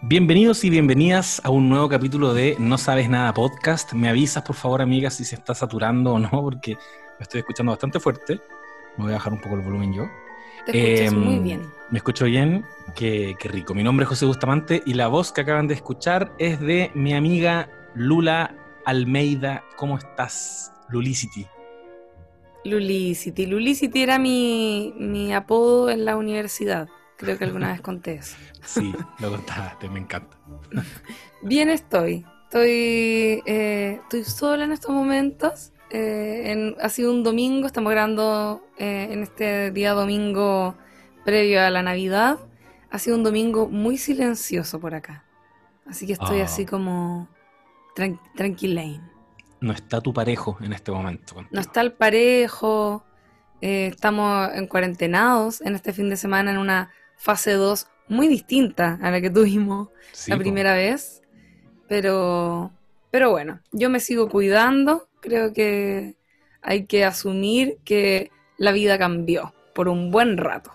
Bienvenidos y bienvenidas a un nuevo capítulo de No Sabes Nada Podcast. Me avisas, por favor, amigas, si se está saturando o no, porque me estoy escuchando bastante fuerte. Me voy a bajar un poco el volumen yo. Te escuchas Em, muy bien. Me escucho bien, qué, qué rico. Mi nombre es José Bustamante y la voz que acaban de escuchar es de mi amiga Lula Almeida. ¿Cómo estás, Lulicity? Lulicity. Lulicity era mi, mi apodo en la universidad. Creo que alguna vez conté eso. Sí, lo contaste, me encanta. Bien estoy. Estoy, eh, estoy sola en estos momentos. Eh, en- ha sido un domingo, estamos grabando eh, en este día domingo previo a la Navidad. Ha sido un domingo muy silencioso por acá. Así que estoy Ah. así como tran. No está tu parejo en este momento. No está el parejo. eh, estamos en cuarentenados en este fin de semana en una fase 2 muy distinta a la que tuvimos Sí, la po. primera vez. Pero, pero bueno, yo me sigo cuidando. Creo que hay que asumir que la vida cambió por un buen rato.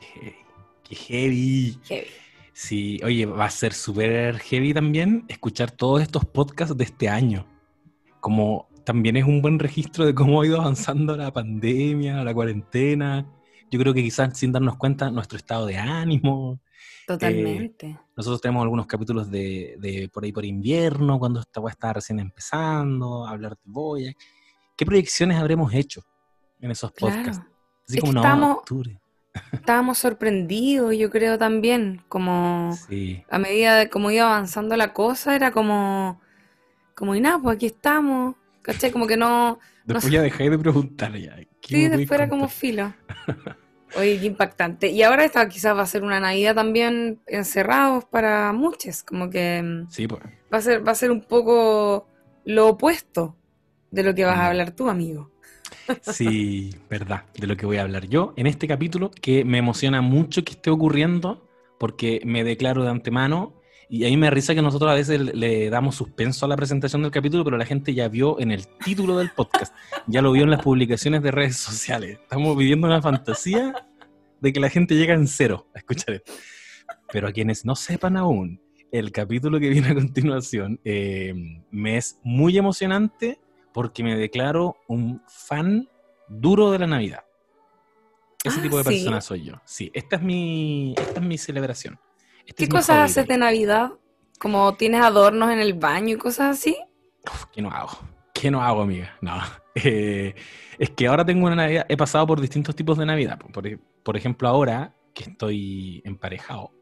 Qué, qué heavy. Heavy. Sí, oye, va a ser súper heavy también escuchar todos estos podcasts de este año. Como también es un buen registro de cómo ha ido avanzando la pandemia, la cuarentena. Yo creo que quizás sin darnos cuenta nuestro estado de ánimo. Totalmente. Nosotros tenemos algunos capítulos de, de por ahí por invierno, cuando esta weá estaba recién empezando, hablar de boya. ¿Qué proyecciones habremos hecho en esos podcasts? Claro. Así Es como estamos- octubre. Estábamos sorprendidos, yo creo también, como Sí. a medida de cómo iba avanzando la cosa, era como, como, y nada, pues aquí estamos, ¿cachai? Como que no, Después ya dejé de preguntar ya. ¿Qué sí, después era como filo. Oye, qué impactante. Y ahora esta quizás va a ser una Navidad también encerrados para muchos, como que mm, Sí, pues. va a ser, va a ser un poco lo opuesto de lo que vas Mm. a hablar tú, amigo. Sí, verdad, de lo que voy a hablar yo en este capítulo, que me emociona mucho que esté ocurriendo, porque me declaro de antemano, y a mí me risa que nosotros a veces le, damos suspenso a la presentación del capítulo, pero la gente ya vio en el título del podcast, ya lo vio en las publicaciones de redes sociales. Estamos viviendo una fantasía de que la gente llega en cero a escuchar esto. Pero a quienes no sepan aún, el capítulo que viene a continuación eh, me es muy emocionante porque me declaro un fan duro de la Navidad. Ese Ah, tipo de ¿sí? persona soy yo. Sí, esta es mi, esta es mi celebración. Este ¿Qué cosas haces de Navidad? Como tienes adornos en el baño y cosas así. Uf, ¿Qué no hago? ¿Qué no hago, amiga? No. Eh, es que ahora tengo una Navidad, he pasado por distintos tipos de Navidad. Por, por ejemplo, ahora que estoy emparejado,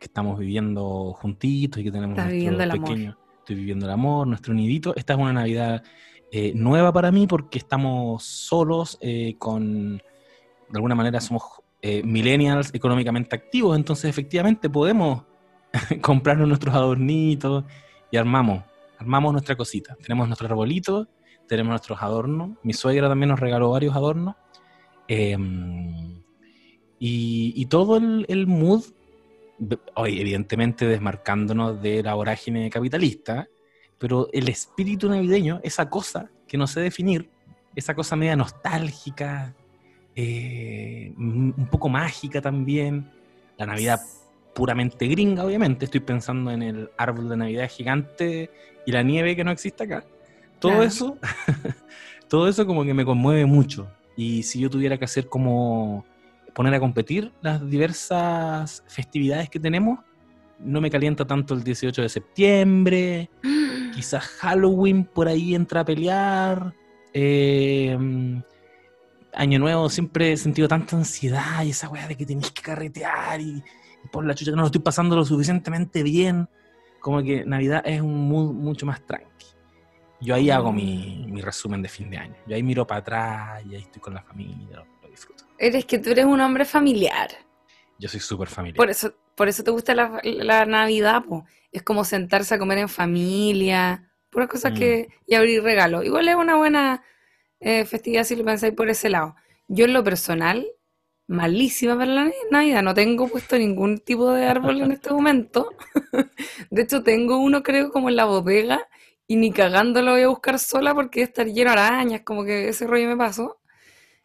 que estamos viviendo juntitos y que tenemos Estás nuestro el amor. pequeño, estoy viviendo el amor, nuestro nidito. Esta es una Navidad eh, nueva para mí porque estamos solos, eh, con, de alguna manera somos eh, millennials económicamente activos, entonces efectivamente podemos comprarnos nuestros adornitos y armamos, armamos nuestra cosita. Tenemos nuestro arbolito, tenemos nuestros adornos. Mi suegra también nos regaló varios adornos. Eh, y, y todo el, el mood, hoy evidentemente desmarcándonos de la vorágine capitalista, pero el espíritu navideño, esa cosa que no sé definir, esa cosa media nostálgica, eh, un poco mágica también, la Navidad puramente gringa, obviamente. Estoy pensando en el árbol de Navidad gigante y la nieve que no existe acá. Todo Claro. eso, todo eso como que me conmueve mucho. Y si yo tuviera que hacer como poner a competir las diversas festividades que tenemos, no me calienta tanto el 18 de septiembre, quizás Halloween por ahí entra a pelear. eh, Año Nuevo siempre he sentido tanta ansiedad y esa weá de que tenéis que carretear y, y por la chucha que no lo estoy pasando lo suficientemente bien. Como que Navidad es un mood mucho más tranqui. Yo ahí hago mi, mi resumen de fin de año. Yo ahí miro para atrás y ahí estoy con la familia, lo, lo disfruto. Eres que tú eres un hombre familiar. Yo soy súper familiar. Por eso, por eso te gusta la, la Navidad, po. Es como sentarse a comer en familia, puras cosas Mm. que. y abrir regalos. Igual es una buena eh, festividad si lo pensáis por ese lado. Yo en lo personal, malísima para la Navidad. No tengo puesto ningún tipo de árbol en este momento. De hecho, tengo uno, creo, como en la bodega, y ni cagando lo voy a buscar sola porque estar lleno de arañas, como que ese rollo me pasó.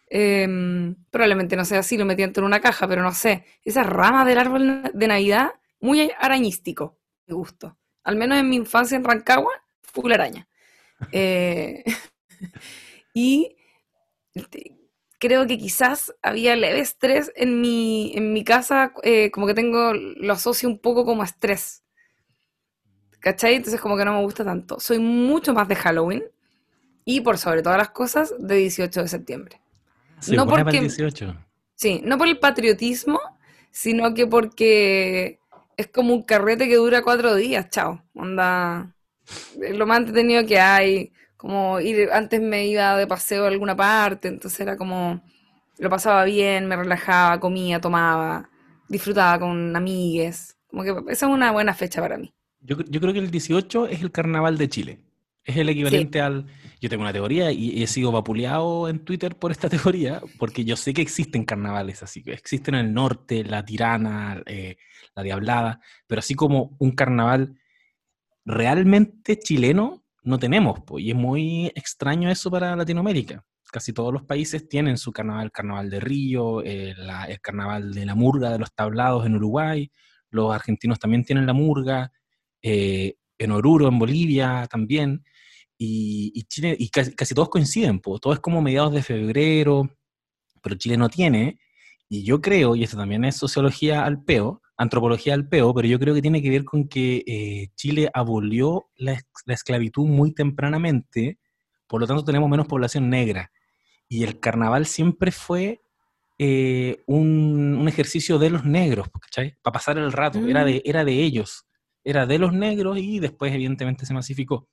Em, probablemente no sea así, lo metí dentro de una caja, pero no sé. Esas ramas del árbol de Navidad muy arañístico, de gusto. Al menos en mi infancia en Rancagua, full araña. Eh, y creo que quizás había leve estrés en mi, en mi casa, eh, como que tengo, lo asocio un poco como estrés. ¿Cachai? Entonces como que no me gusta tanto. Soy mucho más de Halloween y por sobre todas las cosas de 18 de septiembre. no porque, 18. Sí, no por el patriotismo, sino que porque es como un carrete que dura cuatro días, chao. Onda, lo más entretenido que hay, como ir, antes me iba de paseo a alguna parte, entonces era como, lo pasaba bien, me relajaba, comía, tomaba, disfrutaba con amigues, como que esa es una buena fecha para mí. Yo, yo creo que el 18 es el carnaval de Chile. Es el equivalente al... Yo tengo una teoría y he sido vapuleado en Twitter por esta teoría, porque yo sé que existen carnavales así, que existen en el norte, la tirana, eh, la diablada, pero así como un carnaval realmente chileno no tenemos, pues, y es muy extraño eso para Latinoamérica. Casi todos los países tienen su carnaval, el carnaval de Río, eh, el carnaval de la murga de los tablados en Uruguay, los argentinos también tienen la murga, eh, en Oruro, en Bolivia también, y, Chile, y casi, todos coinciden, pues, todo es como mediados de febrero, pero Chile no tiene, y yo creo, y esto también es sociología al peo, antropología al peo, pero yo creo que tiene que ver con que eh, Chile abolió la, esclavitud muy tempranamente, por lo tanto tenemos menos población negra, y el carnaval siempre fue eh, un, ejercicio de los negros, ¿cachai? Para pasar el rato, era, de, mm. era de ellos, era de los negros y después evidentemente se masificó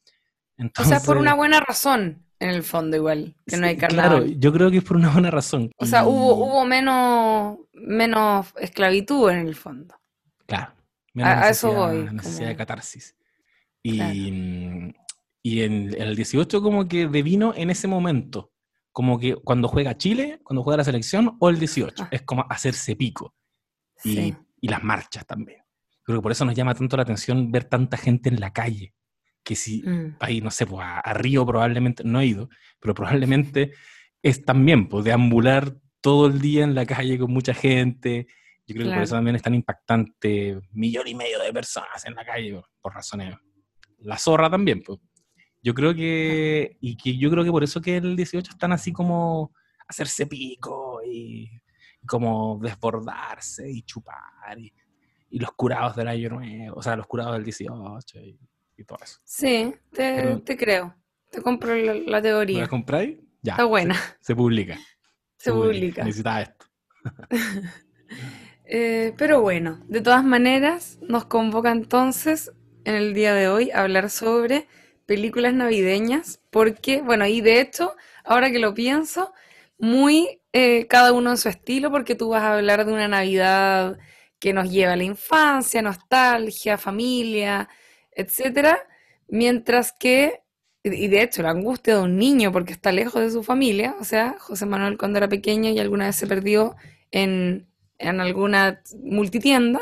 o sea, por una buena razón, en el fondo igual, que no hay carnaval. Claro, yo creo que es por una buena razón. O sea, hubo, hubo menos, menos esclavitud en el fondo. Claro. a, eso voy. Necesidad de catarsis. Y, y en, el 18 como que devino en ese momento. Como que cuando juega Chile, cuando juega la selección, o el 18. Ah. Es como hacerse pico. Y, y las marchas también. Creo que por eso nos llama tanto la atención ver tanta gente en la calle que si mm. ahí, no sé, pues a, Río probablemente, no he ido, pero probablemente es también, pues deambular todo el día en la calle con mucha gente. Yo creo que por eso también es tan impactante, millón y medio de personas en la calle, por, razones. La zorra también, pues. Yo creo que, y que yo creo que por eso que el 18 están así como hacerse pico y, como desbordarse y chupar y, los curados del año nuevo, o sea, los curados del 18 y, Sí, te, creo. Te compro la, teoría. ¿La compráis? Ya. Está buena. Se, publica. Se, publica. Esto. Eh, pero bueno, de todas maneras, nos convoca entonces en el día de hoy a hablar sobre películas navideñas, porque, bueno, y de hecho, ahora que lo pienso, muy eh, cada uno en su estilo, porque tú vas a hablar de una Navidad que nos lleva a la infancia, nostalgia, familia, etcétera, mientras que, y de hecho la angustia de un niño porque está lejos de su familia, o sea, José Manuel cuando era pequeño y alguna vez se perdió en, en alguna multitienda.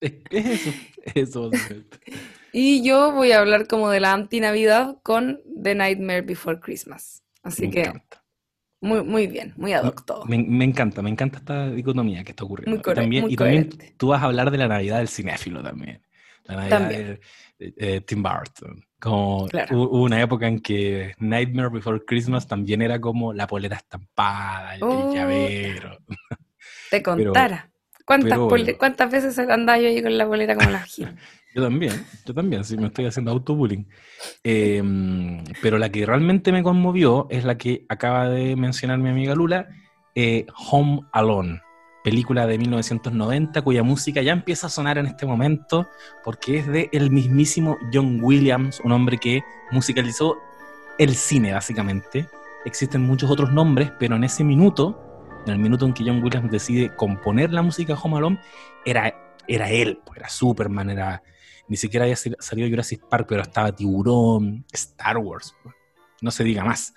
Eso, eso. y yo voy a hablar como de la anti-Navidad con The Nightmare Before Christmas. Así que... Muy, muy bien, muy ad Me, me, encanta, me encanta esta dicotomía que está ocurriendo. Muy también, y también tú vas a hablar de la Navidad del cinéfilo también. También. Tim Burton. Como hubo una época en que Nightmare Before Christmas también era como la polera estampada, el, oh, llavero. Te contara. ¿Cuántas, ¿Cuántas veces andaba yo ahí con la polera como la gira? yo también, yo también, sí, me estoy haciendo autobullying. Eh, pero la que realmente me conmovió es la que acaba de mencionar mi amiga Lula, eh, Home Alone película de 1990 cuya música ya empieza a sonar en este momento porque es de el mismísimo John Williams, un hombre que musicalizó el cine básicamente. Existen muchos otros nombres, pero en ese minuto, en el minuto en que John Williams decide componer la música Home Alone, era, era él, pues, era Superman, era ni siquiera había salido Jurassic Park, pero estaba Tiburón, Star Wars, pues, no se diga más.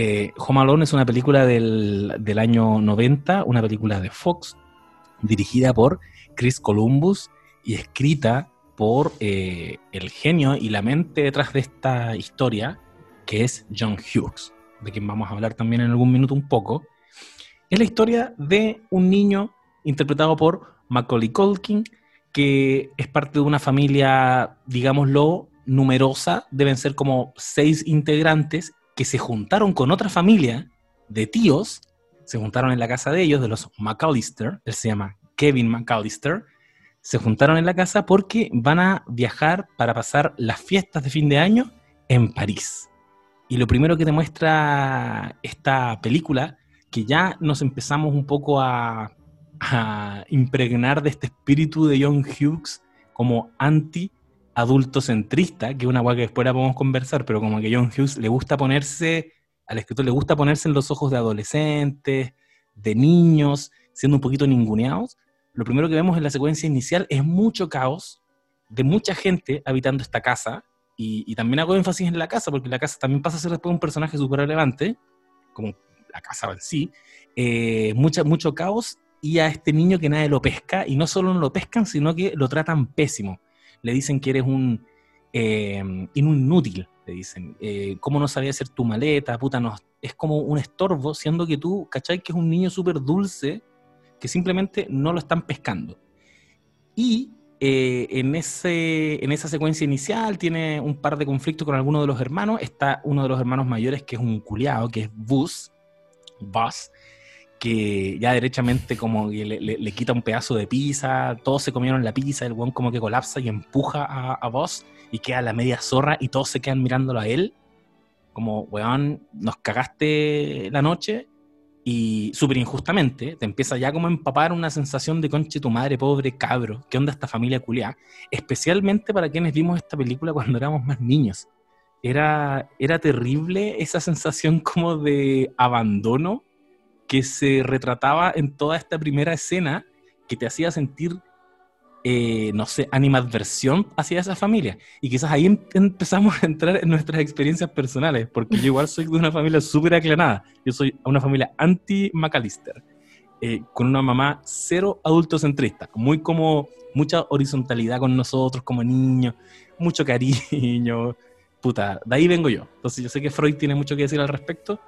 Eh, Home Alone es una película del, año 90, una película de Fox, dirigida por Chris Columbus y escrita por eh, el genio y la mente detrás de esta historia, que es John Hughes, de quien vamos a hablar también en algún minuto un poco. Es la historia de un niño interpretado por Macaulay Culkin, que es parte de una familia, digámoslo, numerosa, deben ser como seis integrantes que se juntaron con otra familia de tíos, se juntaron en la casa de ellos, de los McAllister, él se llama Kevin McAllister, se juntaron en la casa porque van a viajar para pasar las fiestas de fin de año en París. Y lo primero que te muestra esta película, que ya nos empezamos un poco a, impregnar de este espíritu de John Hughes como anti adultocentrista, que es una cosa que después la podemos conversar, pero como que John Hughes le gusta ponerse, al escritor le gusta ponerse en los ojos de adolescentes, de niños, siendo un poquito ninguneados, lo primero que vemos en la secuencia inicial es mucho caos de mucha gente habitando esta casa, y, también hago énfasis en la casa, porque la casa también pasa a ser después un personaje súper relevante, como la casa en sí, eh, mucho caos y a este niño que nadie lo pesca, y no solo no lo pescan, sino que lo tratan pésimo. Le dicen que eres un, eh, inútil, le dicen. Eh, ¿Cómo no sabía hacer tu maleta? Puta, no, es como un estorbo, siendo que tú, ¿cachai? Que es un niño súper dulce, que simplemente no lo están pescando. Y eh, en, ese, en esa secuencia inicial tiene un par de conflictos con alguno de los hermanos. Está uno de los hermanos mayores que es un culiado, que es Buzz, Buzz, que ya derechamente como le, quita un pedazo de pizza, todos se comieron la pizza, el weón como que colapsa y empuja a, a Buzz y queda la media zorra y todos se quedan mirándolo a él. Como, weón, nos cagaste la noche y súper injustamente, te empieza ya como a empapar una sensación de conche tu madre, pobre cabro, ¿qué onda esta familia culiá? Especialmente para quienes vimos esta película cuando éramos más niños. Era, era terrible esa sensación como de abandono que se retrataba en toda esta primera escena que te hacía sentir eh, no sé, animadversión hacia esa familia. Y quizás ahí em-, empezamos a entrar en nuestras experiencias personales, porque yo igual soy de una familia súper aclanada. Yo soy una familia anti-McAllister, eh, con una mamá cero adultocentrista, muy como mucha horizontalidad con nosotros como niños, mucho cariño. Puta, de ahí vengo yo. Entonces yo sé que Freud tiene mucho que decir al respecto.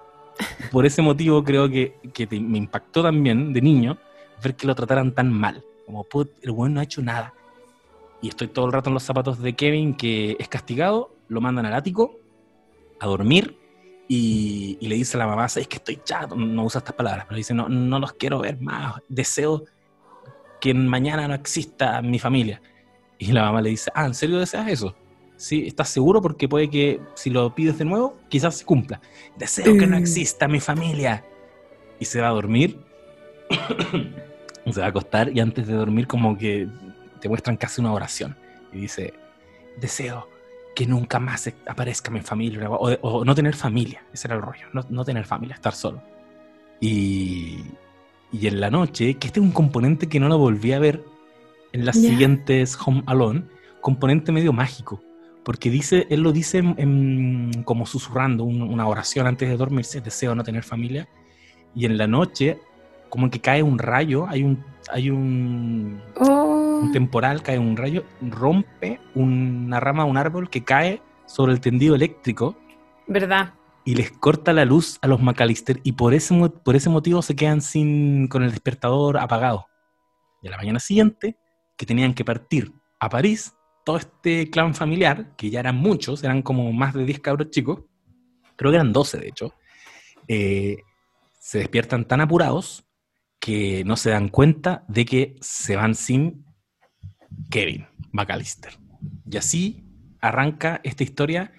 Por ese motivo creo que, que me impactó también de niño ver que lo trataran tan mal como, el weón no ha hecho nada. Y estoy todo el rato en los zapatos de Kevin, que es castigado, lo mandan al ático a dormir y, le dice a la mamá, es que estoy chato, no usa estas palabras, pero dice, no, no los quiero ver más, deseo que mañana no exista mi familia. Y la mamá le dice, ah, ¿en serio deseas eso? Sí, ¿estás seguro? Porque puede que si lo pides de nuevo, quizás se cumpla. Deseo que no mm. exista mi familia. Y se va a dormir. se va a acostar y antes de dormir como que te muestran casi una oración. Y dice, deseo que nunca más aparezca mi familia, o, no tener familia, ese era el rollo, no, tener familia, estar solo. Y, y, en la noche, que este es un componente que no lo volví a ver en las siguientes Home Alone, componente medio mágico, porque dice, él lo dice como susurrando una oración antes de dormirse, deseo no tener familia, y en la noche como que cae un rayo, hay un, hay un, oh. un temporal, cae un rayo, rompe una rama de un árbol que cae sobre el tendido eléctrico. ¿Verdad? Y les corta la luz a los McAllister y por ese, por ese motivo se quedan sin, con el despertador apagado. Y a la mañana siguiente, que tenían que partir a París, todo este clan familiar, que ya eran muchos, eran como más de 10 cabros chicos, creo que eran 12 de hecho, eh, se despiertan tan apurados que no se dan cuenta de que se van sin Kevin McAllister. Y así arranca esta historia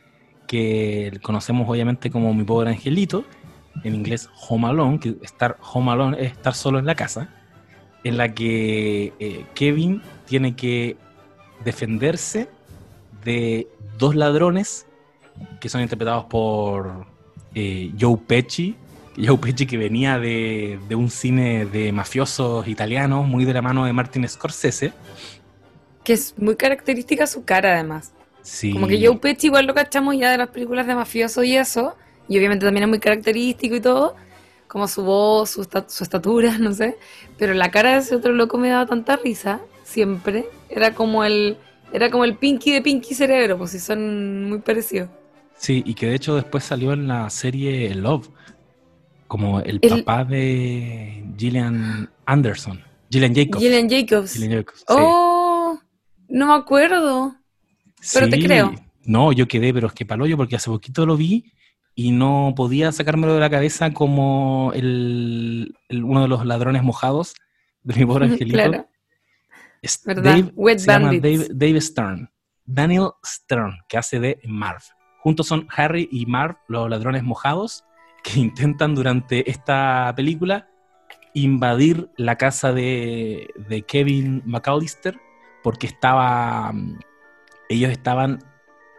que conocemos obviamente como Mi Pobre Angelito, en inglés Home Alone, que estar Home Alone es estar solo en la casa, en la que eh, Kevin tiene que defenderse de dos ladrones que son interpretados por eh, Joe Pesci Joe Pesci que venía de, un cine de mafiosos italianos, muy de la mano de Martin Scorsese. Que es muy característica su cara, además. Sí. Como que Joe Pesci igual lo cachamos ya de las películas de mafiosos y eso, y obviamente también es muy característico y todo, como su voz, su, su estatura, no sé, pero la cara de ese otro loco me daba tanta risa, siempre. Era como el, era como el Pinky de Pinky Cerebro, pues si son muy parecidos. Sí, y que de hecho después salió en la serie Love, como el, papá de Gillian Anderson. Gillian Jacobs. Gillian Jacobs. Gillian Jacobs Oh, No me acuerdo. Pero te creo. No, yo quedé, pero es que palo yo porque hace poquito lo vi y no podía sacármelo de la cabeza como el, uno de los ladrones mojados de mi pobre angelito. claro. Dave, Dave, Dave, Stern. Daniel Stern, que hace de Marv. Juntos son Harry y Marv, los ladrones mojados, que intentan durante esta película invadir la casa de, de Kevin McAllister porque estaba, ellos estaban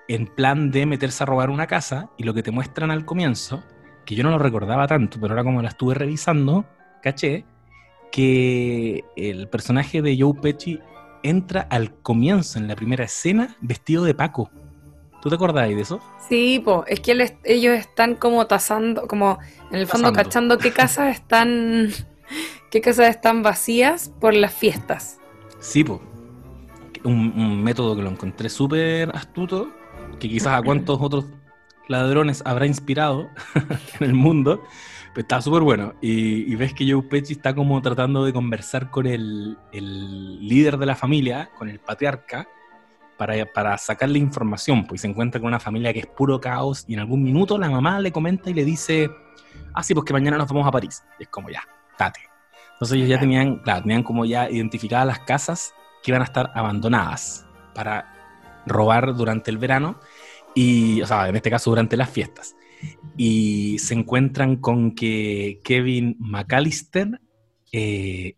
en plan de meterse a robar una casa y lo que te muestran al comienzo, que yo no lo recordaba tanto, pero ahora como la estuve revisando, caché que el personaje de Joe Pesci entra al comienzo, en la primera escena, vestido de Paco. ¿Tú te acordás de eso? Sí, po, es que ellos están como tasando, como en el fondo cachando qué casas están, qué casas están vacías por las fiestas. Sí, po. Un, un método que lo encontré súper astuto que quizás a cuántos otros ladrones habrá inspirado en el mundo, está súper bueno. Y, ves que Joe Pesci está como tratando de conversar con el, líder de la familia, con el patriarca, para, para, sacarle información, pues se encuentra con una familia que es puro caos y en algún minuto la mamá le comenta y le dice, ah, sí, pues que mañana nos vamos a París. Y es como ya, date. Entonces ellos ya tenían, claro, tenían como ya identificadas las casas que iban a estar abandonadas para robar durante el verano, y, o sea, en este caso durante las fiestas. Y se encuentran con que Kevin McAllister, eh,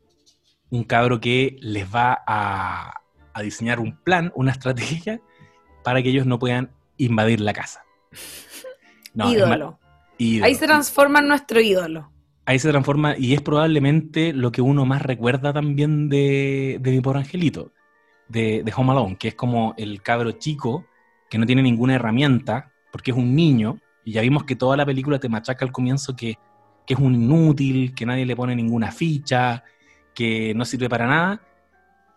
un cabro que les va a, a diseñar un plan, una estrategia, para que ellos no puedan invadir la casa. ídolo. Ahí se transforma en nuestro ídolo. Ahí se transforma y es probablemente lo que uno más recuerda también de, de mi pobre angelito de, Home Alone, que es como el cabro chico que no tiene ninguna herramienta, porque es un niño, y ya vimos que toda la película te machaca al comienzo que, es un inútil, que nadie le pone ninguna ficha, que no sirve para nada.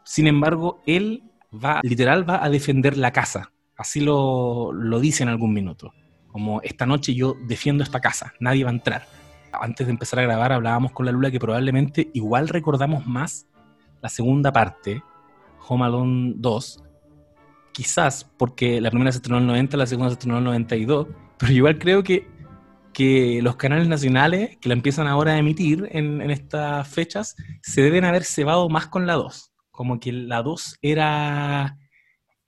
Sin embargo, él va, literal, va a defender la casa. Así lo, lo dice en algún minuto. Como esta noche yo defiendo esta casa, nadie va a entrar. Antes de empezar a grabar hablábamos con la Lula que probablemente igual recordamos más la segunda parte, Home Alone 2, quizás porque la primera se estrenó en el 90, la segunda se estrenó en el 92, pero igual creo que, que los canales nacionales que la empiezan ahora a emitir en, estas fechas se deben haber cebado más con la 2, como que la 2 era...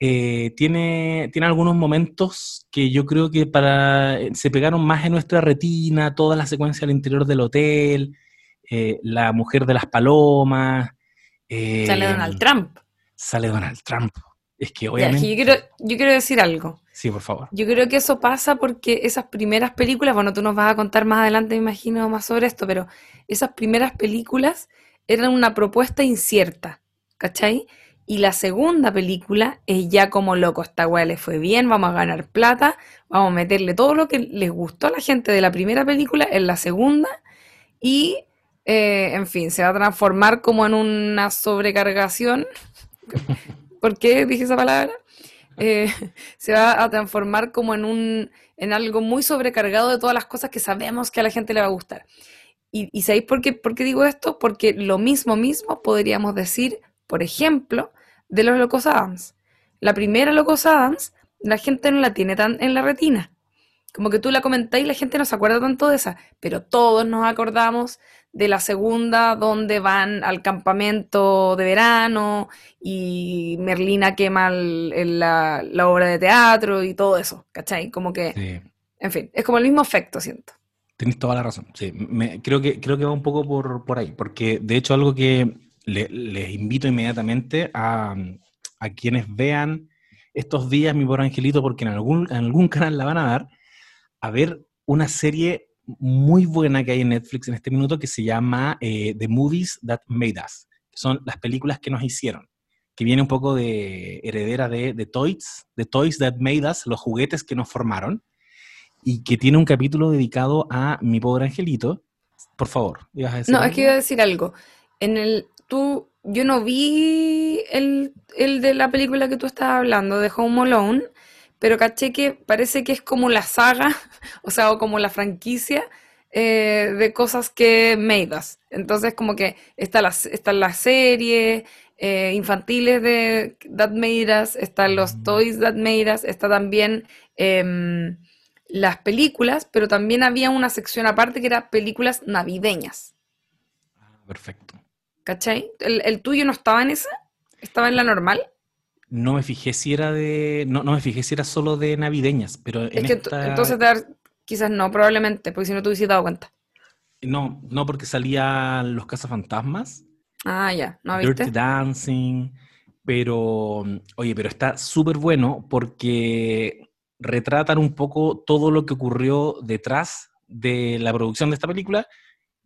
Eh, tiene, tiene algunos momentos que yo creo que para se pegaron más en nuestra retina, toda la secuencia al interior del hotel, eh, la mujer de las palomas. Eh, Sale Donald Trump sale Donald Trump. Es que obviamente... yo, quiero, yo quiero decir algo. Sí, por favor. Yo creo que eso pasa porque esas primeras películas, bueno, tú nos vas a contar más adelante, me imagino, más sobre esto, pero esas primeras películas eran una propuesta incierta, ¿cachai? Y la segunda película es ya como loco, esta weá le fue bien, vamos a ganar plata, vamos a meterle todo lo que les gustó a la gente de la primera película en la segunda y, eh, en fin, se va a transformar como en una sobrecargación ¿Por qué dije esa palabra? Eh, se va a transformar como en, un, en algo muy sobrecargado de todas las cosas que sabemos que a la gente le va a gustar. ¿Y, sabéis por qué, por qué digo esto? Porque lo mismo mismo podríamos decir, por ejemplo, de los Locos Adams. La primera Locos Adams, la gente no la tiene tan en la retina. Como que tú la comentáis y la gente no se acuerda tanto de esa, pero todos nos acordamos de la segunda donde van al campamento de verano y Merlina quema la, obra de teatro y todo eso, ¿cachai? Como que, en fin, es como el mismo efecto, siento. Tienes toda la razón, sí, creo, que, creo que va un poco por, por ahí, porque de hecho algo que les invito inmediatamente a, a, quienes vean estos días mi pobre angelito, porque en algún, en algún canal la van a dar, a ver una serie muy buena que hay en Netflix en este minuto que se llama eh, The Movies That Made Us, que son las películas que nos hicieron, que viene un poco de heredera de, de Toys, The Toys That Made Us, los juguetes que nos formaron, y que tiene un capítulo dedicado a mi pobre angelito. Por favor, ibas a decir. No, es que iba a decir algo. En el, tú, yo no vi el, el de la película que tú estabas hablando, de Home Alone, pero caché que parece que es como la saga, o sea, o como la franquicia eh, de cosas que us. Entonces, como que está la, está la serie, eh, infantiles de That Made Us, están los Mm. Toys That Made Us, está también em, las películas, pero también había una sección aparte que era películas navideñas. Ah, Perfecto. ¿Cachai? ¿El, el tuyo no estaba en esa? ¿Estaba en la normal? No me fijé si era de. No, no me fijé si era solo de navideñas, pero en Es que esta. entonces dar- quizás no, probablemente, porque si no te hubiese dado cuenta. No, no porque salían los cazafantasmas, Ah, ya, ¿no Dirty viste? Dancing, pero. Oye, pero está súper bueno porque retratan un poco todo lo que ocurrió detrás de la producción de esta película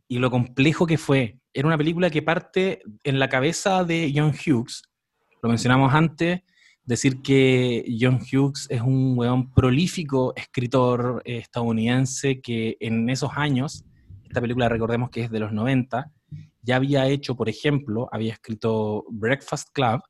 y lo complejo que fue. Era una película que parte en la cabeza de John Hughes. Lo mencionamos antes, decir que John Hughes es un weón prolífico escritor eh, estadounidense que en esos años, esta película recordemos que es de los 90, ya había hecho, por ejemplo, había escrito Breakfast Club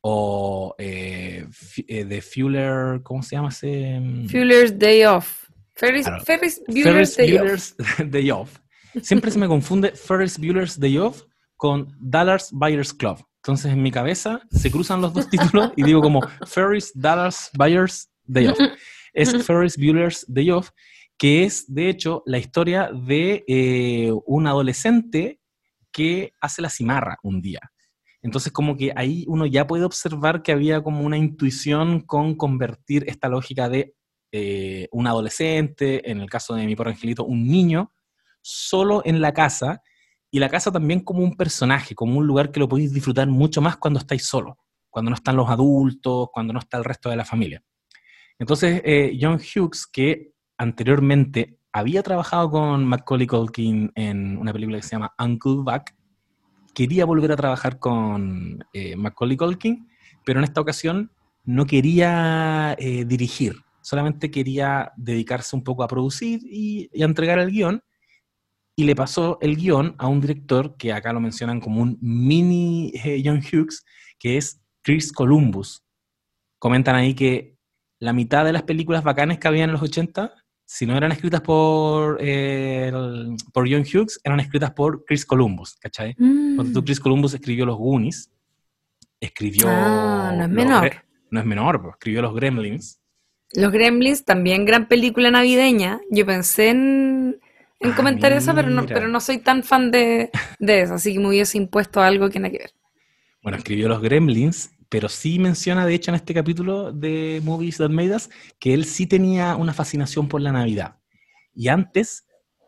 o eh, eh, The Fuller, ¿cómo se llama ese? Fueller's Day Off. Ferris, Claro. Ferris Bueller's Ferris Day Off. Bueller's Day Off. Siempre se me confunde Ferris Bueller's Day Off con Dallas Buyers Club. Entonces en mi cabeza se cruzan los dos títulos y digo como Ferris Dallas Buyers Day Off. Es Ferris Bueller's Day Off, que es de hecho la historia de eh, un adolescente que hace la cimarra un día. Entonces como que ahí uno ya puede observar que había como una intuición con convertir esta lógica de eh, un adolescente, en el caso de mi pobre angelito, un niño, solo en la casa, y la casa también como un personaje, como un lugar que lo podéis disfrutar mucho más cuando estáis solo, cuando no están los adultos, cuando no está el resto de la familia. Entonces, eh, John Hughes, que anteriormente había trabajado con Macaulay Culkin en una película que se llama Uncle Buck, quería volver a trabajar con eh, Macaulay Culkin, pero en esta ocasión no quería eh, dirigir, solamente quería dedicarse un poco a producir y, y a entregar el guion. Y le pasó el guion a un director que acá lo mencionan como un mini eh, John Hughes, que es Chris Columbus. Comentan ahí que la mitad de las películas bacanes que había en los 80, si no eran escritas por, eh, el- por John Hughes, eran escritas por Chris Columbus, ¿cachai? Cuando tú, Mm. Chris Columbus escribió Los Goonies, escribió... Ah, no es menor. No es menor, pues, escribió Los Gremlins. Los Gremlins, también gran película navideña. Yo pensé en, en Ah, comentar esa, pero no, mira. pero no soy tan fan de, de eso, así que me hubiese impuesto algo que nada que ver. Bueno, escribió Los Gremlins, pero sí menciona, de hecho, en este capítulo de Movies That Made Us, que él sí tenía una fascinación por la Navidad. Y antes,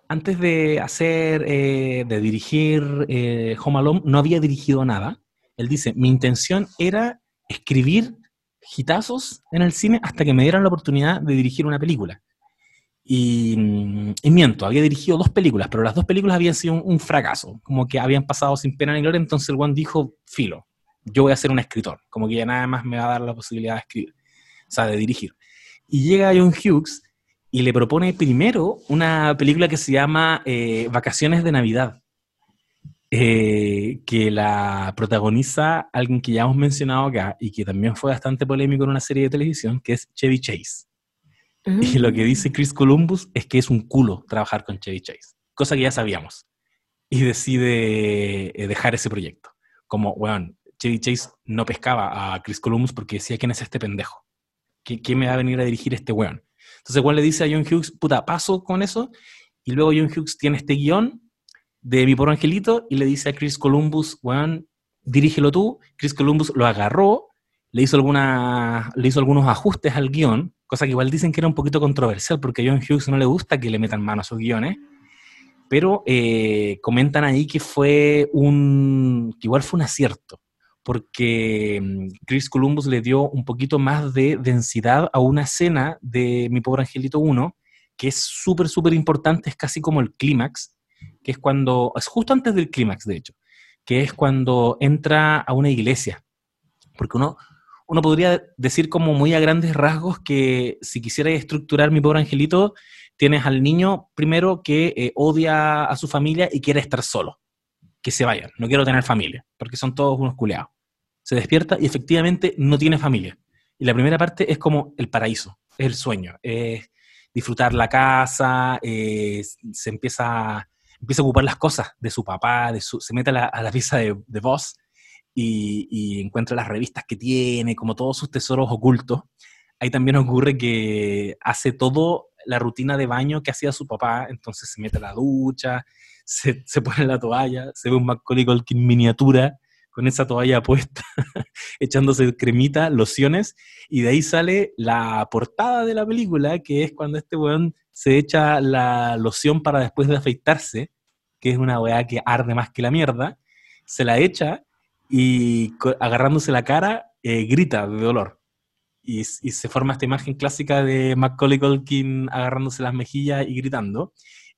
antes de hacer, eh, de dirigir eh, Home Alone, no había dirigido nada. Él dice, mi intención era escribir hitazos en el cine hasta que me dieran la oportunidad de dirigir una película. Y, mm, y miento, había dirigido dos películas, pero las dos películas habían sido un, fracaso, como que habían pasado sin pena ni gloria, entonces el one dijo, filo, yo voy a ser un escritor, como que ya nada más me va a dar la posibilidad de escribir, o sea, de dirigir. Y llega John Hughes y le propone primero una película que se llama eh, Vacaciones de Navidad, eh, que la protagoniza alguien que ya hemos mencionado acá y que también fue bastante polémico en una serie de televisión, que es Chevy Chase. Y lo que dice Chris Columbus es que es un culo trabajar con Chevy Chase, cosa que ya sabíamos. Y decide eh, dejar ese proyecto. Como, weón, Chevy Chase no pescaba a Chris Columbus porque decía, ¿quién es este pendejo? ¿Qui- ¿Quién me va a venir a dirigir este weón? Entonces, Juan le dice a John Hughes, puta, paso con eso. Y luego John Hughes tiene este guion de Mi Pobre Angelito y le dice a Chris Columbus, weón, dirígelo tú. Chris Columbus lo agarró, le hizo, alguna, le hizo algunos ajustes al guion, cosa que igual dicen que era un poquito controversial porque a John Hughes no le gusta que le metan mano a sus guiones. Pero eh, comentan ahí que fue un. que igual fue un acierto, porque mm, Chris Columbus le dio un poquito más de densidad a una escena de Mi Pobre Angelito 1, que es súper, súper importante, es casi como el clímax, que es cuando. es justo antes del clímax, de hecho, que es cuando entra a una iglesia. Porque uno, uno podría decir como muy a grandes rasgos que si quisiera estructurar Mi Pobre Angelito, tienes al niño primero que eh, odia a su familia y quiere estar solo. Que se vayan, no quiero tener familia, porque son todos unos culeados. Se despierta y efectivamente no tiene familia. Y la primera parte es como el paraíso, es el sueño, es disfrutar la casa, se empieza, empieza a ocupar las cosas de su papá, de su, se mete a la, a pieza de, de voz y, encuentra las revistas que tiene, como todos sus tesoros ocultos. Ahí también ocurre que hace todo la rutina de baño que hacía su papá, entonces se mete a la ducha, se, se pone la toalla, se ve un Macaulay Culkin miniatura con esa toalla puesta, echándose cremita, lociones, y de ahí sale la portada de la película, que es cuando este weón se echa la loción para después de afeitarse, que es una weá que arde más que la mierda, se la echa y agarrándose la cara, eh, grita de dolor y, se forma esta imagen clásica de Macaulay Culkin agarrándose las mejillas y gritando.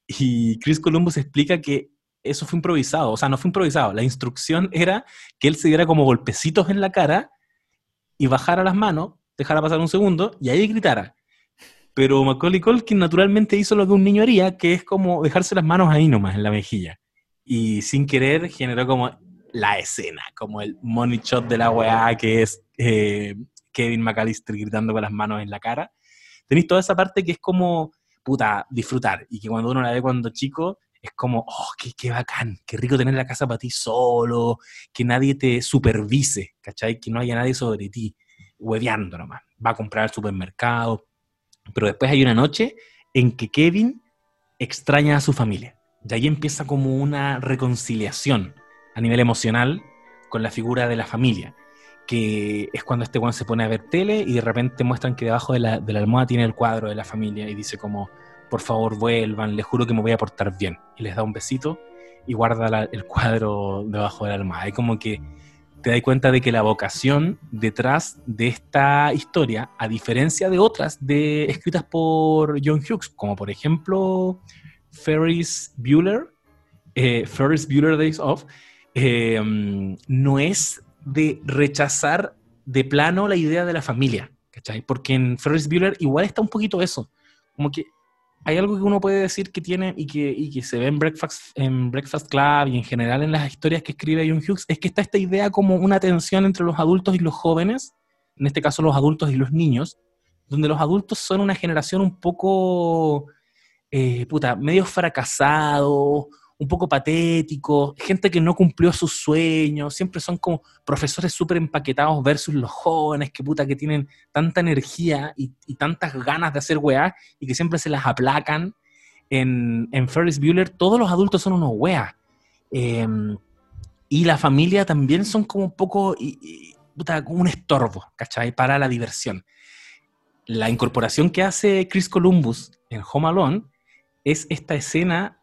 Y Chris Columbus explica que eso fue improvisado, o sea, no fue improvisado, la instrucción era que él se diera como golpecitos en la cara y bajara las manos, dejara pasar un segundo y ahí gritara. Pero Macaulay Culkin naturalmente hizo lo que un niño haría, que es como dejarse las manos ahí nomás, en la mejilla. Y sin querer generó como la escena, como el money shot de la weá, que es eh, Kevin McAllister gritando con las manos en la cara. Tenéis toda esa parte que es como, puta, disfrutar. Y que cuando uno la ve cuando chico, es como, oh, qué, qué bacán, qué rico tener la casa para ti solo, que nadie te supervise, ¿cachai? Que no haya nadie sobre ti, hueveando nomás. Va a comprar al supermercado. Pero después hay una noche en que Kevin extraña a su familia. Y ahí empieza como una reconciliación a nivel emocional con la figura de la familia que es cuando este weón se pone a ver tele y de repente muestran que debajo de la, de la, almohada tiene el cuadro de la familia y dice como, por favor vuelvan, les juro que me voy a portar bien. Y les da un besito y guarda el cuadro debajo de la almohada. Y como que te das cuenta de que la vocación detrás de esta historia, a diferencia de otras de, escritas por John Hughes, como por ejemplo Ferris Bueller, eh, Ferris Bueller Days Off, eh, no es de rechazar de plano la idea de la familia, ¿cachai? Porque en Ferris Bueller igual está un poquito eso, como que hay algo que uno puede decir que tiene y que, que se ve en Breakfast, en Breakfast Club y en general en las historias que escribe John Hughes, es que está esta idea como una tensión entre los adultos y los jóvenes, en este caso los adultos y los niños, donde los adultos son una generación un poco, eh, puta, medio fracasados, un poco patético, gente que no cumplió sus sueños, siempre son como profesores súper empaquetados versus los jóvenes que puta que tienen tanta energía y, tantas ganas de hacer weá y que siempre se las aplacan. En, en Ferris Bueller todos los adultos son unos weá. Em, y la familia también son como un poco, puta, como un estorbo, ¿cachai? Para la diversión. La incorporación que hace Chris Columbus en Home Alone es esta escena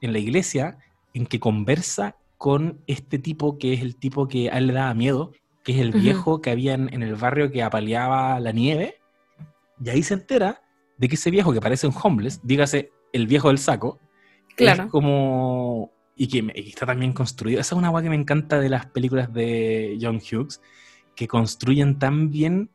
en la iglesia en que conversa con este tipo que es el tipo que a él le daba miedo, que es el viejo que había en, el barrio que apaleaba la nieve, y ahí se entera de que ese viejo que parece un homeless, dígase el viejo del saco, claro. es como... Y que, está también construido. Esa es una agua que me encanta de las películas de John Hughes, que construyen tan bien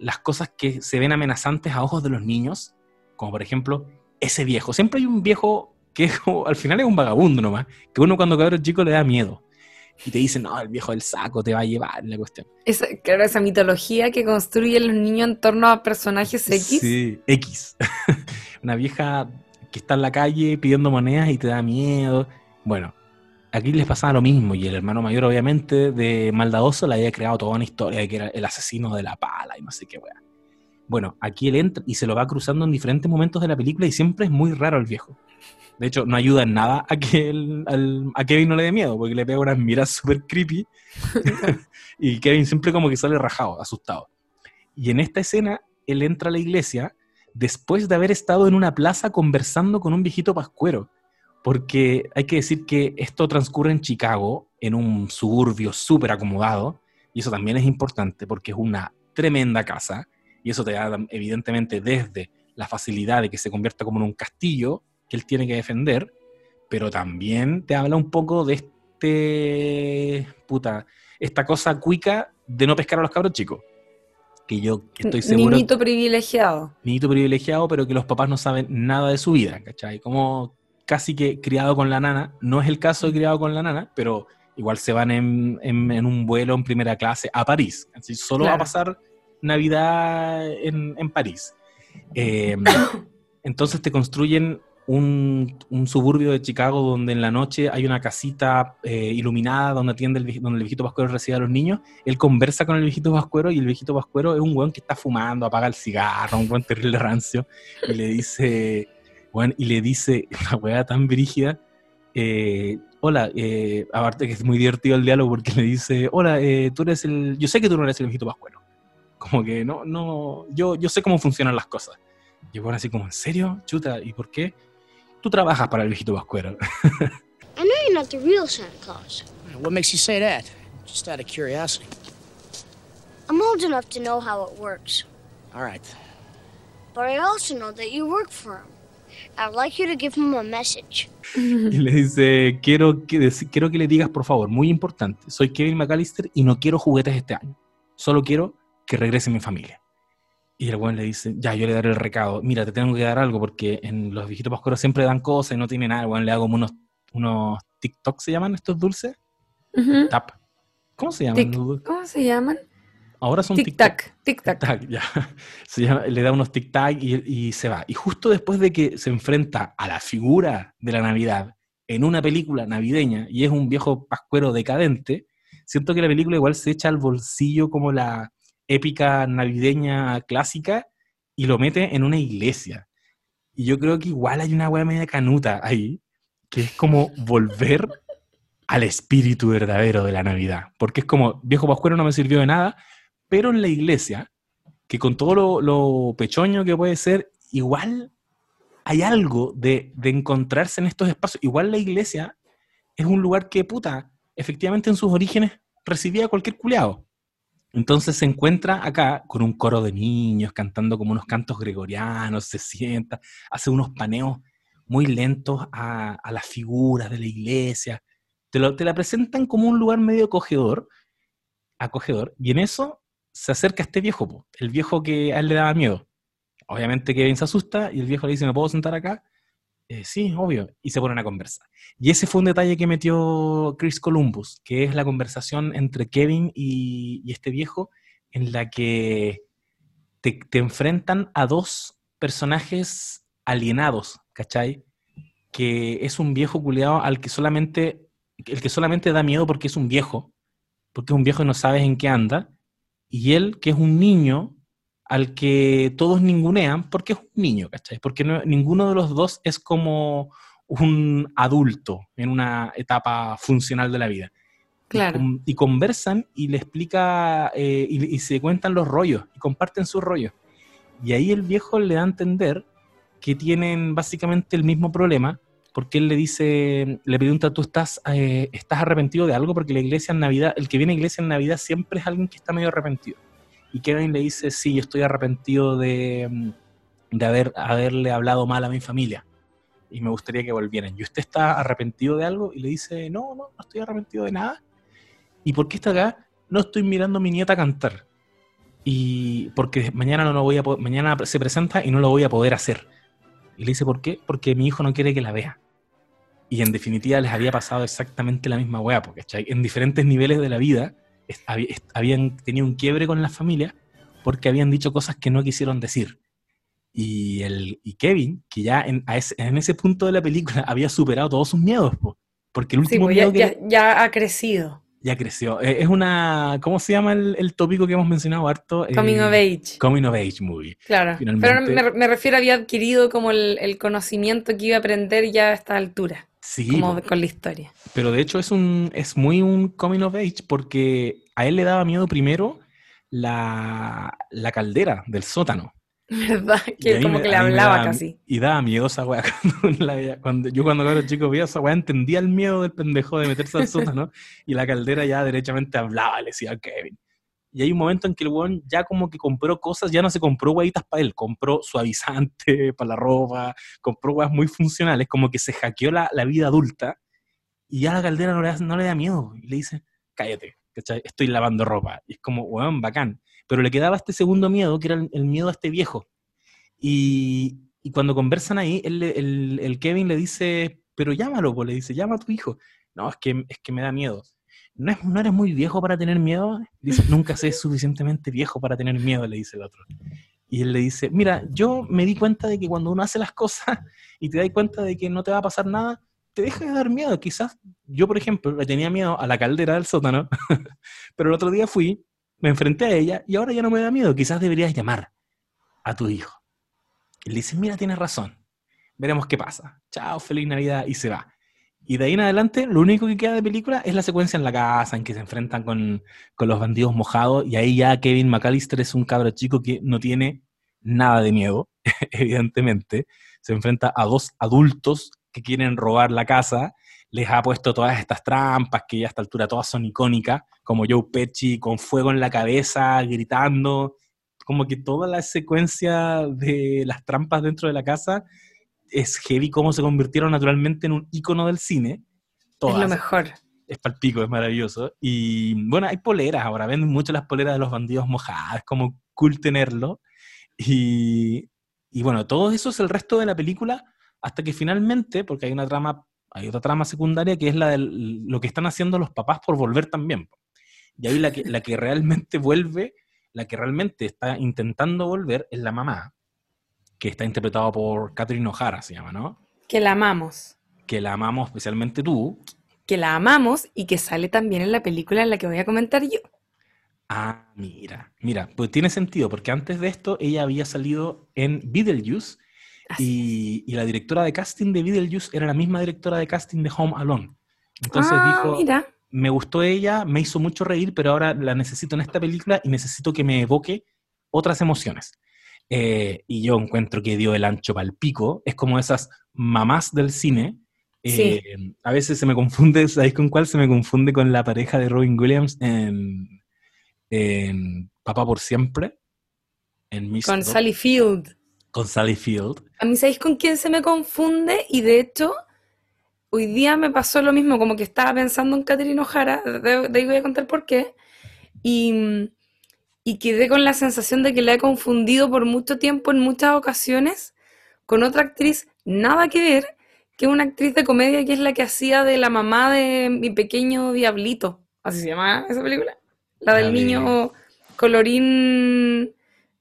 las cosas que se ven amenazantes a ojos de los niños, como por ejemplo ese viejo. Siempre hay un viejo que al final es un vagabundo nomás, que uno cuando cabrón chico le da miedo. Y te dicen, no, el viejo del saco te va a llevar, la cuestión. Esa, claro, esa mitología que construyen los niños en torno a personajes X. Sí, X. una vieja que está en la calle pidiendo monedas y te da miedo. Bueno, aquí les pasaba lo mismo y el hermano mayor, obviamente, de Maldadoso le había creado toda una historia de que era el asesino de la pala y no sé qué weá. Bueno, aquí él entra y se lo va cruzando en diferentes momentos de la película y siempre es muy raro el viejo. De hecho, no ayuda en nada a que a Kevin no le dé miedo, porque le pega unas miras súper creepy. y Kevin siempre como que sale rajado, asustado. Y en esta escena, él entra a la iglesia después de haber estado en una plaza conversando con un viejito pascuero. Porque hay que decir que esto transcurre en Chicago, en un suburbio súper acomodado, y eso también es importante porque es una tremenda casa, y eso te da evidentemente desde la facilidad de que se convierta como en un castillo, que él tiene que defender, pero también te habla un poco de este, puta, esta cosa cuica de no pescar a los cabros chicos. Que yo estoy seguro... Niñito privilegiado. Niñito privilegiado, pero que los papás no saben nada de su vida, ¿cachai? Como casi que criado con la nana, no es el caso de criado con la nana, pero igual se van en, en, un vuelo en primera clase a París. Así, solo va a pasar Navidad en, en París. Eh, entonces te construyen un, suburbio de Chicago donde en la noche hay una casita eh, iluminada donde atiende el, donde el viejito pascuero recibe a los niños. Él conversa con el viejito pascuero y el viejito pascuero es un weón que está fumando, apaga el cigarro, un weón terrible rancio, y le dice, bueno, y le dice, una weá tan brígida, eh, hola, eh, aparte que es muy divertido el diálogo porque le dice, hola, tú eres el, yo sé que tú no eres el viejito pascuero. Como que no, no, yo, yo sé cómo funcionan las cosas. Y bueno, así como, ¿en serio? Chuta, ¿y por qué? Tú trabajas para el viejito Pascuero. I know you're not the real Santa Claus. What makes you say that? Just out of curiosity. I'm old enough to know how it works. All right. But I also know that you work for him. I'd like you to give him a message. y le dice, quiero que, quiero que le digas, por favor, muy importante, soy Kevin McAllister y no quiero juguetes este año. Solo quiero que regrese mi familia. Y el buen le dice, ya, yo le daré el recado. Mira, te tengo que dar algo porque en los viejitos pascueros siempre dan cosas y no tiene nada. El le hago unos, unos TikTok, ¿se llaman estos dulces? Tap. ¿Cómo se llaman ¿Cómo se llaman? Ahora son tic-tac. Tic-tac. ya. le da unos tic-tac y, y, se va. Y justo después de que se enfrenta a la figura de la Navidad en una película navideña y es un viejo pascuero decadente, siento que la película igual se echa al bolsillo como la épica navideña clásica y lo mete en una iglesia. Y yo creo que igual hay una wea media canuta ahí, que es como volver al espíritu verdadero de la Navidad. Porque es como, viejo pascuero no me sirvió de nada, pero en la iglesia, que con todo lo, pechoño que puede ser, igual hay algo de, de, encontrarse en estos espacios. Igual la iglesia es un lugar que, puta, efectivamente en sus orígenes recibía cualquier culeado. Entonces se encuentra acá con un coro de niños cantando como unos cantos gregorianos, se sienta, hace unos paneos muy lentos a, las figuras de la iglesia. Te, lo, te, la presentan como un lugar medio acogedor, acogedor, y en eso se acerca este viejo, el viejo que a él le daba miedo. Obviamente Kevin se asusta y el viejo le dice, ¿me puedo sentar acá? Eh, sí, obvio, y se ponen a conversar. Y ese fue un detalle que metió Chris Columbus, que es la conversación entre Kevin y, este viejo, en la que te, enfrentan a dos personajes alienados, ¿cachai? Que es un viejo culiado al que solamente, el que solamente da miedo porque es un viejo, porque es un viejo y no sabes en qué anda, y él, que es un niño al que todos ningunean porque es un niño, ¿cachai? Porque ninguno de los dos es como un adulto en una etapa funcional de la vida. Claro. Y, conversan y le explica eh, y, se cuentan los rollos y comparten sus rollos. Y ahí el viejo le da a entender que tienen básicamente el mismo problema, porque él le dice, le pregunta, ¿tú estás, eh, estás arrepentido de algo? Porque la iglesia en Navidad, el que viene a iglesia en Navidad siempre es alguien que está medio arrepentido. Y Kevin le dice, sí, yo estoy arrepentido de, mm, de haber, haberle hablado mal a mi familia y me gustaría que volvieran. ¿Y usted está arrepentido de algo? Y le dice, no, no, no estoy arrepentido de nada. ¿Y por qué está acá? No estoy mirando a mi nieta cantar. Y porque mañana no lo voy a mañana se presenta y no lo voy a poder hacer. Y le dice, ¿por qué? Porque mi hijo no quiere que la vea. Y en definitiva les había pasado exactamente la misma weá, porque en diferentes niveles de la vida habían tenido un quiebre con la familia porque habían dicho cosas que no quisieron decir. Y, el, y Kevin, que ya en, ese, punto de la película había superado todos sus miedos, porque el último pues miedo ya, ya, ha crecido. Ya creció. Eh, es una, ¿cómo se llama el, tópico que hemos mencionado harto? Coming of eh, Age. Coming of Age movie. Claro. Pero me, me, refiero, había adquirido como el, el, conocimiento que iba a aprender ya a esta altura. Sí. Como con la historia. Pero de hecho es, un, es muy un coming of age porque a él le daba miedo primero la, la caldera del sótano. ¿Verdad? Que como que le hablaba casi. Y daba miedo esa weá. Cuando, yo cuando era chico vi esa weá entendía el miedo del pendejo de meterse al sótano y la caldera ya derechamente hablaba, le decía Kevin. Y hay un momento en que el weón ya como que compró cosas, ya no se compró huevitas para él, compró suavizante para la ropa, compró huevas muy funcionales, como que se hackeó la, la vida adulta y ya la caldera no le, no le da miedo. Y le dice, cállate, estoy lavando ropa. Y es como, weón, bacán. Pero le quedaba este segundo miedo, que era el, miedo a este viejo. Y, y cuando conversan ahí, el, el, el, Kevin le dice, pero llámalo, pues le dice, llama a tu hijo. No, es que, es que me da miedo. ¿No, es, ¿no eres muy viejo para tener miedo? Dice, nunca sé suficientemente viejo para tener miedo, le dice el otro. Y él le dice, mira, yo me di cuenta de que cuando uno hace las cosas y te das cuenta de que no te va a pasar nada, te deja de dar miedo. Quizás yo, por ejemplo, le tenía miedo a la caldera del sótano, pero el otro día fui, me enfrenté a ella y ahora ya no me da miedo. Quizás deberías llamar a tu hijo. Y dice, mira, tienes razón. Veremos qué pasa. Chao, feliz Navidad. Y se va. Y de ahí en adelante, lo único que queda de película es la secuencia en la casa, en que se enfrentan con, con los bandidos mojados. Y ahí ya Kevin McAllister es un cabro chico que no tiene nada de miedo, evidentemente. Se enfrenta a dos adultos que quieren robar la casa. Les ha puesto todas estas trampas que ya a esta altura todas son icónicas, como Joe Pesci con fuego en la cabeza, gritando. Como que toda la secuencia de las trampas dentro de la casa es heavy cómo se convirtieron naturalmente en un icono del cine. Es lo mejor. Es palpico, es maravilloso. Y bueno, hay poleras ahora, venden mucho las poleras de los bandidos mojadas, es como cool tenerlo. Y, y bueno, todo eso es el resto de la película hasta que finalmente, porque hay una trama, hay otra trama secundaria que es la de lo que están haciendo los papás por volver también. Y ahí la que, la que realmente vuelve, la que realmente está intentando volver es la mamá, que está interpretado por Catherine O'Hara, se llama, ¿no? Que la amamos. Que la amamos especialmente tú. Que la amamos y que sale también en la película en la que voy a comentar yo. Ah, mira, mira, pues tiene sentido, porque antes de esto ella había salido en Beetlejuice y, y, la directora de casting de Beetlejuice era la misma directora de casting de Home Alone. Entonces ah, dijo, mira. me gustó ella, me hizo mucho reír, pero ahora la necesito en esta película y necesito que me evoque otras emociones. Eh, y yo encuentro que dio el ancho para el pico. Es como esas mamás del cine. Eh, Sí. A veces se me confunde, ¿sabéis con cuál? Se me confunde con la pareja de Robin Williams en, en Papá por Siempre. En Miss Con Ro- Sally Field. con Sally Field. A mí, ¿sabéis con quién se me confunde? Y de hecho, hoy día me pasó lo mismo, como que estaba pensando en Catherine O'Hara, de, de ahí voy a contar por qué, y, y quedé con la sensación de que la he confundido por mucho tiempo, en muchas ocasiones, con otra actriz nada que ver, que es una actriz de comedia que es la que hacía de la mamá de mi pequeño diablito. ¿Así se llama esa película? La del niño colorín...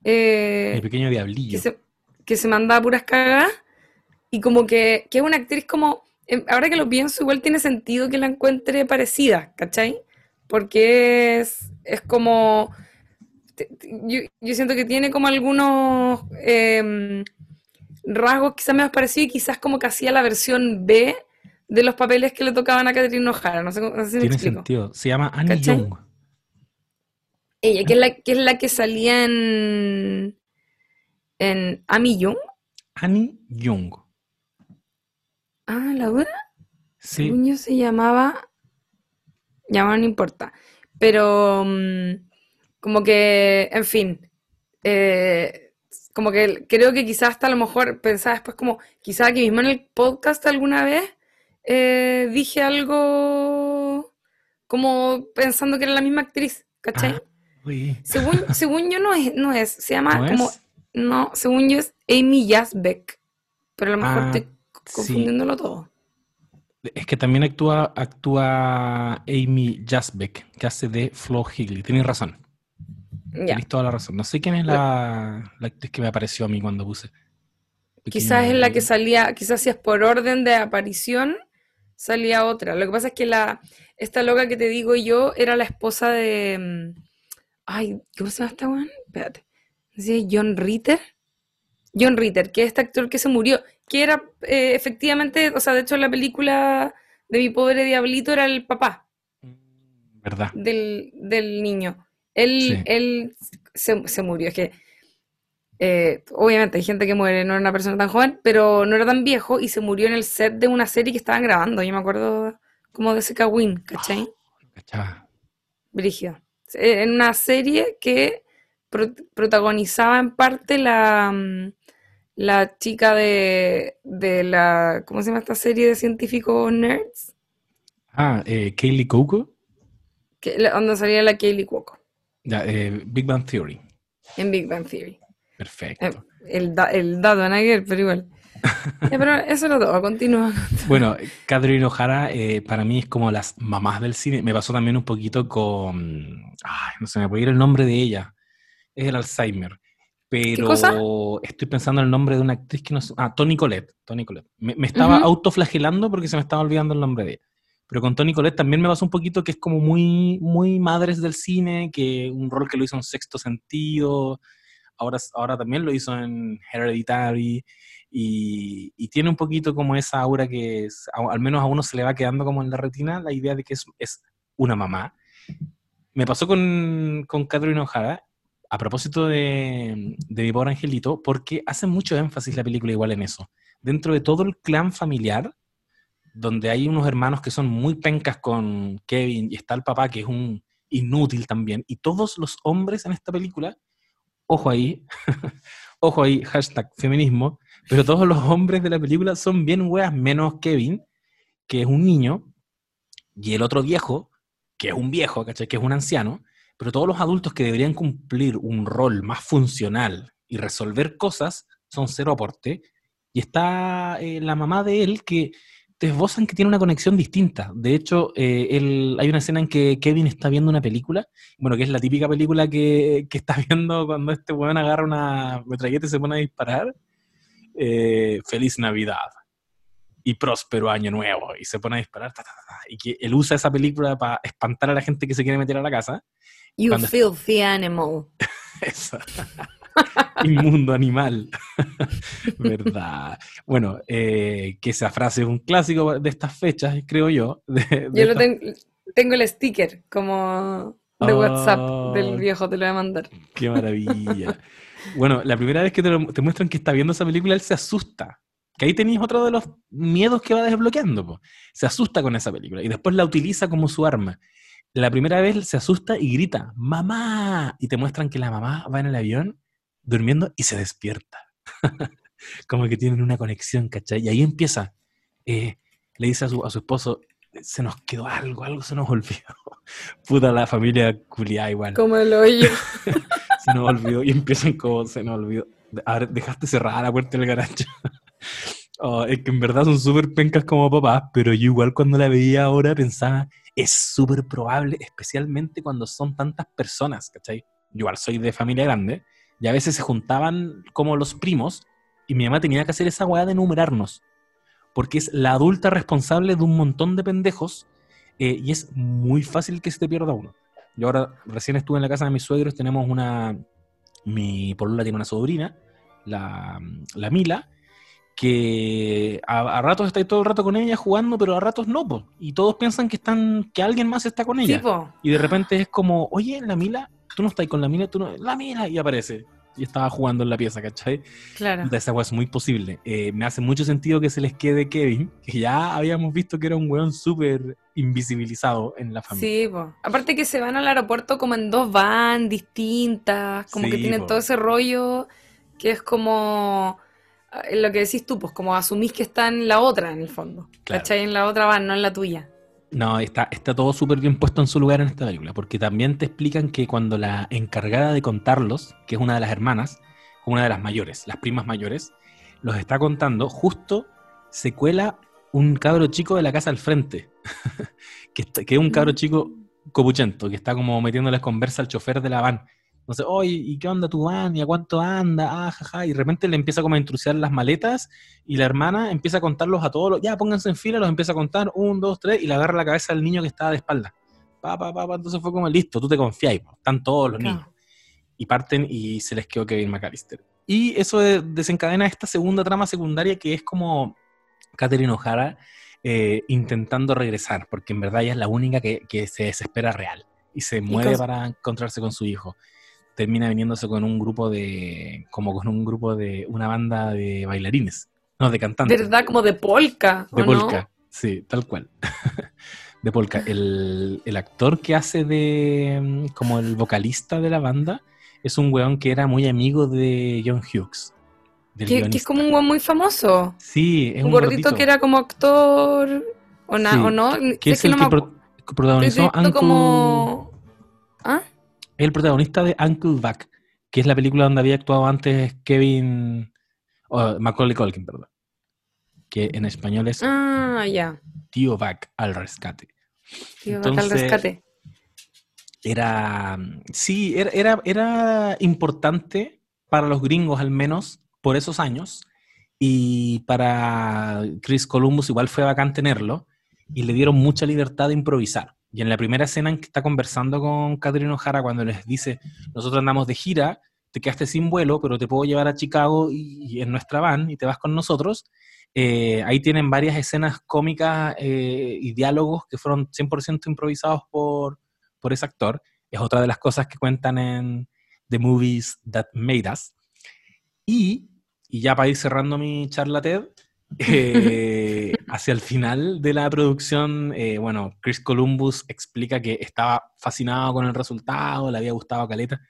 eh, Mi pequeño que diablillo. se, que se mandaba puras cagadas y como que, que es una actriz como, em, ahora que lo pienso, igual tiene sentido que la encuentre parecida, ¿cachai? Porque es, es como, yo, yo siento que tiene como algunos em, rasgos quizás menos parecidos y quizás como que hacía la versión B de los papeles que le tocaban a Catherine O'Hara, no sé, no sé si me Tiene explico. sentido. Se llama Annie ¿Cachai? Young. Ella, que es la que, es la que salía en, en Amy Young. Annie Young. Ah, la dura. Sí. Según yo se llamaba. Ya no importa. Pero mm, como que, en fin. eh, como que creo que quizás hasta a lo mejor pensaba después como, quizás aquí mismo en el podcast alguna vez eh, dije algo como pensando que era la misma actriz, ¿cachai? Ah. Según, según yo no es, no es, se llama ¿No como, es? no, según yo es Amy Yazbek, pero a lo mejor Ah, estoy sí. confundiéndolo todo. Es que también actúa, actúa Amy Jasbeck, que hace de Flo Higley. Tienes razón. Ya. Tienes toda la razón. No sé quién es la, la actriz que me apareció a mí cuando puse. Pequeño Quizás es la que salía, quizás si es por orden de aparición, salía otra. Lo que pasa es que la, esta loca que te digo yo era la esposa de. mm, Ay, ¿cómo se llama esta weón? Espérate. ¿Sí? John Ritter. John Ritter, que es este actor que se murió, que era eh, efectivamente, o sea, de hecho en la película de mi pobre diablito era el papá ¿Verdad? del, del niño. Él, Sí. él se, se murió. Es que, eh, obviamente, hay gente que muere, no era una persona tan joven, pero no era tan viejo y se murió en el set de una serie que estaban grabando. Yo me acuerdo como de ese Win, ¿cachai? ¿Cachai? Brígido. Eh, En una serie que pro- protagonizaba en parte la, mm, la chica de, de la. ¿Cómo se llama esta serie de científicos nerds? Ah, eh, Kaylee. Que, la- donde salía la Kaylee Cuoco Ya, eh, Big Bang Theory. en Big Bang Theory. Perfecto. Eh, el, da- el que ver, pero igual. Pero eso era todo, continúa. Bueno, Catherine O'Hara eh, para mí es como las mamás del cine. Me pasó también un poquito con... Ay, no se me puede ir el nombre de ella. Es el Alzheimer. Pero cosa? estoy pensando en el nombre de una actriz que no sé. Ah, Toni Collette. Toni Collette. Me, me estaba autoflagelando porque se me estaba olvidando el nombre de ella. Pero con Toni Collette también me pasó un poquito que es como muy, muy madres del cine, que un rol que lo hizo en sexto sentido. Ahora, ahora también lo hizo en Hereditary. Y, y tiene un poquito como esa aura que al menos a uno se le va quedando como en la retina la idea de que es, es una mamá. Me pasó con, con Catherine O'Hara, a propósito de, de Mi Pobre Angelito, porque hace mucho énfasis la película igual en eso. Dentro de todo el clan familiar, donde hay unos hermanos que son muy pencas con Kevin y está el papá que es un inútil también, y todos los hombres en esta película, ojo ahí, ojo ahí, hashtag feminismo, pero todos los hombres de la película son bien weas, menos Kevin, que es un niño, y el otro viejo, que es un viejo, ¿cachai? Que es un anciano, pero todos los adultos que deberían cumplir un rol más funcional y resolver cosas son cero aporte. Y está eh, la mamá de él que te esbozan que tiene una conexión distinta. De hecho, eh, él- hay una escena en que Kevin está viendo una película, bueno, que es la típica película que, que está viendo cuando este weón agarra una metralleta y se pone a disparar. Eh, Feliz Navidad y próspero año nuevo y se pone a disparar ta, ta, ta, y que él usa esa película para espantar a la gente que se quiere meter a la casa You filthy animal. Eso. Inmundo animal. ¿Verdad? Bueno, eh, que esa frase es un clásico de estas fechas, creo yo. de- de Yo lo tengo, tengo el sticker como de Oh. WhatsApp del viejo, te lo voy a mandar. Qué maravilla. bueno, la primera vez que te, lo- te muestran que está viendo esa película, él se asusta. Que ahí tenéis otro de los miedos que va desbloqueando. po. Se asusta con esa película y después la utiliza como su arma. La primera vez se asusta y grita, ¡Mamá! Y te muestran que la mamá va en el avión durmiendo y se despierta. como que tienen una conexión, ¿cachai? Y ahí empieza. eh, le dice a su, a su esposo, se nos quedó algo, algo se nos olvidó. Puta la familia culiada igual Como el hoyo. se nos olvidó y empiezan como se nos olvidó. A ver, dejaste cerrada la puerta del garaje. Oh, es que en verdad son súper pencas como papás, pero yo igual cuando la veía ahora pensaba, es súper probable, especialmente cuando son tantas personas, ¿cachai? Yo igual soy de familia grande, y a veces se juntaban como los primos, y mi mamá tenía que hacer esa weá de numerarnos, porque es la adulta responsable de un montón de pendejos, eh, y es muy fácil que se te pierda uno. Yo ahora recién estuve en la casa de mis suegros, tenemos una, mi polola tiene una sobrina, la, la Mila, que a, a ratos está ahí todo el rato con ella jugando, pero a ratos no, po. y todos piensan que están que alguien más está con ella. Y de repente es como, oye, la Mila, tú no estás con la Mila, tú no, la Mila, y aparece. Y estaba jugando en la pieza, ¿cachai? claro. Puta, Esa weá es muy posible. Eh, me hace mucho sentido que se les quede Kevin, que ya habíamos visto que era un weón súper invisibilizado en la familia. Sí, po. Aparte que se van al aeropuerto como en dos van distintas, como que tienen po. todo ese rollo que es como eh, lo que decís tú, pues como asumís que está en la otra, en el fondo. Claro. ¿Cachai? En la otra van, no en la tuya. No, está, está todo súper bien puesto en su lugar en esta película, porque también te explican que cuando la encargada de contarlos, que es una de las hermanas, una de las mayores, las primas mayores, los está contando, justo se cuela un cabro chico de la casa al frente, que, está- que es un cabro chico copuchento, que está como metiéndoles conversa al chofer de la van. Entonces, oye, ¿y qué onda tu van? ¿Y a cuánto anda? Ah, jaja. Y de repente le empieza como a intrusiar las maletas y la hermana empieza a contarlos a todos. Los, ya, pónganse en fila, los empieza a contar. Un, dos, tres, y le agarra la cabeza al niño que estaba de espalda. Pa, pa, pa, pa. Entonces fue como, listo, tú te confías. po. Están todos los Claro. niños. Y parten y se les quedó Kevin McAllister. Y eso de- desencadena esta segunda trama secundaria que es como Catherine O'Hara eh, intentando regresar, porque en verdad ella es la única que, que se desespera real y se muere con- para encontrarse con su hijo. Termina viniéndose con un grupo de, como con un grupo de, una banda de bailarines, no, de cantantes. ¿Verdad? Como de polka. De polka, sí, tal cual. de polka. El, el actor que hace de mm, como el vocalista de la banda es un weón que era muy amigo de John Hughes. Que, que es como un guan muy famoso. Sí, es Un, un, gordito, que era como actor. ¿O, na- Sí, o no? que es, el no que me pro- protagonizó Uncle, como... Es el protagonista de Uncle Buck, que es la película donde había actuado antes Kevin o Macaulay Culkin, perdón. Que en español es Ah, ya. Tío Buck al rescate. Tío, acá al Entonces, rescate. era, sí, era, era, era importante para los gringos al menos, por esos años. Y para Chris Columbus igual fue bacán tenerlo. Y le dieron mucha libertad de improvisar. Y en la primera escena en que está conversando con Catherine O'Hara, cuando les dice, nosotros andamos de gira, te quedaste sin vuelo, pero te puedo llevar a Chicago y, en nuestra van y te vas con nosotros. Eh, ahí tienen varias escenas cómicas eh, y diálogos que fueron 100% improvisados por, por ese actor. Es otra de las cosas que cuentan en The Movies That Made Us. Y, y ya para ir cerrando mi charla TED, eh, hacia el final de la producción, bueno, Chris Columbus explica que estaba fascinado con el resultado, le había gustado a Caleta.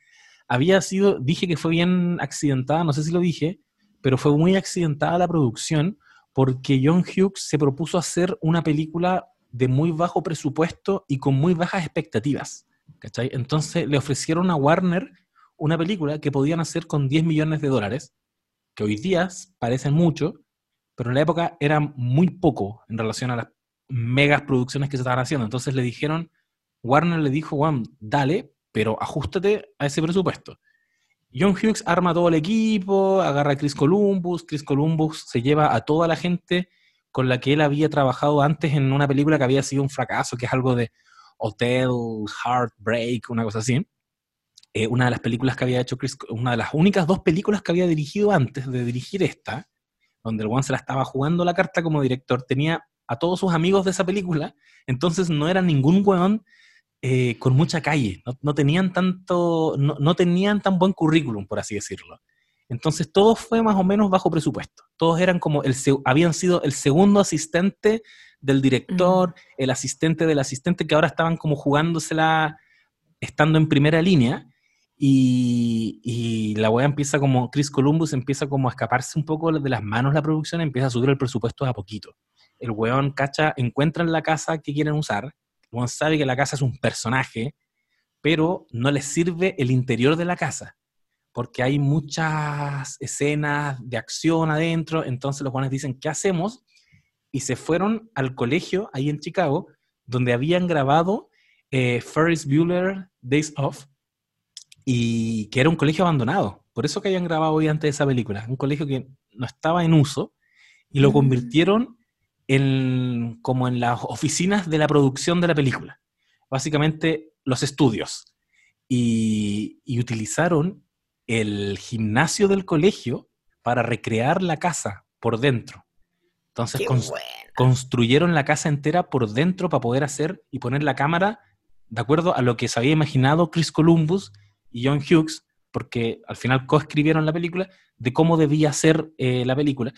Había sido, dije que fue bien accidentada, no sé si lo dije, pero fue muy accidentada la producción porque John Hughes se propuso hacer una película de muy bajo presupuesto y con muy bajas expectativas. Entonces le ofrecieron a Warner una película que podían hacer con 10 millones de dólares, que hoy día parecen mucho, pero en la época era muy poco en relación a las megas producciones que se estaban haciendo. Entonces le dijeron, Warner le dijo, Juan, dale, pero ajustate a ese presupuesto. John Hughes arma todo el equipo, agarra a Chris Columbus, Chris Columbus se lleva a toda la gente con la que él había trabajado antes en una película que había sido un fracaso, que es algo de Hotel, Heartbreak, una cosa así. Eh, una de las películas que había hecho Chris, una de las únicas dos películas que había dirigido antes de dirigir esta, donde el one se la estaba jugando la carta como director, tenía a todos sus amigos de esa película, entonces no era ningún weón eh, con mucha calle, no, tenían tanto, no, tenían tan buen currículum, por así decirlo. Entonces todo fue más o menos bajo presupuesto. Todos eran como el habían sido el segundo asistente del director, el asistente del asistente, que ahora estaban como jugándosela estando en primera línea. Y, la wea empieza como, Chris Columbus empieza como a escaparse un poco de las manos la producción, empieza a subir el presupuesto a poquito. El weón, cacha, encuentran la casa que quieren usar, Juan sabe que la casa es un personaje, pero no le sirve el interior de la casa, porque hay muchas escenas de acción adentro, entonces los Juanes dicen, ¿qué hacemos? Y se fueron al colegio ahí en Chicago, donde habían grabado eh, Ferris Bueller Days Off, y que era un colegio abandonado. Por eso que habían grabado hoy antes de esa película. Un colegio que no estaba en uso y lo mm. convirtieron como en las oficinas de la producción de la película. Básicamente los estudios. Y, utilizaron el gimnasio del colegio para recrear la casa por dentro. Entonces construyeron la casa entera por dentro para poder hacer y poner la cámara de acuerdo a lo que se había imaginado Chris Columbus y John Hughes, porque al final coescribieron la película, de cómo debía ser eh, la película.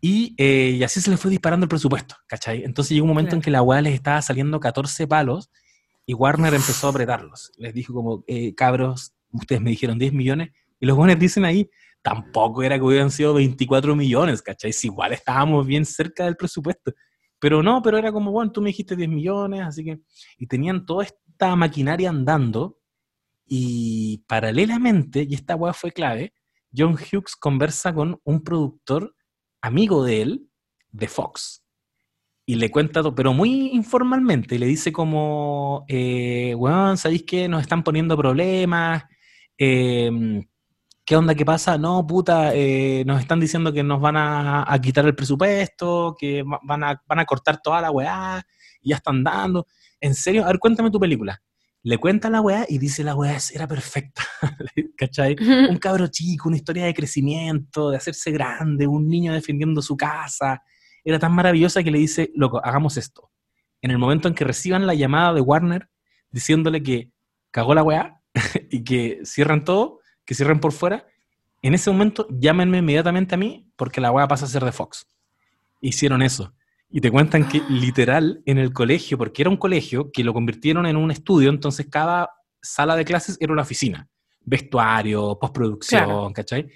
Eh, y, así se le fue disparando el presupuesto, ¿cachai? Entonces llegó un momento en que la weá les estaba saliendo 14 palos y Warner empezó a apretarlos. Les dijo como, eh, cabros, ustedes me dijeron 10 millones y los buenos dicen ahí, tampoco era que hubieran sido 24 millones, ¿cachai? Si igual estábamos bien cerca del presupuesto. Pero no, pero era como, bueno, tú me dijiste 10 millones, así que... Y tenían toda esta maquinaria andando y paralelamente, y esta weá fue clave, John Hughes conversa con un productor amigo de él, de Fox, y le cuenta, todo, pero muy informalmente, le dice como, eh, weón, ¿sabéis que nos están poniendo problemas? Em, ¿Qué onda? ¿Qué pasa? No, puta, eh, nos están diciendo que nos van a, quitar el presupuesto, que van a, van a cortar toda la weá, y ya están dando. ¿En serio? A ver, cuéntame tu película le cuenta la weá y dice la weá era perfecta, ¿cachai? Un cabro chico, una historia de crecimiento, de hacerse grande, un niño defendiendo su casa, era tan maravillosa que le dice, loco, hagamos esto. En el momento en que reciban la llamada de Warner diciéndole que cagó la weá y que cierran todo, que cierren por fuera, en ese momento llámenme inmediatamente a mí porque la weá pasa a ser de Fox. Hicieron eso. Y te cuentan que literal en el colegio, porque era un colegio que lo convirtieron en un estudio, entonces cada sala de clases era una oficina. Vestuario, postproducción, ¿cachai?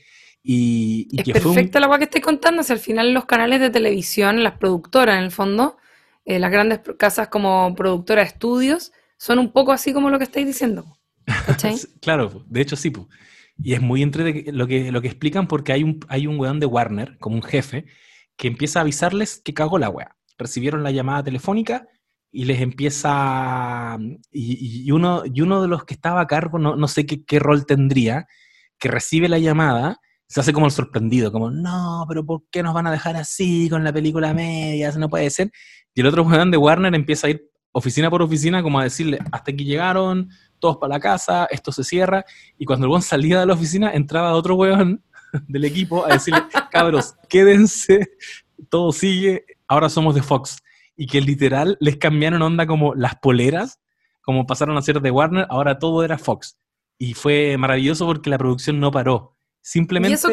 Y, es perfecta la agua que estoy contando, si al final los canales de televisión, las productoras en el fondo, eh, las grandes casas como productora de estudios, son un poco así como lo que estáis diciendo. ¿cachai? claro, de hecho sí. Y es muy entre lo que, lo que explican porque hay un, hay un weón de Warner, como un jefe, que empieza a avisarles que cagó la wea. Recibieron la llamada telefónica y les empieza, y, uno, y uno de los que estaba a cargo, no, no sé qué, rol tendría, que recibe la llamada se hace como el sorprendido, como, no, pero ¿por qué nos van a dejar así con la película media? Eso no puede ser. Y el otro weón de Warner empieza a ir oficina por oficina como a decirle, hasta aquí llegaron, todos para la casa, esto se cierra. Y cuando el weón salía de la oficina, entraba otro weón del equipo a decirle, cabros, quédense, todo sigue, ahora somos de Fox. Y que literal les cambiaron onda como las poleras, como pasaron a ser de Warner, ahora todo era Fox. Y fue maravilloso porque la producción no paró. Simplemente... eso,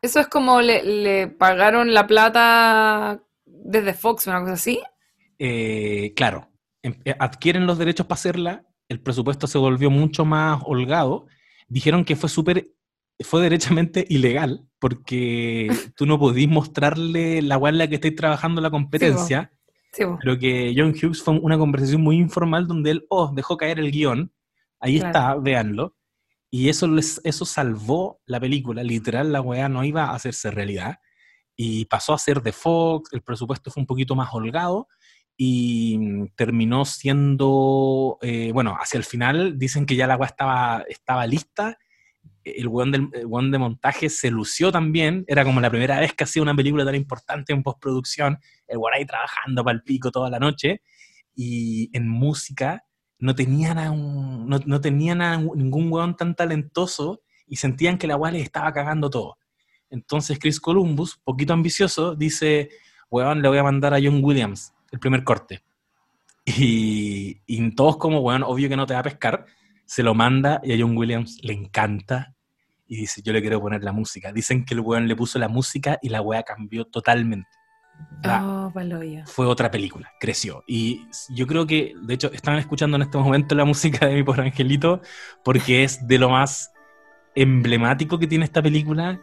eso es como le, le pagaron la plata desde Fox, una cosa así. eh, claro, em- eh, adquieren los derechos para hacerla, el presupuesto se volvió mucho más holgado, dijeron que fue súper, fue derechamente ilegal, porque tú no podís mostrarle la la que estáis trabajando la competencia, Sí, pero que John Hughes fue una conversación muy informal donde él, oh, dejó caer el guion, ahí Claro. está, véanlo, y eso, les, eso salvó la película, literal, la weá no iba a hacerse realidad, y pasó a ser de Fox, el presupuesto fue un poquito más holgado, y mm, terminó siendo, eh, bueno, hacia el final dicen que ya la weá estaba, estaba lista, el weón, del, el weón de montaje se lució también, era como la primera vez que hacía una película tan importante en postproducción, el weón ahí trabajando para el pico toda la noche, y en música no tenían, a no, no tenían ningún weón tan talentoso y sentían que la weá les estaba cagando todo. Entonces Chris Columbus, poquito ambicioso, dice, weón, le voy a mandar a John Williams el primer corte. Y, y todos como, weón, obvio que no te va a pescar, se lo manda y a John Williams le encanta y dice, yo le quiero poner la música. Dicen que el weón le puso la música y la weá cambió totalmente. Oh, fue otra película, creció. Y yo creo que, de hecho, están escuchando en este momento la música de mi pobre angelito, porque es de lo más emblemático que tiene esta película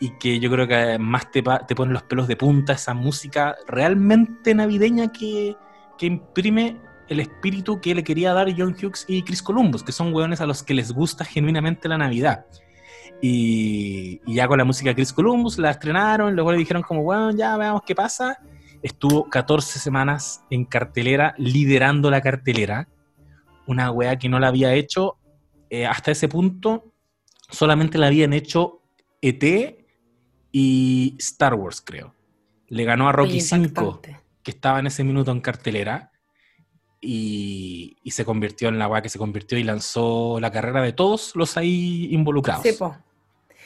y que yo creo que más te, te pone los pelos de punta esa música realmente navideña que, que imprime el espíritu que le quería dar John Hughes y Chris Columbus, que son hueones a los que les gusta genuinamente la Navidad. Y, y ya con la música de Chris Columbus la estrenaron, luego le dijeron como, bueno, ya veamos qué pasa. Estuvo 14 semanas en cartelera, liderando la cartelera. Una wea que no la había hecho eh, hasta ese punto. Solamente la habían hecho ET y Star Wars, creo. Le ganó a Rocky Oye, 5 impactante. que estaba en ese minuto en cartelera y, y se convirtió en la weá que se convirtió y lanzó la carrera de todos los ahí involucrados. Sí, po.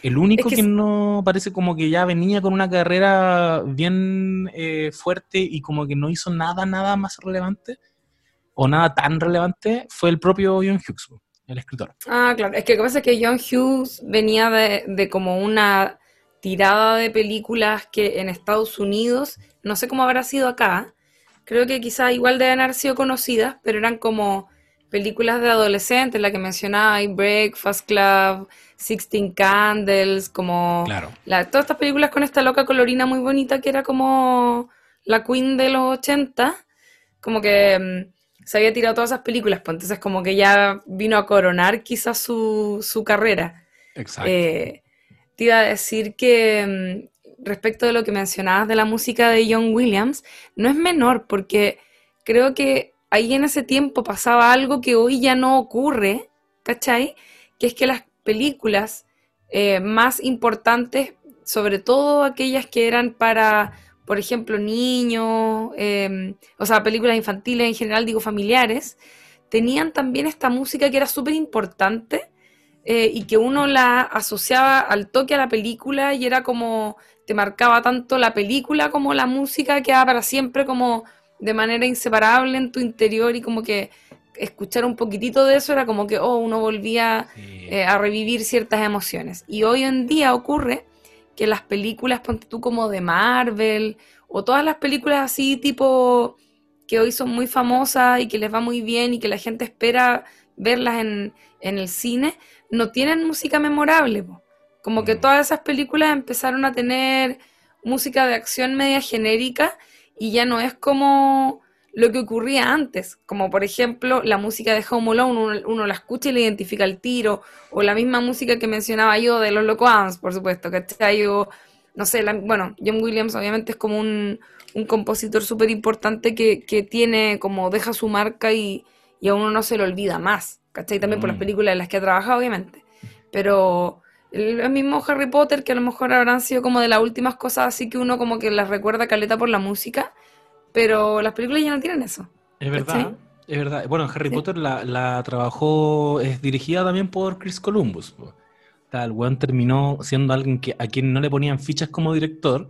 El único Es que, que- no parece como que ya venía con una carrera bien eh, fuerte y como que no hizo nada, nada más relevante o nada tan relevante fue el propio John Hughes, el escritor. Ah, claro. Es que lo que pasa es que John Hughes venía de, de como una tirada de películas que en Estados Unidos, no sé cómo habrá sido acá, creo que quizá igual deben haber sido conocidas, pero eran como películas de adolescentes, la que mencionaba, y Breakfast Club, Sixteen Candles, como Claro. la- todas estas películas con esta loca colorina muy bonita que era como la Queen de los 80, como que mm, se había tirado todas esas películas, pues entonces como que ya vino a coronar quizás su, su carrera. Exacto. Eh, te iba a decir que mm, respecto de lo que mencionabas de la música de John Williams, no es menor porque creo que ahí en ese tiempo pasaba algo que hoy ya no ocurre, ¿cachai? Que es que las películas eh, más importantes, sobre todo aquellas que eran para, por ejemplo, niños, eh, o sea, películas infantiles en general, digo familiares, tenían también esta música que era súper importante eh, y que uno la asociaba al toque a la película y era como, te marcaba tanto la película como la música, quedaba para siempre como de manera inseparable en tu interior y como que escuchar un poquitito de eso era como que, oh, uno volvía Sí. eh, a revivir ciertas emociones. Y hoy en día ocurre que las películas, ponte tú como de Marvel, o todas las películas así tipo que hoy son muy famosas y que les va muy bien y que la gente espera verlas en, en el cine, no tienen música memorable. po. Como que Mm. todas esas películas empezaron a tener música de acción media genérica y ya no es como lo que ocurría antes, como por ejemplo la música de Home Alone, uno, uno la escucha y le identifica el tiro, o la misma música que mencionaba yo de los Loco Adams, por supuesto, ¿cachai? O, no sé, la- bueno, John Williams obviamente es como un, un compositor súper importante que, que tiene, como deja su marca y, y a uno no se lo olvida más, ¿cachai? También por las Mm. películas en las que ha trabajado, obviamente. Pero El, mismo Harry Potter, que a lo mejor habrán sido como de las últimas cosas así que uno como que las recuerda caleta por la música, pero las películas ya no tienen eso. Es verdad, ¿Cachai? es verdad. Bueno, Harry Sí. Potter la, la trabajó, es dirigida también por Chris Columbus. El weón terminó siendo alguien que, a quien no le ponían fichas como director,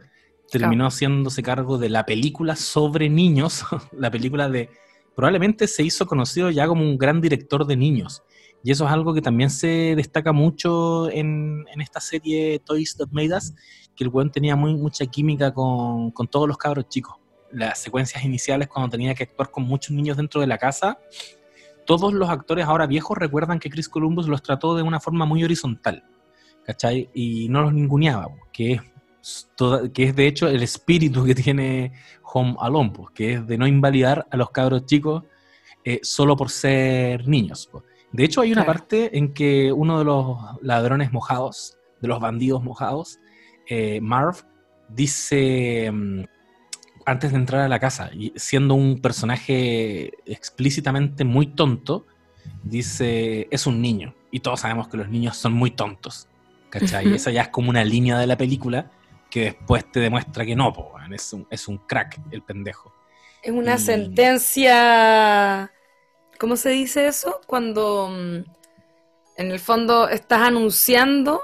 terminó haciéndose cargo de la película sobre niños, la película de... Probablemente se hizo conocido ya como un gran director de niños. Y eso es algo que también se destaca mucho en, en esta serie Toys That Made que el weón tenía muy, mucha química con, con todos los cabros chicos. Las secuencias iniciales cuando tenía que actuar con muchos niños dentro de la casa, todos los actores ahora viejos recuerdan que Chris Columbus los trató de una forma muy horizontal, ¿cachai? Y no los ninguneaba, que es, que es de hecho el espíritu que tiene Home Alone, que es de no invalidar a los cabros chicos eh, solo por ser niños. De hecho, hay una Claro. parte en que uno de los ladrones mojados, de los bandidos mojados, eh, Marv, dice, mm, antes de entrar a la casa, y siendo un personaje explícitamente muy tonto, dice, es un niño. Y todos sabemos que los niños son muy tontos. ¿Cachai? Ujú. Esa ya es como una línea de la película que después te demuestra que no, po, es, un, es un crack el pendejo. Es una Y- sentencia. ¿Cómo se dice eso? Cuando mm, en el fondo estás anunciando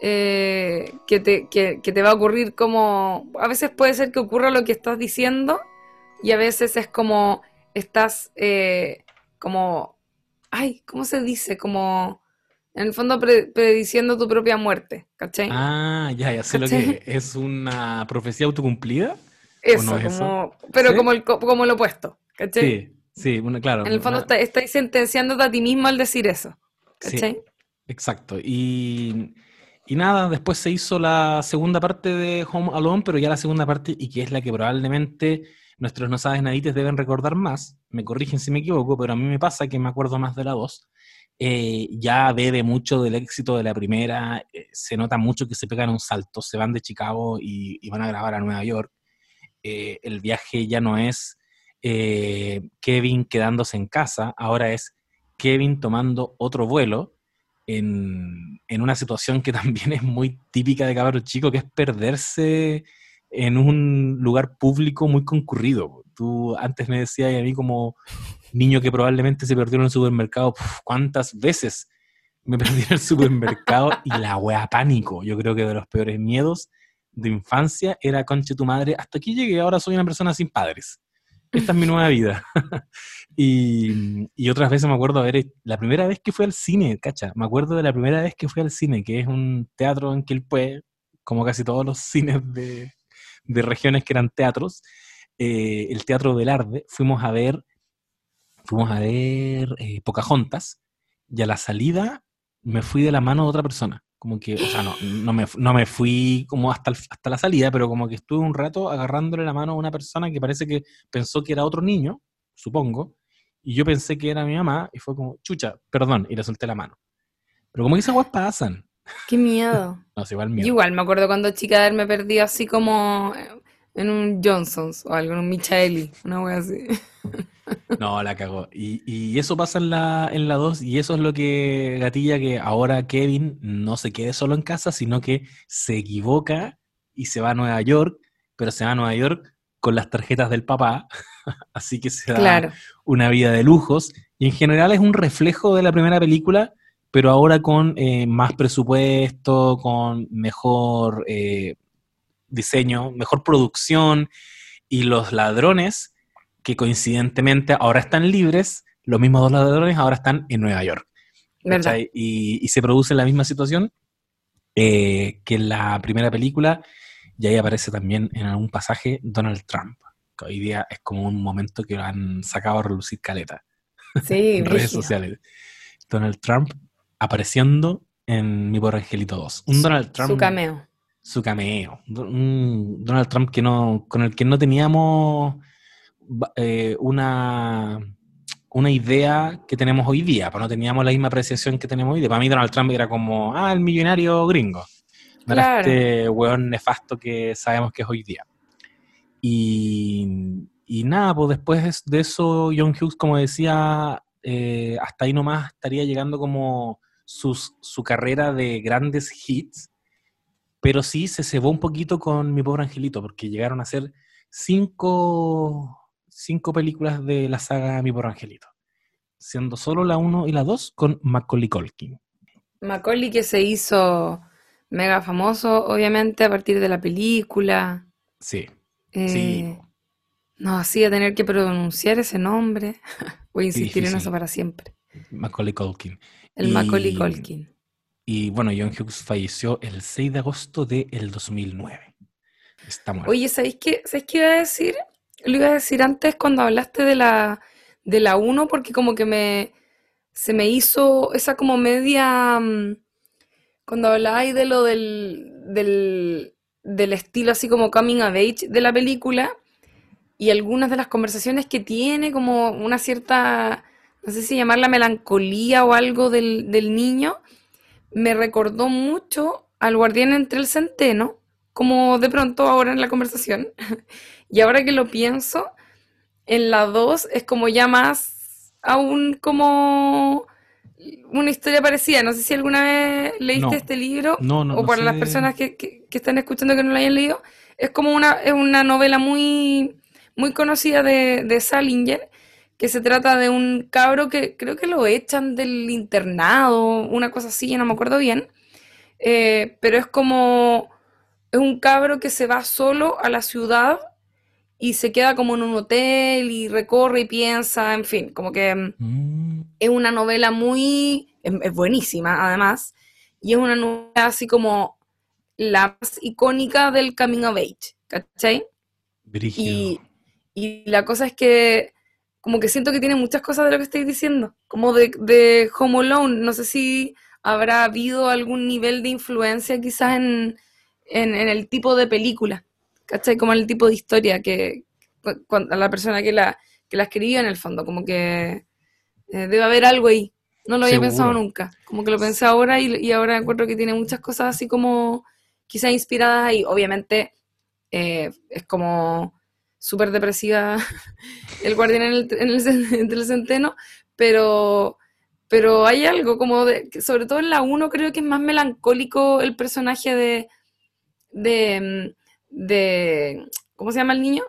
eh, que, te, que- que te va a ocurrir como. A veces puede ser que ocurra lo que estás diciendo y a veces es como estás eh, como. Ay, ¿cómo se dice? Como. En el fondo pre- prediciendo tu propia muerte, ¿cachai? Ah, ya, ya sé lo que es. ¿Es una profecía autocumplida? eso, no es eso? como, pero ¿Sí? como, el, co- como lo opuesto, ¿cachai? Sí, sí, una, claro. En el fondo una- estáis sentenciándote a ti mismo al decir eso. sí, ¿Cachai? exacto. Y, y nada, después se hizo la segunda parte de Home Alone, pero ya la segunda parte, y que es la que probablemente nuestros no sabes nadites deben recordar más. Me corrigen si me equivoco, pero a mí me pasa que me acuerdo más de la 2. Eh, ya bebe mucho del éxito de la primera, eh, se nota mucho que se pegan un salto, se van de Chicago y, y van a grabar a Nueva York. Eh, el viaje ya no es eh, Kevin quedándose en casa, ahora es Kevin tomando otro vuelo en, en una situación que también es muy típica de cabros chicos, que es perderse en un lugar público muy concurrido. Tú antes me decías a mí como niño que probablemente se perdió en el supermercado, "Puf, ¿cuántas veces me perdí en el supermercado? Y la wea pánico, yo creo que de los peores miedos de infancia era, conche tu madre, hasta aquí llegué, ahora soy una persona sin padres. Esta es mi nueva vida. y, y otras veces me acuerdo haber, la primera vez que fui al cine, cacha, me acuerdo de la primera vez que fui al cine, que es un teatro en Quilpué, como casi todos los cines de, de regiones que eran teatros, eh, el Teatro Velarde, fuimos a ver, fuimos a ver eh, Pocahontas, y a la salida me fui de la mano de otra persona. Como que, o sea, no, no, me, no me fui como hasta, el- hasta la salida, pero como que estuve un rato agarrándole la mano a una persona que parece que pensó que era otro niño, supongo, y yo pensé que era mi mamá, y fue como, chucha, perdón, y le solté la mano. Pero como que esas guas pasan. Qué miedo. No, igual miedo. igual me acuerdo cuando chica de haberme perdido así como en un Johnson's o algo, en un Michaeli, una wea así. No, la cagó. Y, y eso pasa en la, en la 2 y eso es lo que gatilla que ahora Kevin no se quede solo en casa, sino que se equivoca y se va a Nueva York, pero se va a Nueva York con las tarjetas del papá, así que se da Claro. una vida de lujos y en general es un reflejo de la primera película, pero ahora con eh, más presupuesto, con mejor eh, diseño, mejor producción y los ladrones que coincidentemente ahora están libres, los mismos dos ladrones ahora están en Nueva York. Y, y se produce la misma situación eh, que en la primera película, y ahí aparece también en algún pasaje Donald Trump, que hoy día es como un momento que lo han sacado a relucir caleta Sí, en redes sociales. Donald Trump apareciendo en Mi Pobre Angelito 2. Un Donald Trump Su cameo. su cameo. Un Donald Trump que no, con el que no teníamos eh, una, una idea que tenemos hoy día, pues no teníamos la misma apreciación que tenemos hoy día. Para mí Donald Trump era como, ah, el millonario gringo. No era este weón nefasto que sabemos que es hoy día. Y, y nada, pues después de eso, John Hughes, como decía, eh, hasta ahí nomás estaría llegando como sus, su carrera de grandes hits, pero sí se cebó un poquito con Mi Pobre Angelito, porque llegaron a ser cinco, cinco películas de la saga Mi Pobre Angelito, siendo solo la 1 y la 2 con Macaulay Culkin. Macaulay que se hizo mega famoso, obviamente, a partir de la película. Sí, Eh, Sí. Nos hacía tener que pronunciar ese nombre. Voy a insistir en eso para siempre. Macaulay Culkin. El Y- Macaulay Culkin. Y bueno, John Hughes falleció el 6 de agosto del 2009. Está muerto. Oye, ¿sabéis qué, ¿sabéis qué iba a decir? Lo iba a decir antes cuando hablaste de la, de la 1, porque como que me, se me hizo esa como media, mm, cuando hablabais de lo del, del, del estilo así como coming of age de la película, y algunas de las conversaciones que tiene, como una cierta, no sé si llamarla melancolía o algo del, del niño, me recordó mucho al guardián entre el centeno, como de pronto ahora en la conversación. Y ahora que lo pienso, en la 2 es como ya más aún como una historia parecida. No sé si alguna vez leíste No. este libro No, no, o no para las sé. personas que, que- que están escuchando que no lo hayan leído. Es como una, es una novela muy, muy conocida de, de Salinger, que se trata de un cabro que creo que lo echan del internado, una cosa así, no me acuerdo bien. Eh, pero es como, es un cabro que se va solo a la ciudad y se queda como en un hotel y recorre y piensa, en fin, como que mm, Mm, es una novela muy, es, es buenísima además, y es una novela así como la más icónica del coming of age, ¿cachai? Y, y la cosa es que como que siento que tiene muchas cosas de lo que estáis diciendo, como de, de Home Alone, no sé si habrá habido algún nivel de influencia quizás en, en, en el tipo de película, ¿cachai? Como el tipo de historia que, cu- cuan- a la persona que la, que la escribió en el fondo, como que eh, debe haber algo ahí. No lo había pensado nunca, como que lo pensé ahora y, y ahora encuentro que tiene muchas cosas así como quizás inspiradas ahí. Obviamente eh, es como súper depresiva el guardián en el, en el centeno, pero, pero hay algo como de, sobre todo en la 1 creo que es más melancólico el personaje de, de, mm, de ¿cómo se llama el niño?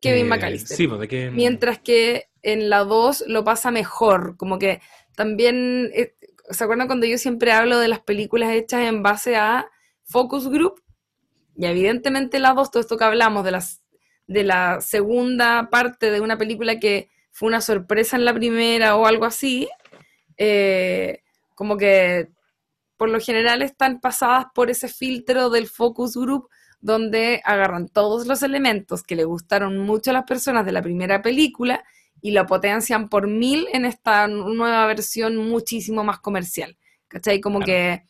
Kevin Eh, McAllister. Sí, pues de que. Mientras que en la 2 lo pasa mejor, como que también, eh, ¿se acuerdan cuando yo siempre hablo de las películas hechas en base a focus group? Y evidentemente la 2, todo esto que hablamos de, las, de la segunda parte de una película que fue una sorpresa en la primera o algo así, eh, como que por lo general están pasadas por ese filtro del focus group donde agarran todos los elementos que le gustaron mucho a las personas de la primera película y lo potencian por mil en esta nueva versión muchísimo más comercial. ¿Cachai? Como Claro. que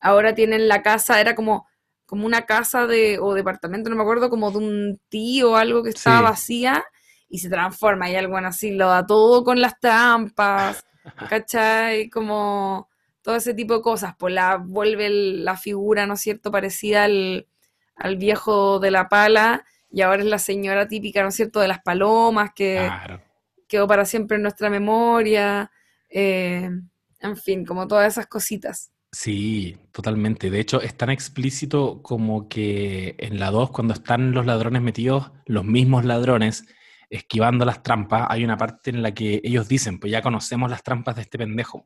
ahora tienen la casa, era como, como una casa de, o departamento, no me acuerdo, como de un tío o algo que estaba Sí. vacía y se transforma y algo así, lo da todo con las trampas, ¿cachai? Como todo ese tipo de cosas, pues la vuelve el- la figura, ¿no es cierto?, parecida al, al viejo de la pala y ahora es la señora típica, ¿no es cierto?, de las palomas que Claro. quedó para siempre en nuestra memoria, eh, en fin, como todas esas cositas. Sí, totalmente. De hecho, es tan explícito como que en la 2, cuando están los ladrones metidos, los mismos ladrones, esquivando las trampas, hay una parte en la que ellos dicen, pues ya conocemos las trampas de este pendejo.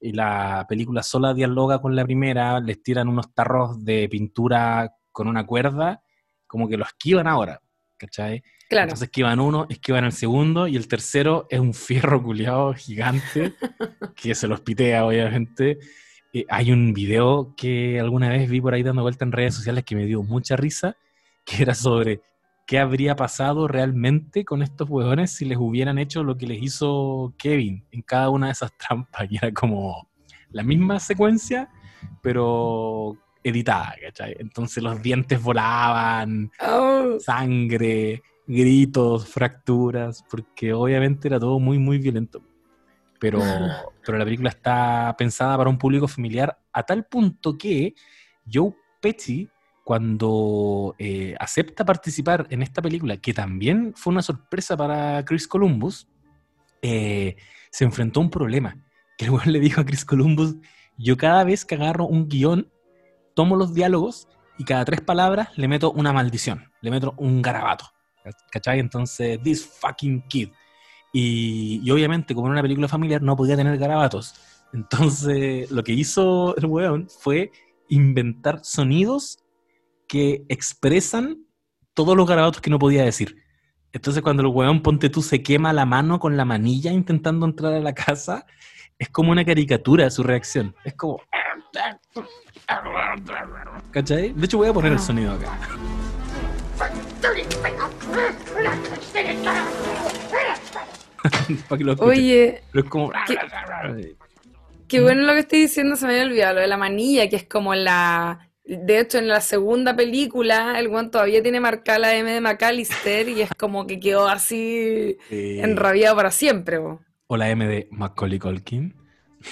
Y la película sola dialoga con la primera, les tiran unos tarros de pintura con una cuerda, como que lo esquivan ahora, ¿cachai? Claro, Entonces esquivan uno, esquivan el segundo, y el tercero es un fierro culiado gigante que se los pitea, obviamente. Eh, hay un video que alguna vez vi por ahí dando vuelta en redes sociales que me dio mucha risa, que era sobre qué habría pasado realmente con estos huevones si les hubieran hecho lo que les hizo Kevin en cada una de esas trampas. Y era como la misma secuencia, pero editada, ¿cachai? Entonces los dientes volaban, Oh, sangre, gritos, fracturas, porque obviamente era todo muy, muy violento. Pero, pero la película está pensada para un público familiar a tal punto que Joe Pesci, cuando eh, acepta participar en esta película, que también fue una sorpresa para Chris Columbus, eh, se enfrentó a un problema, que el le dijo a Chris Columbus, yo cada vez que agarro un guion, tomo los diálogos y cada tres palabras le meto una maldición, le meto un garabato. ¿Cachai? Entonces, this fucking kid. Y, y obviamente, como era una película familiar, no podía tener garabatos. Entonces, lo que hizo el weón fue inventar sonidos que expresan todos los garabatos que no podía decir. Entonces, cuando el weón, ponte tú, se quema la mano con la manilla intentando entrar a la casa, es como una caricatura su reacción. Es como. ¿Cachai? De hecho, voy a poner el sonido acá. Para que lo. Oye, Pero es como. qué bueno lo que estoy diciendo, se me había olvidado, lo de la manilla, que es como la... De hecho, en la segunda película, el guan todavía tiene marcada la M de McAllister y es como que quedó así Sí. enrabiado para siempre. O la M de Macaulay Culkin.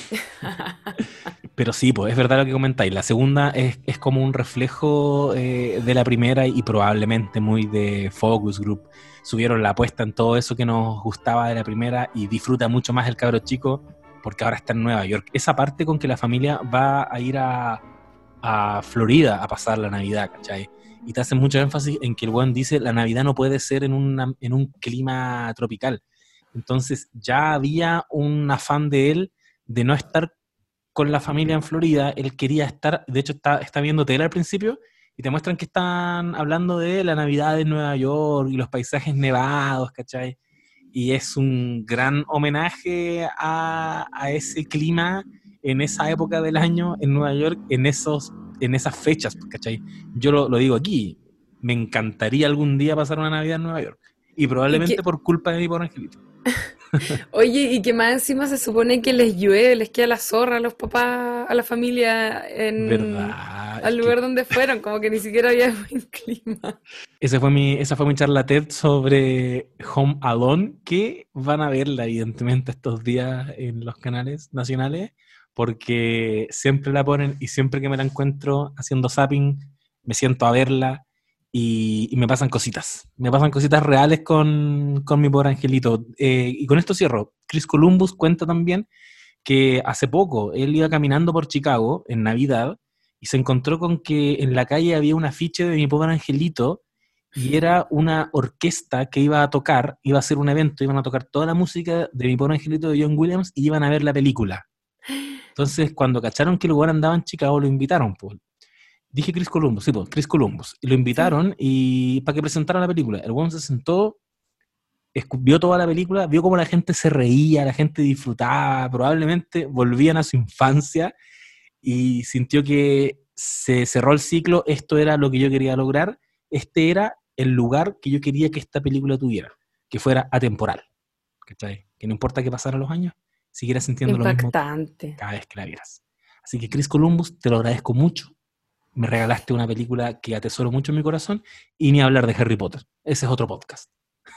Pero sí, pues es verdad lo que comentáis. La segunda es, es como un reflejo eh, de la primera y probablemente muy de Focus Group. Subieron la apuesta en todo eso que nos gustaba de la primera y disfruta mucho más el cabro chico porque ahora está en Nueva York. Esa parte con que la familia va a ir a, a Florida a pasar la Navidad, ¿cachai? Y te hacen mucho énfasis en que el buen dice la Navidad no puede ser en, una- en un clima tropical. Entonces ya había un afán de él de no estar con la familia en Florida, él quería estar, de hecho está, está viendo tele al principio y te muestran que están hablando de la Navidad en Nueva York y los paisajes nevados, ¿cachai? Y es un gran homenaje a, a ese clima en esa época del año en Nueva York, en, esos, en esas fechas, ¿cachai? Yo lo, lo digo aquí, me encantaría algún día pasar una Navidad en Nueva York. Y probablemente ¿Y qué- por culpa de mi pobre angelito. Oye, y que más encima se supone que les llueve, les queda la zorra a los papás, a la familia en al que lugar donde fueron, como que ni siquiera había buen clima. ese fue mi, esa fue mi charla TED sobre Home Alone, que van a verla evidentemente estos días en los canales nacionales, porque siempre la ponen y siempre que me la encuentro haciendo zapping, me siento a verla y, y me pasan cositas. Me pasan cositas reales con, con mi pobre angelito. Eh, y con esto cierro. Chris Columbus cuenta también que hace poco él iba caminando por Chicago en Navidad y se encontró con que en la calle había un afiche de mi pobre angelito y era una orquesta que iba a tocar, iba a hacer un evento, iban a tocar toda la música de mi pobre angelito de John Williams y iban a ver la película. Entonces, cuando cacharon que el lugar andaba en Chicago, lo invitaron. Pues. Dije Chris Columbus, sí, pues, Chris Columbus. Y lo invitaron y para que presentara la película. El weón se sentó, vio toda la película, vio cómo la gente se reía, la gente disfrutaba, probablemente volvían a su infancia y sintió que se cerró el ciclo, esto era lo que yo quería lograr, este era el lugar que yo quería que esta película tuviera, que fuera atemporal. ¿cachai? Que no importa que pasaran los años, siguieras sintiendo lo mismo cada vez que la vieras. Así que Chris Columbus, te lo agradezco mucho. Me regalaste una película que atesoro mucho en mi corazón y ni hablar de Harry Potter. Ese es otro podcast.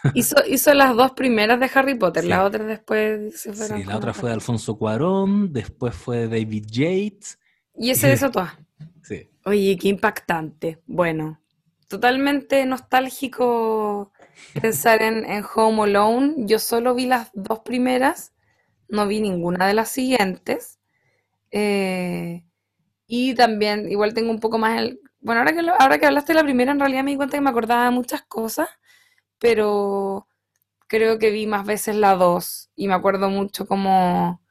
Hizo, hizo las dos primeras de Harry Potter, Sí. las otras después se fueron. Sí, la otra fue de. Alfonso Cuarón, después fue de David Yates. Y ese de Sotoa. Sí. Oye, qué impactante. Bueno, totalmente nostálgico pensar en, en Home Alone. Yo solo vi las dos primeras, no vi ninguna de las siguientes. Eh, y también, igual tengo un poco más el... Bueno, ahora que, lo- ahora que hablaste de la primera, en realidad me di cuenta que me acordaba de muchas cosas, pero creo que vi más veces la dos y me acuerdo mucho como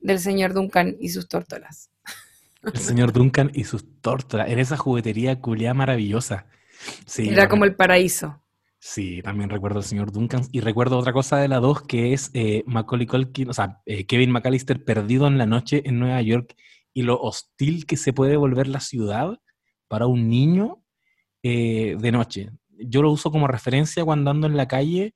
del señor Duncan y sus tórtolas. El señor Duncan y sus tórtolas en esa juguetería culiá maravillosa. Sí, Era como el paraíso. Sí, también recuerdo al señor Duncan. Y recuerdo otra cosa de la 2 que es eh, Macaulay Culkin, o sea, eh, Kevin McAllister perdido en la noche en Nueva York y lo hostil que se puede volver la ciudad para un niño eh, de noche. Yo lo uso como referencia cuando ando en la calle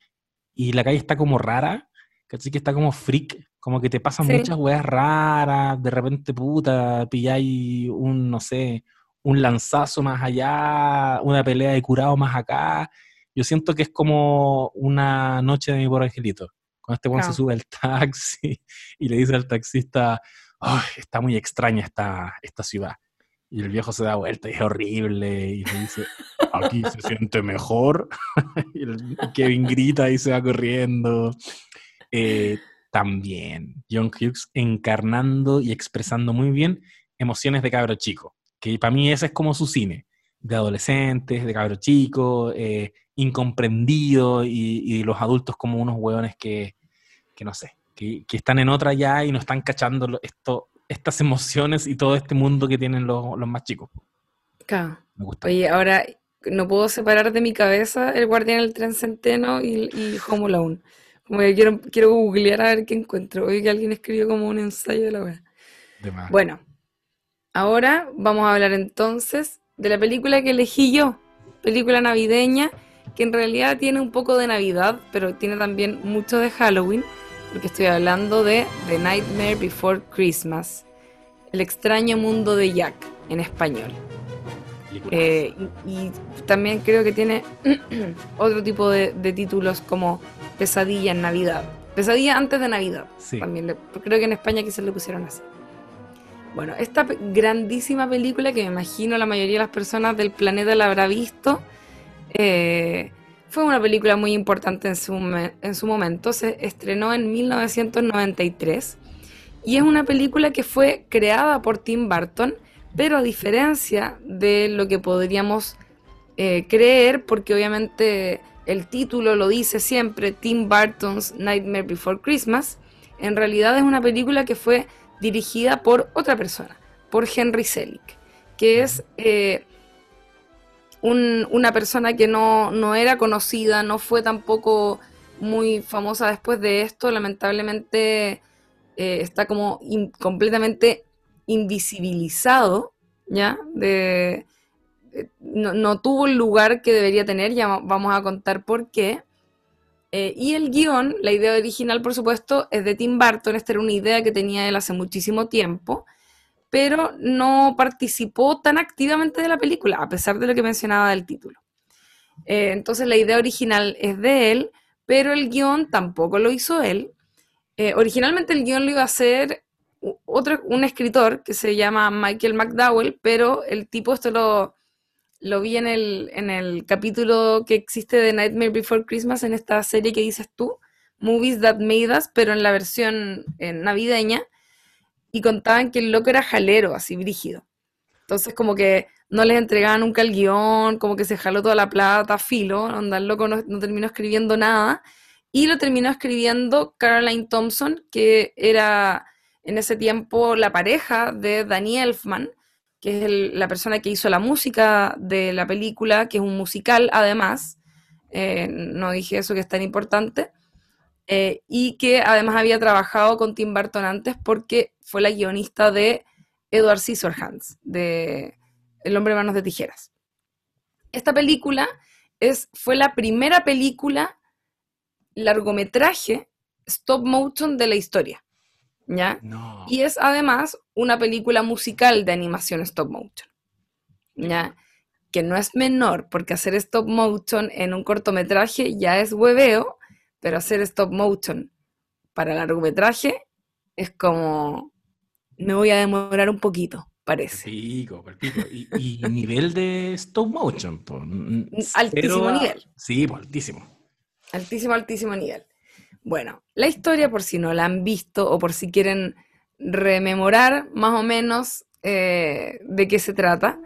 y la calle está como rara, ¿cachai? Que está como freak, como que te pasan Sí. muchas weas raras, de repente, puta, pilláis un, no sé, un lanzazo más allá, una pelea de curado más acá. Yo siento que es como una noche de mi pobre angelito. Cuando este weón se sube al taxi y le dice al taxista, "Ay, está muy extraña esta, esta ciudad. Y el viejo se da vuelta y es horrible y le dice, aquí se siente mejor. y el Kevin grita y se va corriendo. Eh, también. John Hughes encarnando y expresando muy bien emociones de cabro chico, que para mí ese es como su cine, de adolescentes, de cabro chico, eh, incomprendido y, los adultos como unos hueones que, que no sé, que, que, están en otra ya y no están cachando esto, estas emociones y todo este mundo que tienen los, los más chicos. Claro. Me gusta. Oye, ahora no puedo separar de mi cabeza el Guardián del Tren Centeno y, y Home Alone. Como que quiero, quiero googlear a ver qué encuentro. Oye, que alguien escribió como un ensayo de la web. Bueno, ahora vamos a hablar entonces de la película que elegí yo. Película navideña que en realidad tiene un poco de Navidad, pero tiene también mucho de Halloween, porque estoy hablando de The Nightmare Before Christmas, El extraño mundo de Jack en español. Eh, y, también creo que tiene otro tipo de, títulos como Pesadilla en Navidad. Pesadilla antes de Navidad. También creo que en España quizás lo pusieron así. Bueno, esta grandísima película que me imagino la mayoría de las personas del planeta la habrá visto, eh, fue una película muy importante en su, en su momento. Se estrenó en 1993 y es una película que fue creada por Tim Burton pero a diferencia de lo que podríamos eh, creer, porque obviamente el título lo dice siempre, Tim Burton's Nightmare Before Christmas, en realidad es una película que fue dirigida por otra persona, por Henry Selick, que es eh, una persona que no, era conocida, no fue tampoco muy famosa después de esto, lamentablemente eh, está como completamente invisibilizado, ¿ya? De, no, tuvo el lugar que debería tener, ya vamos a contar por qué. Eh, y el guion, la idea original, por supuesto, es de Tim Burton, esta era una idea que tenía él hace muchísimo tiempo, pero no participó tan activamente de la película, a pesar de lo que mencionaba del título. Eh, entonces la idea original es de él, pero el guion tampoco lo hizo él. Eh, originalmente el guion lo iba a hacer otro, un escritor que se llama Michael McDowell, pero el tipo, esto lo, lo vi en el, en el capítulo que existe de Nightmare Before Christmas, en esta serie que dices tú, Movies That Made Us, pero en la versión navideña, y contaban que el loco era jalero, así brígido. Entonces como que no les entregaban nunca el guion, como que se jaló toda la plata, filo, onda, el loco no terminó escribiendo nada, y lo terminó escribiendo Caroline Thompson, que era en ese tiempo la pareja de Danny Elfman, que es la persona que hizo la música de la película, que es un musical además, eh, no dije eso que es tan importante, eh, y que además había trabajado con Tim Burton antes porque fue la guionista de Edward Scissorhands, de El hombre de manos de tijeras. Esta película es, fue la primera película largometraje stop motion de la historia. ¿ya? Y es además una película musical de animación stop motion, ¿ya? Que no es menor, porque hacer stop motion en un cortometraje ya es hueveo, pero hacer stop motion para largometraje es como, me voy a demorar un poquito, parece. Y, nivel de stop motion. altísimo nivel. Sí, altísimo. Altísimo, altísimo nivel. Bueno, la historia, por si no la han visto o por si quieren rememorar más o menos eh, de qué se trata,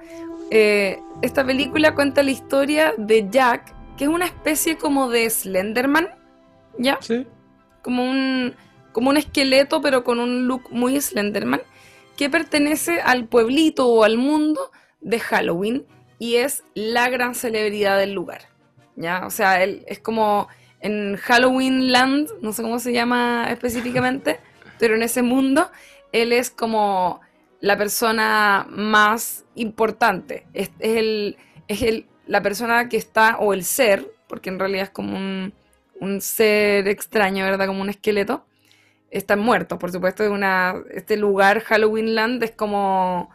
eh, esta película cuenta la historia de Jack, que es una especie como de Slenderman, ¿ya? Sí. Como un, como un esqueleto, pero con un look muy Slenderman, que pertenece al pueblito o al mundo de Halloween y es la gran celebridad del lugar, ¿ya? O sea, él es como en Halloween Land, no sé cómo se llama específicamente, pero en ese mundo él es como la persona más importante. Es, el, es el, la persona que está, o el ser, porque en realidad es como un, ser extraño, ¿verdad? Como un esqueleto. Están muertos, por supuesto. Es una, este lugar, Halloween Land, es como.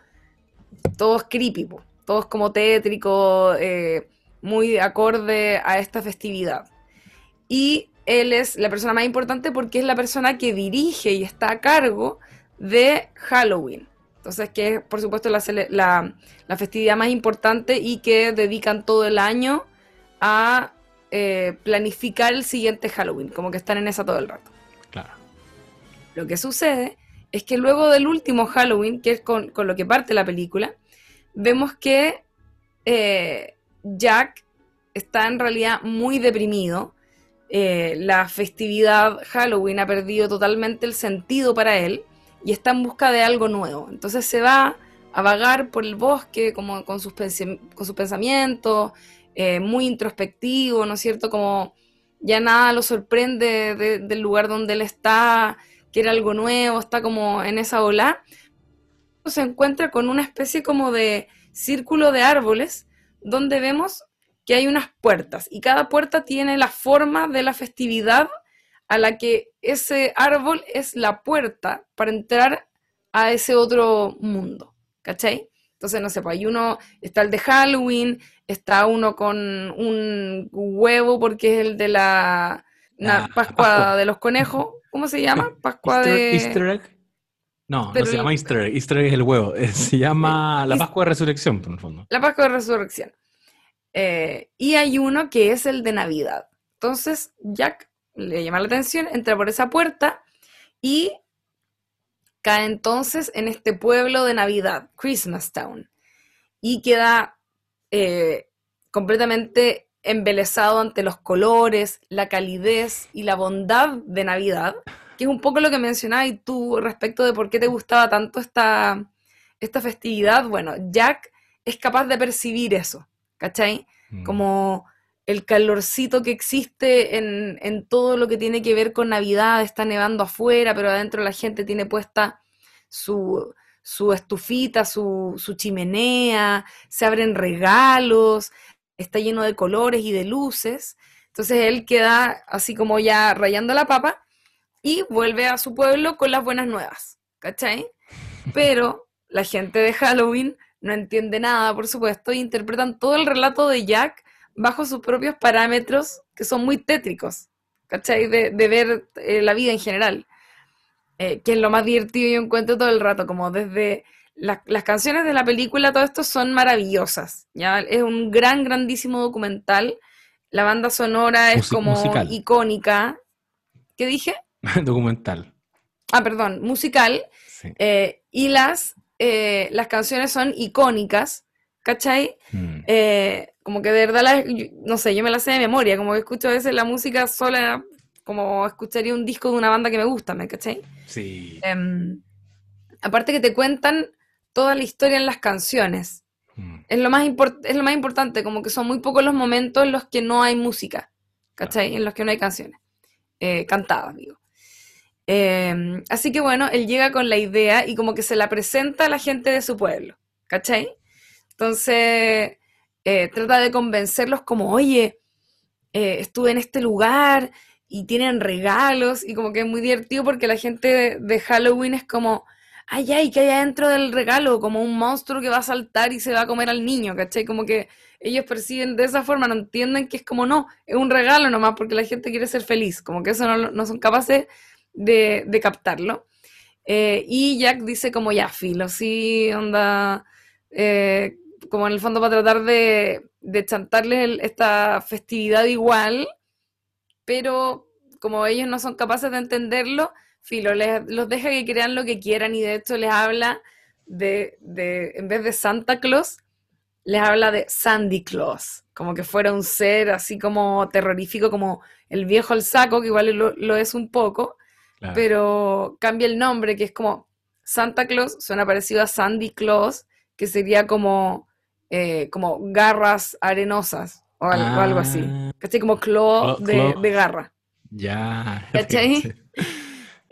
Todo es creepy, todo es como tétrico, eh, muy acorde a esta festividad y él es la persona más importante porque es la persona que dirige y está a cargo de Halloween. Entonces, que es, por supuesto, la, festividad más importante y que dedican todo el año a eh, planificar el siguiente Halloween, como que están en esa todo el rato. Claro. Lo que sucede es que luego del último Halloween, que es con, con lo que parte la película, vemos que eh, Jack está en realidad muy deprimido. Eh, la festividad Halloween ha perdido totalmente el sentido para él y está en busca de algo nuevo. Entonces se va a vagar por el bosque como con sus, con sus pensamientos, eh, muy introspectivo, ¿no es cierto? Como ya nada lo sorprende de- del lugar donde él está, quiere algo nuevo, está como en esa ola. Se encuentra con una especie como de círculo de árboles donde vemos que hay unas puertas y cada puerta tiene la forma de la festividad a la que ese árbol es la puerta para entrar a ese otro mundo, ¿cachai? Entonces, no sé, pues hay uno, está el de Halloween, está uno con un huevo porque es el de la, na- Ah, Pascua, Pascua. de los conejos, ¿cómo se llama? Pascua Easter, de... Easter egg. No, Pero no se el- llama Easter egg. Easter egg es el huevo. Eh, Se llama la Pascua de Resurrección, por el fondo. La Pascua de Resurrección. Eh, y hay uno que es el de Navidad. Entonces, Jack le llama la atención, entra por esa puerta y cae entonces en este pueblo de Navidad, Christmas Town. Y queda eh, completamente embelesado ante los colores, la calidez y la bondad de Navidad, que es un poco lo que mencionabas tú respecto de por qué te gustaba tanto esta, esta festividad. Bueno, Jack es capaz de percibir eso, ¿cachai? Mm. Como el calorcito que existe en, en todo lo que tiene que ver con Navidad, está nevando afuera, pero adentro la gente tiene puesta su, su estufita, su, su chimenea, se abren regalos, está lleno de colores y de luces. Entonces él queda así como ya rayando la papa y vuelve a su pueblo con las buenas nuevas, ¿cachai? Pero la gente de Halloween no entiende nada, por supuesto, e interpretan todo el relato de Jack bajo sus propios parámetros que son muy tétricos, ¿cachai? De, de ver eh, la vida en general. Eh, que es lo más divertido yo encuentro todo el rato, como desde la- las canciones de la película, todo esto son maravillosas, ¿ya? Es un gran, grandísimo documental. La banda sonora es Musi- como musical. icónica. ¿Qué dije? Documental. Ah, perdón, musical. Sí. eh, y las, eh, las canciones son icónicas, ¿cachai? Mm. Eh, como que de verdad, las- no sé, yo me la sé de memoria, como que escucho a veces la música sola, como escucharía un disco de una banda que me gusta, ¿me cachai? Sí. Em, aparte que te cuentan toda la historia en las canciones. Mm. Es lo, más es lo más importante, como que son muy pocos los momentos en los que no hay música, ¿cachai? En los que no hay canciones, eh, cantadas, digo. Em, así que bueno, él llega con la idea y como que se la presenta a la gente de su pueblo, ¿cachai? Entonces, eh, trata de convencerlos como, oye, eh, estuve en este lugar y tienen regalos y como que es muy divertido porque la gente de, de Halloween es como, ay, ay, que hay adentro del regalo? Como un monstruo que va a saltar y se va a comer al niño, ¿cachai? Como que ellos perciben de esa forma, no entienden que es como, no, es un regalo nomás porque la gente quiere ser feliz, como que eso no, no son capaces de, de captarlo. Eh, y Jack dice como, ya, filo, sí, onda, eh, como en el fondo para tratar de, de chantarles esta festividad igual, pero como ellos no son capaces de entenderlo, filo, les- los deja que crean lo que quieran y de hecho les habla de, de, en vez de Santa Claus, les habla de Sandy Claus, como que fuera un ser así como terrorífico, como el viejo al saco, que igual lo, lo es un poco, Claro. pero cambia el nombre, que es como Santa Claus, suena parecido a Sandy Claus, que sería como, eh, como garras arenosas o algo, o algo así. Ah, ¿Cachai? Como claw de, claw. de garra. Ya. ¿Cachai?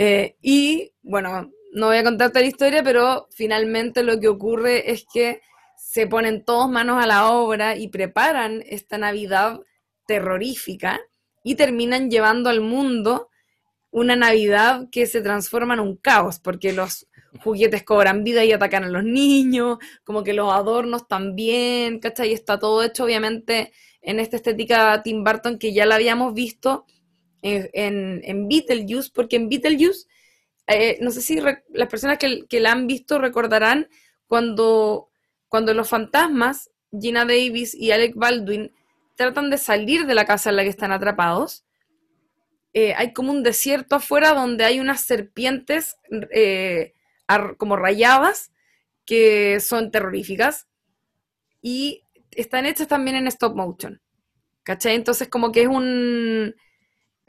Eh, y bueno, no voy a contarte la historia, pero finalmente lo que ocurre es que se ponen todos manos a la obra y preparan esta Navidad terrorífica y terminan llevando al mundo una Navidad que se transforma en un caos, porque los juguetes cobran vida y atacan a los niños, como que los adornos también, ¿cachai? Está todo hecho obviamente en esta estética Tim Burton que ya la habíamos visto en, en, Beetlejuice, porque en Beetlejuice, eh, no sé si las personas que, la han visto recordarán cuando, cuando los fantasmas, Gina Davis y Alec Baldwin, tratan de salir de la casa en la que están atrapados, eh, hay como un desierto afuera donde hay unas serpientes eh, como rayadas que son terroríficas y están hechas también en stop motion. ¿Cachai? Entonces como que es un...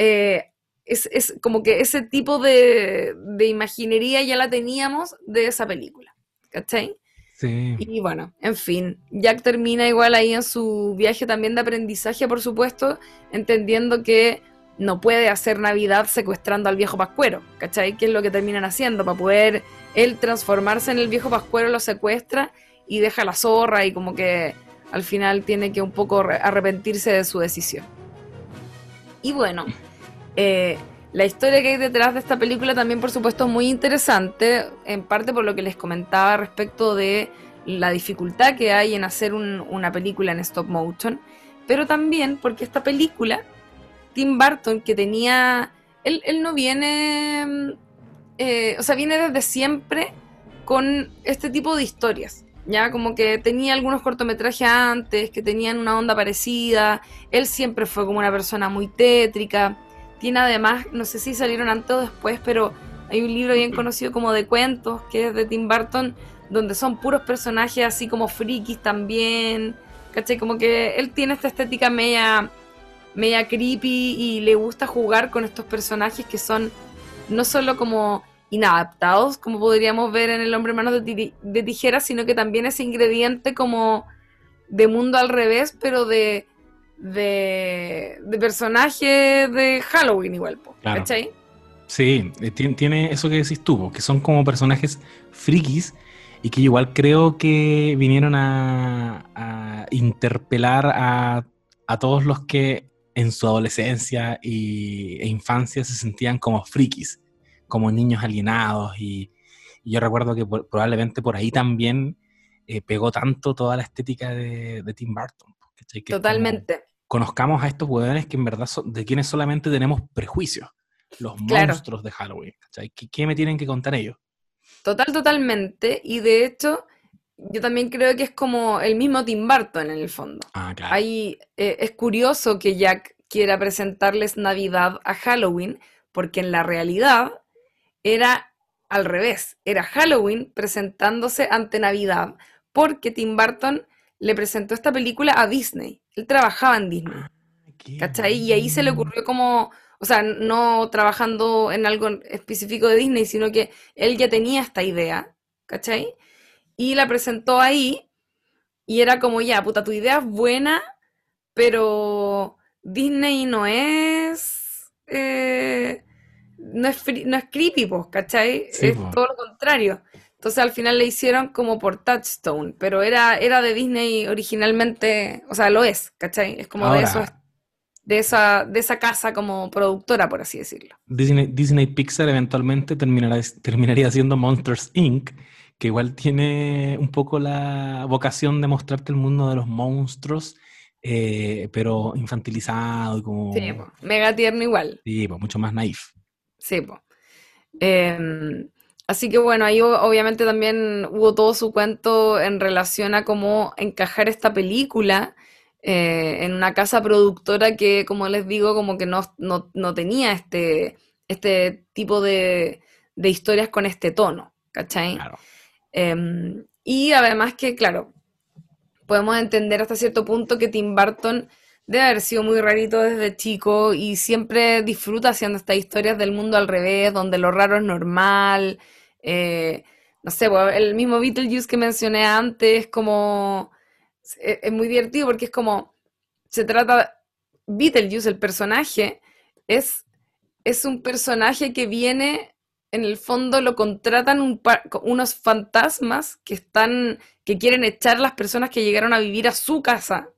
eh, es, es como que ese tipo de, de imaginería ya la teníamos de esa película. ¿Cachai? Sí. Y bueno, en fin, Jack termina igual ahí en su viaje también de aprendizaje, por supuesto, entendiendo que no puede hacer Navidad secuestrando al viejo Pascuero, ¿cachai? Que es lo que terminan haciendo, para poder él transformarse en el viejo Pascuero, lo secuestra y deja la zorra y como que al final tiene que un poco re- arrepentirse de su decisión. Y bueno, eh, la historia que hay detrás de esta película también, por supuesto, es muy interesante, en parte por lo que les comentaba respecto de la dificultad que hay en hacer un- una película en stop motion, pero también porque esta película, Tim Burton, que tenía, él, él no viene, mm, eh, o sea, viene desde siempre con este tipo de historias. Ya como que tenía algunos cortometrajes antes, que tenían una onda parecida, él siempre fue como una persona muy tétrica, tiene además, no sé si salieron antes o después, pero hay un libro bien conocido como de cuentos, que es de Tim Burton, donde son puros personajes así como frikis también, ¿cachai? Como que él tiene esta estética media, media creepy y le gusta jugar con estos personajes que son no solo como inadaptados, como podríamos ver en El hombre manos de, de tijeras, sino que también ese ingrediente como de mundo al revés, pero de, de, de personaje de Halloween igual, Claro. ¿cachai? Sí, eh, ti- tiene eso que decís tú, que son como personajes frikis y que igual creo que vinieron a, a interpelar a, a todos los que en su adolescencia y, e infancia se sentían como frikis, como niños alienados y, y yo recuerdo que por- probablemente por ahí también eh, pegó tanto toda la estética de, de Tim Burton. Totalmente. Conozcamos a estos hueones que en verdad son, de quienes solamente tenemos prejuicios. Los Claro. monstruos de Halloween. ¿cachai? ¿Qué, qué me tienen que contar ellos? Total, totalmente. Y de hecho, yo también creo que es como el mismo Tim Burton en el fondo. Ah, claro. Ahí eh, es curioso que Jack quiera presentarles Navidad a Halloween, porque en la realidad era al revés. Era Halloween presentándose ante Navidad, porque Tim Burton le presentó esta película a Disney. Él trabajaba en Disney. Qué ¿Cachai? Y ahí se le ocurrió como, o sea, no trabajando en algo específico de Disney, sino que él ya tenía esta idea, ¿cachai? Y la presentó ahí y era como, ya, puta, tu idea es buena, pero Disney no es, eh, no es, no es creepy, pues, ¿cachai? Sí, es po. todo lo contrario. Entonces al final le hicieron como por Touchstone, pero era, era de Disney originalmente, o sea, lo es, ¿cachai? Es como de esos de esa, de esa casa como productora, por así decirlo. Disney, Disney Pixar eventualmente terminará, terminaría siendo Monsters Inc., que igual tiene un poco la vocación de mostrarte el mundo de los monstruos, eh, pero infantilizado y como... Sí, po, mega tierno igual. Sí, pues, mucho más naif. Sí, po. Em, así que bueno, ahí obviamente también hubo todo su cuento en relación a cómo encajar esta película eh, en una casa productora que, como les digo, como que no, no- no tenía este, este tipo de, de historias con este tono, ¿cachai? Claro. Em, y además que, claro, podemos entender hasta cierto punto que Tim Burton debe haber sido muy rarito desde chico y siempre disfruta haciendo estas historias del mundo al revés, donde lo raro es normal. Eh, no sé, el mismo Beetlejuice que mencioné antes, como... Es, es muy divertido porque es como... Se trata... Beetlejuice, el personaje, es, es un personaje que viene en el fondo lo contratan un par- unos fantasmas que están, que quieren echar las personas que llegaron a vivir a su casa.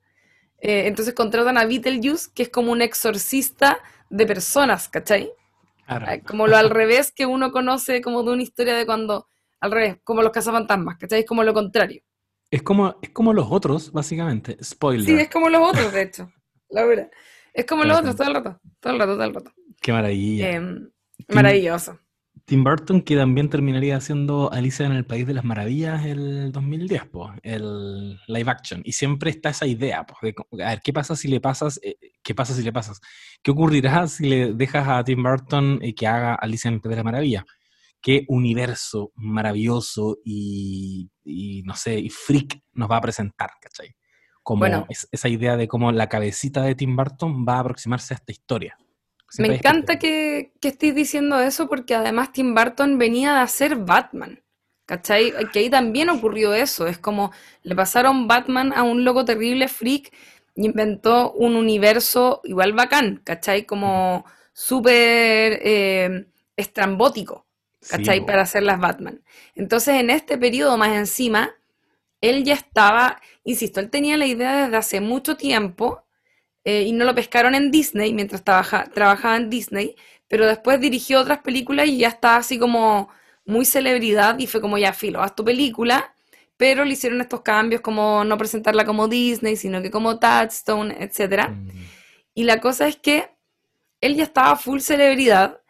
Eh, entonces contratan a Beetlejuice, que es como un exorcista de personas, ¿cachai? Claro. Eh, Como lo al revés que uno conoce como de una historia de cuando, al revés, como los cazafantasmas, ¿cachai? Es como lo contrario. Es como, es como los otros, básicamente. Spoiler. Sí, es como los otros, de hecho. La verdad. Es como los otros todo el rato, todo el rato, todo el rato. Qué maravilla. Em, maravilloso. Tim Burton, que también terminaría haciendo Alicia en el País de las Maravillas el 2010, pues, el live action. Y siempre está esa idea, pues, de a ver, ¿qué pasa si le pasas, eh, ¿qué pasa si le pasas? ¿Qué ocurrirá si le dejas a Tim Burton eh, que haga Alicia en el País de la Maravilla? ¿Qué universo maravilloso y, y, no sé, y freak nos va a presentar, ¿cachai? Como Bueno. es- esa idea de cómo la cabecita de Tim Burton va a aproximarse a esta historia. Me encanta que, que estés diciendo eso porque además Tim Burton venía de hacer Batman. ¿Cachai? Que ahí también ocurrió eso. Es como le pasaron Batman a un loco terrible freak y inventó un universo igual bacán, ¿cachai? Como súper eh, estrambótico, ¿cachai? Sí, Para hacer las Batman. Entonces en este periodo más encima, él ya estaba, insisto, él tenía la idea desde hace mucho tiempo eh, y no lo pescaron en Disney mientras trabaja- trabajaba en Disney, pero después dirigió otras películas y ya estaba así como muy celebridad y fue como ya filo, haz tu película, pero le hicieron estos cambios como no presentarla como Disney, sino que como Touchstone, etcétera. Mm, Y la cosa es que él ya estaba full celebridad,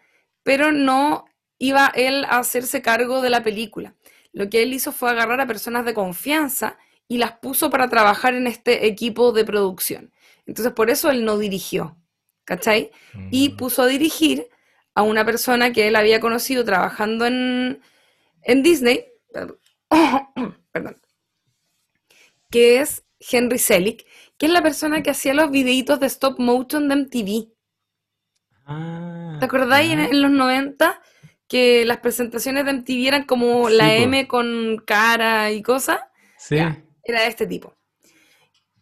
pero no iba él a hacerse cargo de la película. Lo que él hizo fue agarrar a personas de confianza y las puso para trabajar en este equipo de producción. Entonces por eso él no dirigió, ¿cachai? Y mm. puso a dirigir a una persona que él había conocido trabajando en, en Disney, perdón, que es Henry Selick, que es la persona que hacía los videitos de stop motion de MTV. Ah, ¿Te acordáis en, los 90 que las presentaciones de MTV eran como Sí, la. M con cara y cosas? Sí. Ya, era de este tipo.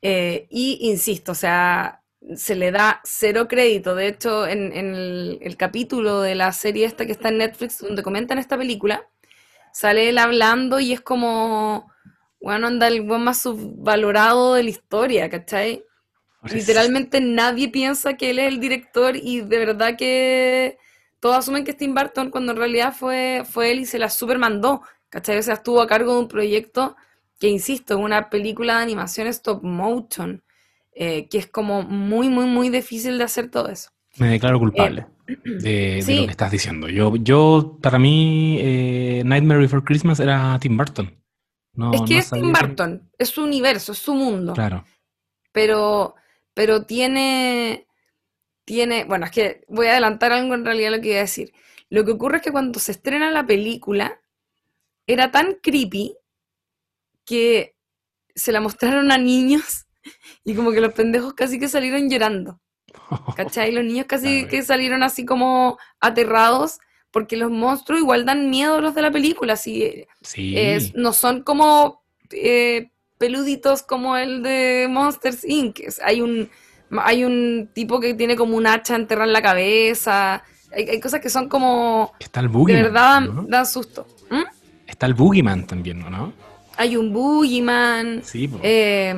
Eh, y insisto, o sea, se le da cero crédito. De hecho, en, en el, el capítulo de la serie esta que está en Netflix, donde comentan esta película, sale él hablando y es como, bueno, anda el buen más subvalorado de la historia, ¿cachai? Ahora Literalmente nadie piensa que él es el director y de verdad que todos asumen que es Tim Burton cuando en realidad fue, fue él y se la super mandó, ¿cachai? O sea, estuvo a cargo de un proyecto que, insisto, es una película de animación stop motion, eh, que es como muy, muy, muy difícil de hacer todo eso. Me declaro culpable de, Eh, lo que estás diciendo. Yo, yo para mí, eh, Nightmare Before Christmas era Tim Burton. No, es que no es Tim Burton, es su universo, es su mundo. Claro. pero, pero tiene, tiene, bueno, es que voy a adelantar algo en realidad lo que iba a decir. Lo que ocurre es que cuando se estrena la película, era tan creepy que se la mostraron a niños y como que los pendejos casi que salieron llorando, ¿cachai? Los niños casi que salieron así como aterrados porque los monstruos igual dan miedo a los de la película, así Sí. no son como eh, peluditos como el de Monsters Inc. Hay, un, hay un tipo que tiene como un hacha enterrada en la cabeza. Hay, hay cosas que son como Está el de Boogeyman. verdad ¿no? dan susto. ¿Mm? Está el Boogeyman también, ¿no? Hay un Boogeyman. Sí, po. eh,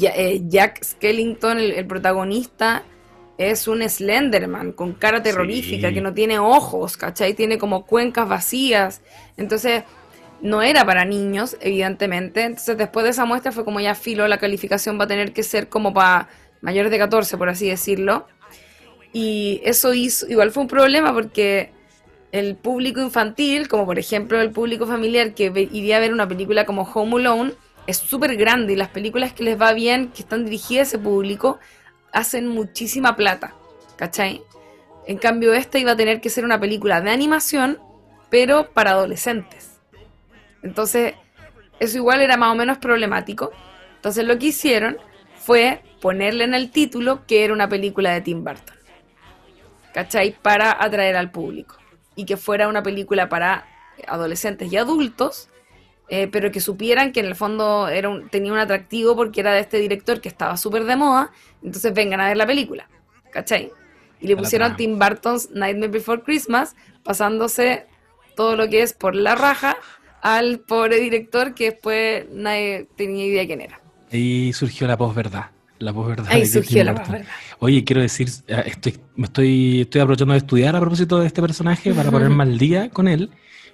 eh, Jack Skellington, el, el protagonista, es un Slenderman con cara terrorífica, Sí. que no tiene ojos, ¿cachai? Tiene como cuencas vacías. Entonces, no era para niños, evidentemente. Entonces, después de esa muestra fue como ya filo, la calificación va a tener que ser como para mayores de 14, por así decirlo. Y eso hizo, igual fue un problema porque el público infantil, como por ejemplo el público familiar que iría a ver una película como Home Alone, es súper grande y las películas que les va bien, que están dirigidas a ese público, hacen muchísima plata, ¿cachai? En cambio, esta iba a tener que ser una película de animación, pero para adolescentes. Entonces, eso igual era más o menos problemático. Entonces, lo que hicieron fue ponerle en el título que era una película de Tim Burton. ¿Cachai? Para atraer al público. Y que fuera una película para adolescentes y adultos, eh, pero que supieran que en el fondo era un- tenía un atractivo porque era de este director que estaba súper de moda. Entonces vengan a ver la película. ¿Cachai? Y le pusieron. Tim Burton's Nightmare Before Christmas, pasándose todo lo que es por la raja al pobre director que después nadie tenía idea quién era. Ahí surgió la posverdad. La posverdad Ahí de surgió la Burton. verdad. Oye, quiero decir, eh, estoy, me estoy, estoy aprovechando de estudiar a propósito de este personaje para ponerme al día con él,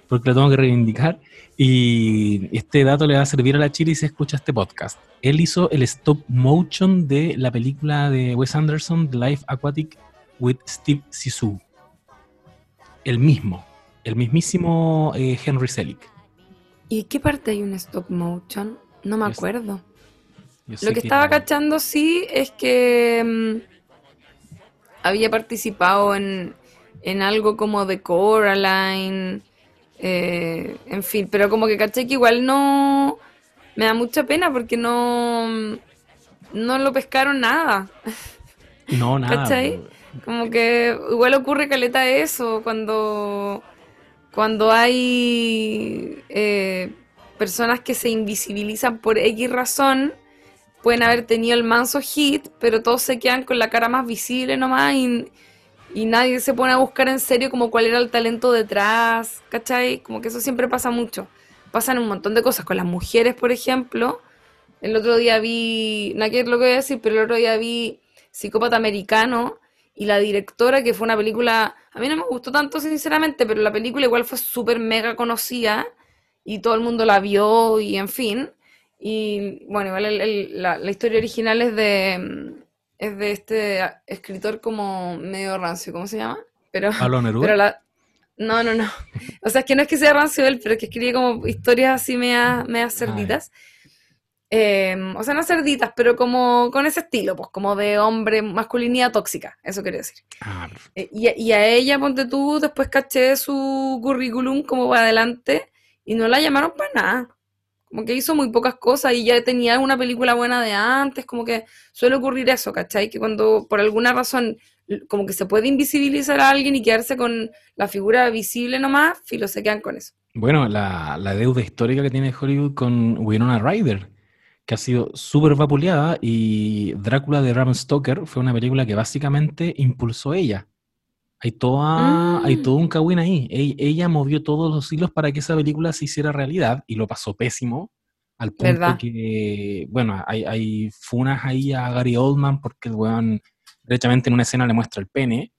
porque lo tengo que reivindicar. Y este dato le va a servir a la Chile si escucha este podcast. Él hizo el stop motion de la película de Wes Anderson, The Life Aquatic with Steve Zissou. El mismo, el mismísimo eh, Henry Selick. ¿Y qué parte hay un stop motion? No me acuerdo. Lo que estaba cachando sí es que mm, había participado en, en algo como de Coraline, eh, en fin, pero como que caché que igual no me da mucha pena porque no no lo pescaron nada. No, nada. ¿Cachai? Como que igual ocurre caleta eso cuando cuando hay eh, personas que se invisibilizan por X razón pueden haber tenido el manso hit, pero todos se quedan con la cara más visible nomás y, nadie se pone a buscar en serio como cuál era el talento detrás, ¿cachai? Como que eso siempre pasa mucho. Pasan un montón de cosas con las mujeres, por ejemplo. El otro día vi, no quiero lo que voy a decir, pero el otro día vi Psicópata Americano y la directora, que fue una película, a mí no me gustó tanto sinceramente, pero la película igual fue súper mega conocida y todo el mundo la vio y en fin. Y bueno, igual el- el- la, la historia original es de, mm, es de este escritor como medio rancio, ¿cómo se llama? Pero, Pablo Neruda. pero la... No, no, no. O sea, es que no es que sea rancio él, pero es que escribe como historias así media, media cerditas. Eh, o sea, no cerditas, pero como con ese estilo, pues como de hombre, masculinidad tóxica, eso quería decir. Ah. Eh, y, y a ella, ponte tú, después caché su currículum como para adelante y no la llamaron para nada. Como que hizo muy pocas cosas y ya tenía alguna película buena de antes, como que suele ocurrir eso, ¿cachai? Que cuando por alguna razón como que se puede invisibilizar a alguien y quedarse con la figura visible nomás, filo, se quedan con eso. Bueno, la, la deuda histórica que tiene Hollywood con Winona Ryder, que ha sido súper vapuleada, y Drácula de Bram Stoker fue una película que básicamente impulsó ella. Hay, toda, hay Mm. todo un cagüín ahí. E- Ella movió todos los hilos para que esa película se hiciera realidad y lo pasó pésimo, al punto ¿Verdad? que, bueno, hay, hay funas ahí a Gary Oldman porque el weón, derechamente en una escena le muestra el pene,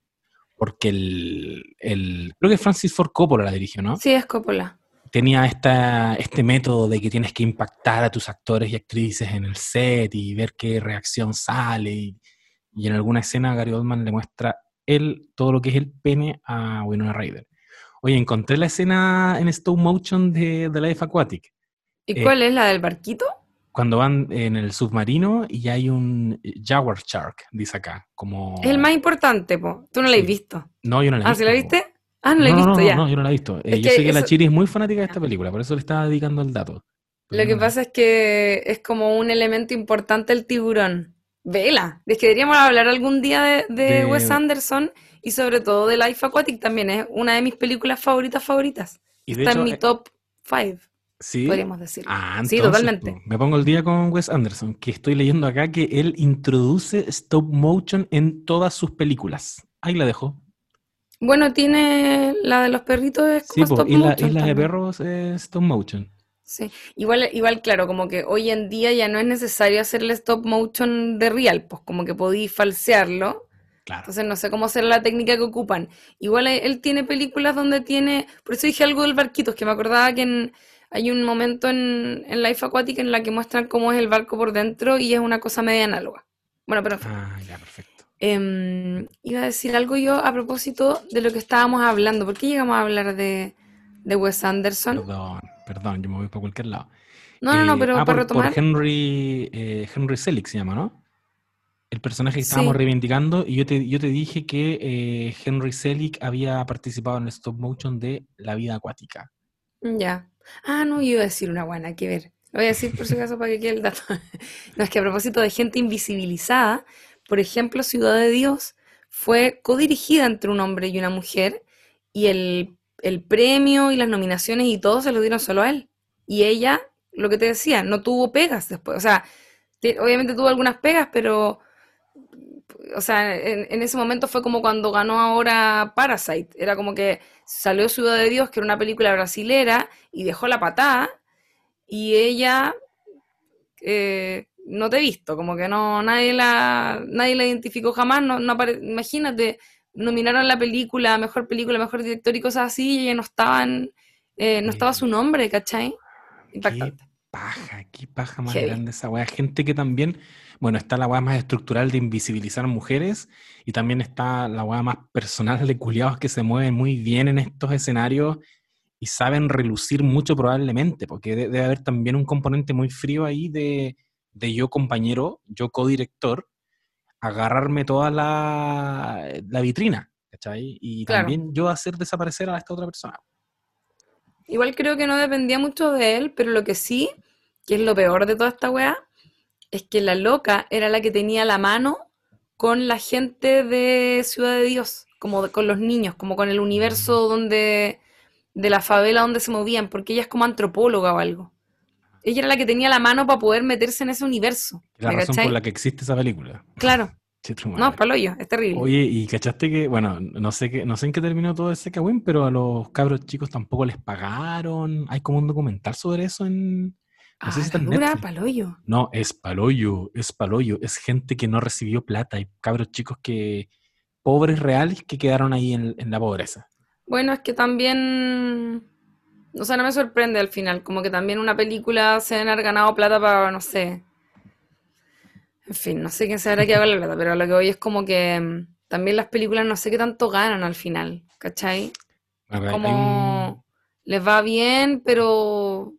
porque el, el creo que Francis Ford Coppola la dirigió, ¿no? Sí, es Coppola. tenía esta, este método de que tienes que impactar a tus actores y actrices en el set y ver qué reacción sale. Y, y en alguna escena Gary Oldman le muestra él todo lo que es el pene a Winona Ryder. Oye, encontré la escena en stop motion de The Life Aquatic. ¿Y Eh, cuál es la del barquito? Cuando van en el submarino y hay un Jaguar Shark, dice acá. Como... Es el más importante, po. Tú no la has Sí. visto. No, yo no la he Ah, ¿sí la visto, po. viste? Ah, no la he no, visto no, ya. no, yo no la he visto. Eh, yo sé que la Chiri es muy fanática de esta película, por eso le estaba dedicando el dato. Pero Lo que la- pasa es que es como un elemento importante el tiburón. Vela. Es que deberíamos hablar algún día de, de De- Wes Anderson y sobre todo de Life Aquatic también. Es una de mis películas favoritas favoritas. Y de Está en mi eh, top 5, Sí. podríamos decir. Ah, Sí, entonces, totalmente. po, me pongo el día con Wes Anderson, que estoy leyendo acá que él introduce stop motion en todas sus películas. Ahí la dejo. Bueno, tiene la de los perritos es Sí, como po, stop motion Isla de también. Perros es stop motion. Sí, igual, igual, claro, como que hoy en día ya no es necesario hacerle stop motion de real, pues como que podí falsearlo. Claro. Entonces no sé cómo será la técnica que ocupan. Igual él él tiene películas donde tiene, por eso dije algo del barquito, es que me acordaba que en- hay un momento en, en Life Aquatic en la que muestran cómo es el barco por dentro y es una cosa media análoga. Bueno, pero. Ah, ya, perfecto. Em, iba a decir algo yo a propósito de lo que estábamos hablando. ¿Por qué llegamos a hablar de, de Wes Anderson? Perdón, perdón, yo me voy para cualquier lado. No, no, no, Eh, pero ah, para por, por retomar. Henry, eh, Henry Selick se llama, ¿no? El personaje que Sí. estábamos reivindicando, y yo te, yo te dije que eh, Henry Selick había participado en el stop motion de La vida acuática. Ya. Ah, no, yo iba a decir una buena, que ver. Lo voy a decir por si acaso para que quede el dato. No, es que a propósito de gente invisibilizada, por ejemplo, Ciudad de Dios fue codirigida entre un hombre y una mujer y el, el premio y las nominaciones y todo se lo dieron solo a él. Y ella, lo que te decía, no tuvo pegas después. O sea, te- obviamente tuvo algunas pegas, pero, o sea, en, ese momento fue como cuando ganó ahora Parasite. Era como que salió Ciudad de Dios, que era una película brasilera, y dejó la patada, y ella eh, no te he visto, como que no, nadie la, nadie la identificó jamás, no, no imagínate, nominaron la película, mejor película, mejor director y cosas así, y no estaban, eh, no estaba su nombre, ¿cachai? Impactante. Qué paja, qué paja más Heavy. grande esa weá. Gente que también, bueno, está la weá más estructural de invisibilizar mujeres y también está la weá más personal de culiados que se mueven muy bien en estos escenarios y saben relucir mucho probablemente, porque de- debe haber también un componente muy frío ahí de, de yo compañero, yo codirector, agarrarme toda la, la vitrina, ¿cachai? Y Claro. también yo hacer desaparecer a esta otra persona. Igual creo que no dependía mucho de él, pero lo que sí, que es lo peor de toda esta weá, es que la loca era la que tenía la mano con la gente de Ciudad de Dios, como de- con los niños, como con el universo donde, de la favela donde se movían, porque ella es como antropóloga o algo. Ella era la que tenía la mano para poder meterse en ese universo. La ¿me razón cachai? por la que existe esa película. Claro, no, paloyo, es terrible. Oye, y cachaste que, bueno, no sé qué, no sé en qué terminó todo ese cagüín, pero a los cabros chicos tampoco les pagaron. Hay como un documental sobre eso en. No ah, sé si está en Netflix. paloyo. No, es paloyo, es paloyo. Es gente que no recibió plata. Hay cabros chicos que. pobres reales que quedaron ahí en, en la pobreza. Bueno, es que también, o sea, no me sorprende al final, como que también una película se haber ganado plata para, no sé, en fin, no sé quién se habrá quedado con la plata, pero lo que voy es como que mm, también las películas no sé qué tanto ganan al final, ¿cachai? Hay- hay Como un- les va bien, pero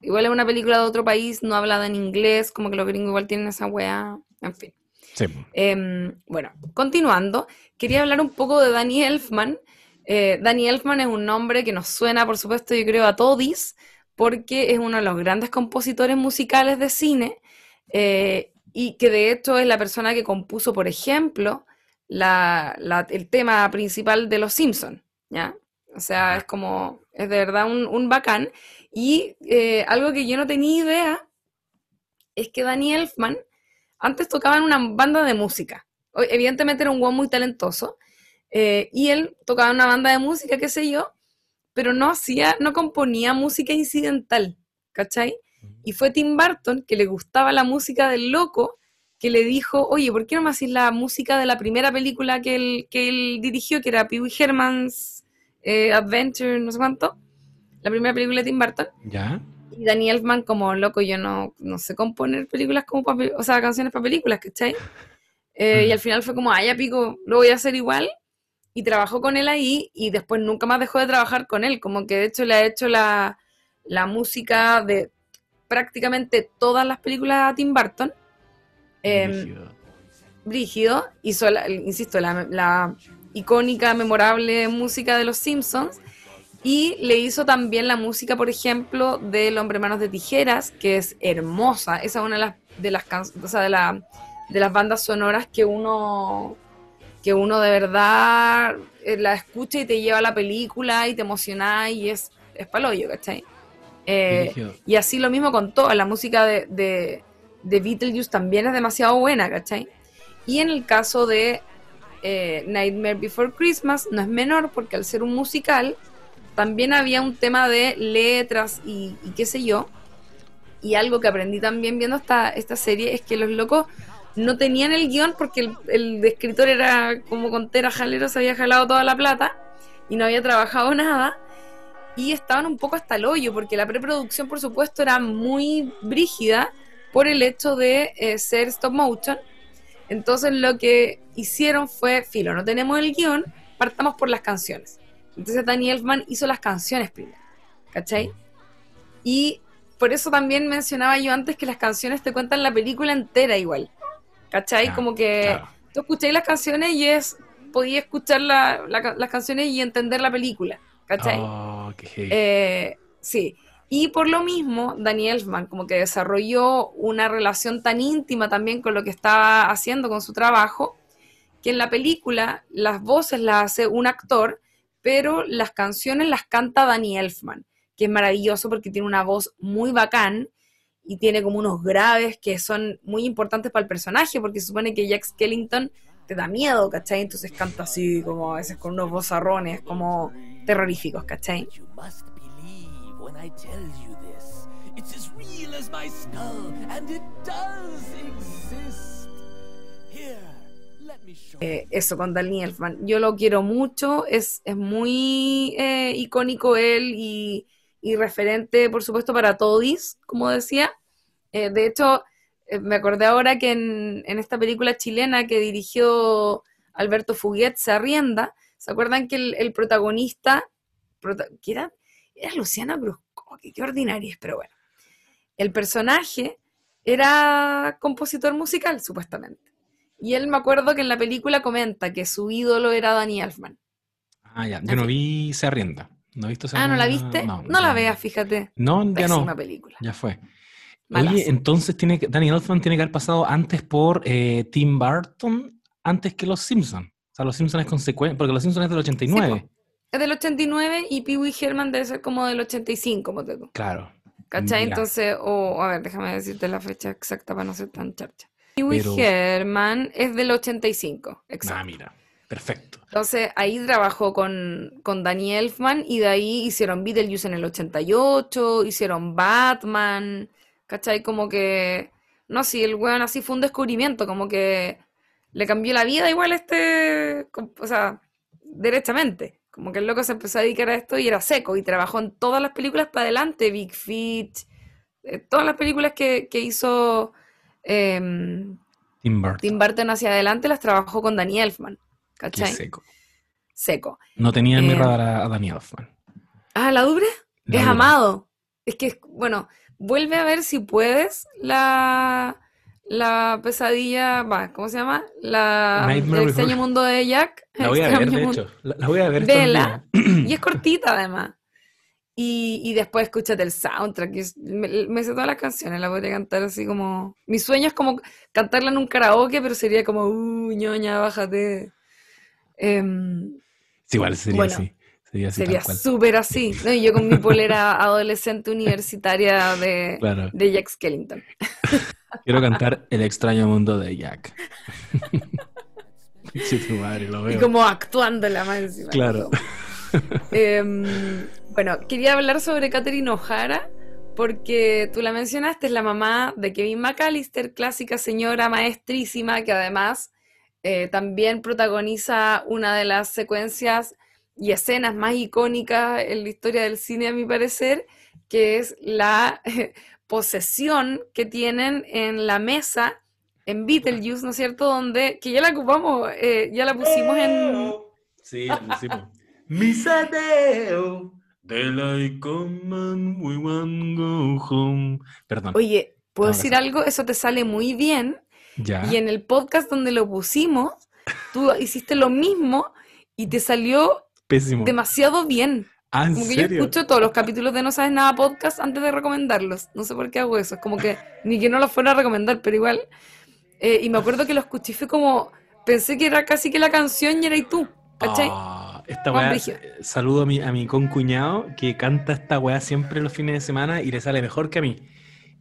igual es una película de otro país, no hablada en inglés, como que los gringos igual tienen esa weá, en fin. sí, Em, bueno, continuando, quería hablar un poco de Danny Elfman. Eh, Danny Elfman es un nombre que nos suena, por supuesto, yo creo a todis, porque es uno de los grandes compositores musicales de cine eh, y que de hecho es la persona que compuso, por ejemplo, la- la- el tema principal de Los Simpsons, ¿ya? O sea, es como, es de verdad un, un bacán. Y eh, algo que yo no tenía idea es que Danny Elfman antes tocaba en una banda de música. Evidentemente era un guau muy talentoso. Eh, y él tocaba una banda de música, qué sé yo, pero no hacía, no componía música incidental, ¿cachai? Y fue Tim Burton, que le gustaba la música del loco, que le dijo, oye, ¿por qué no me haces la música de la primera película que él, que él dirigió, que era Pee Wee Herman's eh, Adventure, no sé cuánto? La primera película de Tim Burton. ¿Ya? Y Danny Elfman, como loco, yo no, no sé componer películas como o sea, canciones para películas, ¿cachai? Eh, y al final fue como, ah, ya pico, lo voy a hacer igual. Y trabajó con él ahí y después nunca más dejó de trabajar con él. Como que de hecho le ha hecho la, la música de prácticamente todas las películas a Tim Burton. Em, Brígido. Brígido, hizo, la- insisto, la, la icónica, memorable música de Los Simpsons. Y le hizo también la música, por ejemplo, del Hombre Manos de Tijeras, que es hermosa. Esa es una de las, de las, can- o sea, de la- de las bandas sonoras que uno, que uno de verdad eh, la escucha y te lleva a la película y te emociona y es, es paloyo, ¿cachai? Eh, y así lo mismo con toda la música de, de, de Beetlejuice también es demasiado buena, ¿cachai? Y en el caso de eh, Nightmare Before Christmas no es menor porque al ser un musical también había un tema de letras y, y qué sé yo. Y algo que aprendí también viendo esta, esta serie es que los locos no tenían el guion porque el, el escritor era como contera jalero, se había jalado toda la plata y no había trabajado nada. Y estaban un poco hasta el hoyo porque la preproducción, por supuesto, era muy brígida por el hecho de eh, ser stop motion. Entonces lo que hicieron fue, filo, no tenemos el guion, partamos por las canciones. Entonces Danny Elfman hizo las canciones primero, ¿cachai? Y por eso también mencionaba yo antes que las canciones te cuentan la película entera igual, ¿cachai? Como que claro. tú escucháis las canciones y es, podía escuchar la- la ca- las canciones y entender la película, ¿cachai? Oh. Eh, sí. Y por lo mismo, Danny Elfman como que desarrolló una relación tan íntima también con lo que estaba haciendo con su trabajo, que en la película las voces las hace un actor, pero las canciones las canta Danny Elfman, que es maravilloso porque tiene una voz muy bacán y tiene como unos graves que son muy importantes para el personaje, porque se supone que Jack Skellington te da miedo, ¿cachai? Entonces canta así, como a veces con unos vozarrones, como terroríficos, ¿cachai? You must believe when I tell you this. It's as real as my skull, and it does exist. Here, let me show Eh, eso con Danny Elfman. Yo lo quiero mucho, es, es muy eh, icónico él y, y referente, por supuesto, para Todis, como decía. Eh, de hecho, eh, me acordé ahora que en, en esta película chilena que dirigió Alberto Fuguet, Se Arrienda, ¿se acuerdan que el, el protagonista, prota- ¿qué era? Era Luciana Brusco, qué ordinaria es, pero bueno. El personaje era compositor musical, supuestamente. Y él me acuerdo que en la película comenta que su ídolo era Danny Elfman. Ah, ya. Yo no vi Se Arrienda. ¿No viste Se Ah, ¿no la viste? No, la veas, fíjate. No, ya no. Pésima película. Ya fue. Malazo. Oye, entonces tiene que, Danny Elfman tiene que haber pasado antes por eh, Tim Burton, antes que Los Simpsons. O sea, Los Simpsons es consecuencia, porque Los Simpsons es del 89. Es del 89 y Pee Wee Herman debe ser como del 85, ponte tú. Claro. ¿Cachai? Entonces, o a ver, déjame decirte la fecha exacta para no ser tan charcha. Pee Wee Pero- Herman es del 85, exacto. Ah, mira. Perfecto. Entonces ahí trabajó con, con Danny Elfman y de ahí hicieron Beetlejuice en el 88, hicieron Batman, ¿cachai? Como que, no sé, el weón así fue un descubrimiento, como que le cambió la vida igual este, o sea, derechamente. Como que el loco se empezó a dedicar a esto y era seco y trabajó en todas las películas para adelante, Big Feet, eh, todas las películas que, que hizo em, Tim Burton. Tim Burton hacia adelante las trabajó con Danny Elfman, Seco. Seco. No tenía en mi Eh, radar a, a Danny Elfman. Ah, ¿la Dubre? La Es amado. Es que, bueno, vuelve a ver si puedes la, la pesadilla, va, ¿cómo se llama? La, Nightmare el extraño Before- mundo de Jack. La voy a ver, de hecho. La, la voy a ver. Vela. Y es cortita además. Y, y después escúchate el soundtrack. es- me, me sé todas las canciones, la podría cantar así como... Mi sueño es como cantarla en un karaoke, pero sería como, uh, ñoña, bájate. Em, Sí, igual sería Bueno, así. Sería así súper así. ¿no? Y yo con mi polera adolescente universitaria de, Claro. de Jack Skellington. Quiero cantar El extraño mundo de Jack. Sí, tu madre, lo Y como actuando la más encima. Claro. Em, bueno, quería hablar sobre Catherine O'Hara porque tú la mencionaste, es la mamá de Kevin McAllister, clásica señora maestrísima que además eh, también protagoniza una de las secuencias y escenas más icónicas en la historia del cine, a mi parecer, que es la posesión que tienen en la mesa en Beetlejuice, ¿no es cierto? Donde, que ya la ocupamos, eh, ya la pusimos en... Sí, lo pusimos. Misadeo de la common we want go home. Perdón. Oye, ¿puedo No, decir gracias. algo? Eso te sale muy bien. Ya. Y en el podcast donde lo pusimos, tú hiciste lo mismo y te salió Pésimo. demasiado bien. Ah, ¿en Como que yo serio? escucho todos los capítulos de No Sabes Nada podcast antes de recomendarlos. No sé por qué hago eso. Es como que ni que no los fuera a recomendar, pero igual. Eh, y me acuerdo que lo escuché y fue como. Pensé que era casi que la canción y era y tú. ¿Cachai? Ah, esta weá, eh, saludo a mi, a mi concuñado que canta esta weá siempre los fines de semana y le sale mejor que a mí.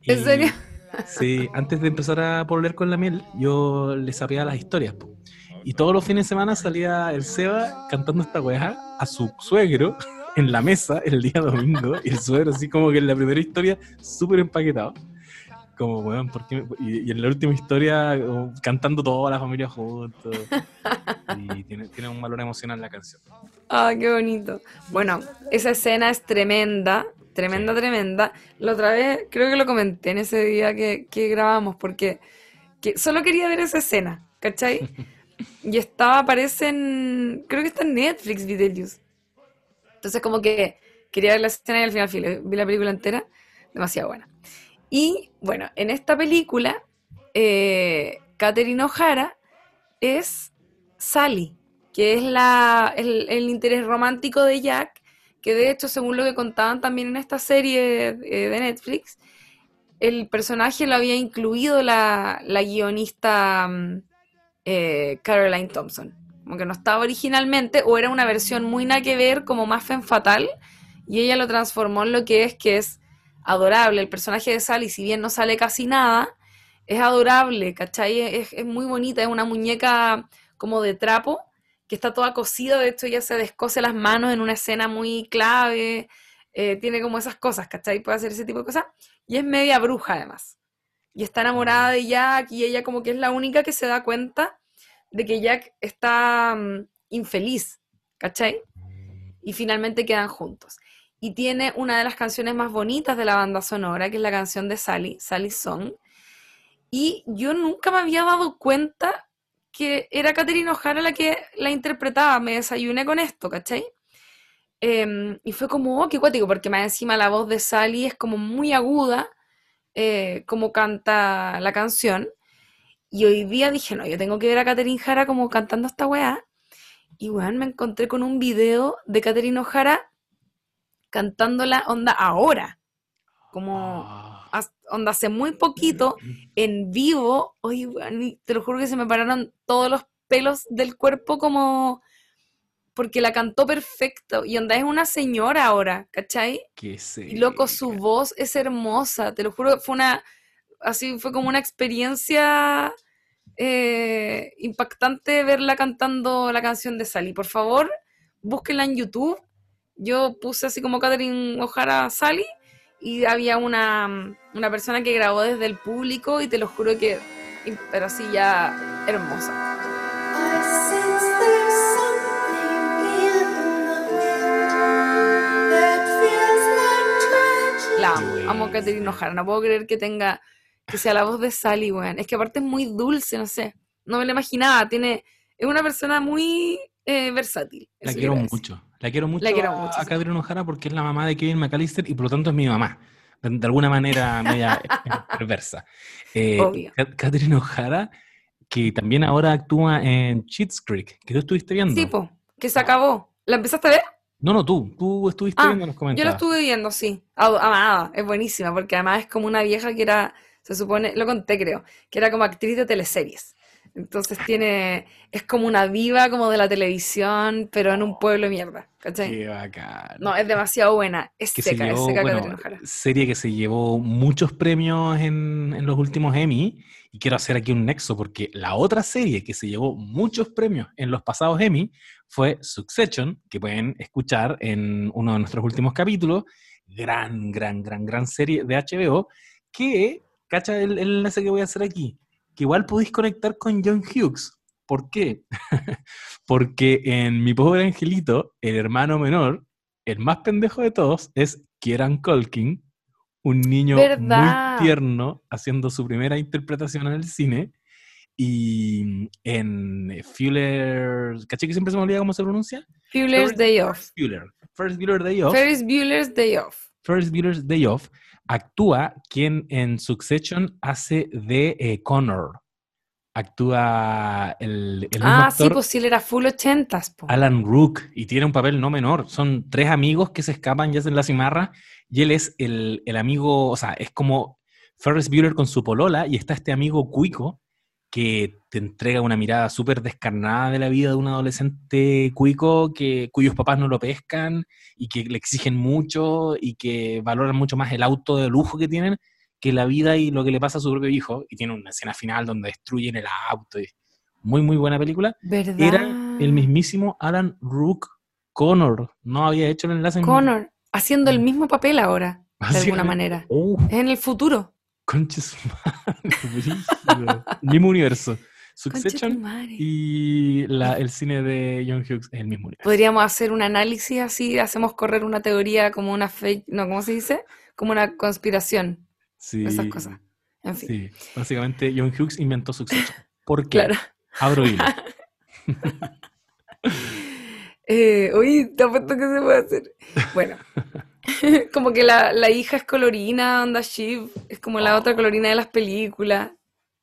¿En Y- serio? Sí, antes de empezar a pololear con la miel, yo le sabía las historias. po. Y todos los fines de semana salía el Seba cantando esta weá a su suegro en la mesa el día domingo. Y el suegro, así como que en la primera historia, súper empaquetado. Como, weón, ¿por qué me- y, y en la última historia, como cantando toda la familia juntos. Y tiene, tiene un valor emocional la canción. Ah, qué bonito. Bueno, esa escena es tremenda, tremenda, Sí. tremenda. La otra vez, creo que lo comenté en ese día que, que grabamos, porque que solo quería ver esa escena, ¿cachai? Y estaba, aparece en, creo que está en Netflix, Beetlejuice. Entonces como que quería ver la escena y al final filo, vi la película entera, demasiado buena. Y bueno, en esta película, eh, Catherine O'Hara es Sally, que es la, el, el interés romántico de Jack, que de hecho, según lo que contaban también en esta serie eh, de Netflix, el personaje lo había incluido la, la guionista mm, eh, Caroline Thompson. Como que no estaba originalmente, o era una versión muy nada que ver, como más fen fatal, y ella lo transformó en lo que es, que es adorable. El personaje de Sally, si bien no sale casi nada, es adorable, ¿cachai? Es, es muy bonita, es una muñeca como de trapo, que está toda cosida, de hecho ella se descose las manos en una escena muy clave, eh, tiene como esas cosas, ¿cachai? Puede hacer ese tipo de cosas, y es media bruja además. Y está enamorada de Jack, y ella como que es la única que se da cuenta de que Jack está mm, infeliz, ¿cachai? Y finalmente quedan juntos. Y tiene una de las canciones más bonitas de la banda sonora, que es la canción de Sally, Sally Song. Y yo nunca me había dado cuenta que era Catherine O'Hara la que la interpretaba. Me desayuné con esto, ¿cachai? Em, y fue como, oh, qué cuático, porque más encima la voz de Sally es como muy aguda eh, cómo canta la canción. Y hoy día dije, no, yo tengo que ver a Catherine Jara como cantando esta weá. Y weón, me encontré con un video de Catherine O'Hara cantándola onda ahora. Como Ah, onda hace muy poquito, en vivo. Oye, weón, y te lo juro que se me pararon todos los pelos del cuerpo como... Porque la cantó perfecto. Y onda es una señora ahora, ¿cachai? Y loco, su voz es hermosa, te lo juro, fue una, así fue como una experiencia eh, impactante verla cantando la canción de Sally. Por favor, búsquenla en YouTube. Yo puse así como Catherine O'Hara Sally y había una, una persona que grabó desde el público y te lo juro que, pero así ya hermosa. La amo, amo a Catherine O'Hara. No puedo creer que tenga, que sea la voz de Sally, weón. Es que aparte es muy dulce, no sé. No me lo imaginaba. Tiene, es una persona muy eh, versátil. La quiero mucho. La quiero mucho, quiero a, mucho, a sí. Catherine O'Hara porque es la mamá de Kevin McAllister y por lo tanto es mi mamá. De, de alguna manera media perversa. Eh, Obvio. Ca- Catherine O'Hara, que también ahora actúa en Cheats Creek, que tú estuviste viendo. Sí, po, que se acabó. ¿La empezaste a ver? No, no, tú. Tú estuviste Ah, viendo los Yo comentarios. la estuve viendo, sí. Amada, es buenísima, porque además es como una vieja que era, se supone, lo conté creo, que era como actriz de teleseries. Entonces tiene, es como una diva como de la televisión, pero en un pueblo de mierda, ¿cachai? Qué bacán. No, es demasiado buena. Es que se seca, es llevó, seca bueno, serie que se llevó muchos premios en, en los últimos Emmy, y quiero hacer aquí un nexo porque la otra serie que se llevó muchos premios en los pasados Emmy fue Succession, que pueden escuchar en uno de nuestros últimos capítulos, gran, gran, gran, gran serie de HBO, que, cacha el, el enlace que voy a hacer aquí, que igual podéis conectar con John Hughes. ¿Por qué? Porque en Mi Pobre Angelito, el hermano menor, el más pendejo de todos, es Kieran Culkin, un niño ¿Verdad? muy tierno haciendo su primera interpretación en el cine. Y en Fuller, ¿caché que siempre se me olvida cómo se pronuncia? Bueller's Day Off. First Bueller Day Off. Ferris Bueller's Day Off. Ferris Bueller's Day Off actúa quien en Succession hace de eh, Connor. Actúa el, el Ah, sí, pues sí, él era full ochentas, po. Alan Rook y tiene un papel no menor. Son tres amigos que se escapan ya en la cimarra y él es el, el amigo, o sea, es como Ferris Bueller con su polola y está este amigo cuico que te entrega una mirada súper descarnada de la vida de un adolescente cuico que, cuyos papás no lo pescan y que le exigen mucho y que valoran mucho más el auto de lujo que tienen que la vida y lo que le pasa a su propio hijo. Y tiene una escena final donde destruyen el auto. y- muy, muy buena película ¿Verdad? era el mismísimo Alan Rook Connor. No había hecho el enlace en- Connor, haciendo el mismo papel ahora, de Así alguna es. manera. Oh, Es en el futuro. brígido. Mismo universo. Succession y la- el cine de John Hughes es el mismo universo. Podríamos hacer un análisis así, hacemos correr una teoría como una fake, no, ¿cómo se dice? Como una conspiración, Sí, esas cosas. En fin, Sí, básicamente John Hughes inventó Succession. ¿Por qué? claro. Abro hilo. Eh, oye, te apuesto que se puede hacer. Bueno, como que la, la hija es colorina, onda Shiv, es como la otra colorina de las películas.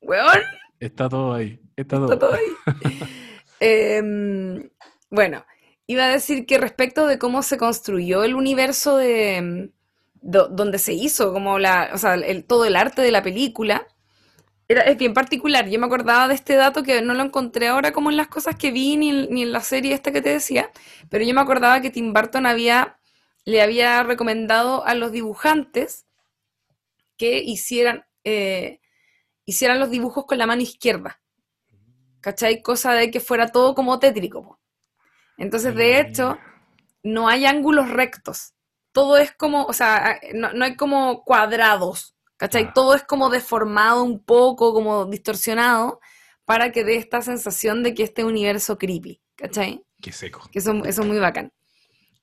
Weón, Está todo ahí. Está todo. está todo ahí. Em, bueno, iba a decir que respecto de cómo se construyó el universo de em, do- donde se hizo, como la, o sea, el, todo el arte de la película, era, es bien particular. Yo me acordaba de este dato que no lo encontré ahora como en las cosas que vi ni en, ni en la serie esta que te decía, pero yo me acordaba que Tim Burton había, le había recomendado a los dibujantes que hicieran, eh, hicieran los dibujos con la mano izquierda. ¿Cachai? Cosa de que fuera todo como tétrico. po. Entonces, de hecho, no hay ángulos rectos. Todo es como, o sea, no, no hay como cuadrados. ¿Cachai? Ah. Todo es como deformado un poco, como distorsionado, para que dé esta sensación de que este universo creepy. ¿Cachai? Qué seco. que eso, eso es muy bacán.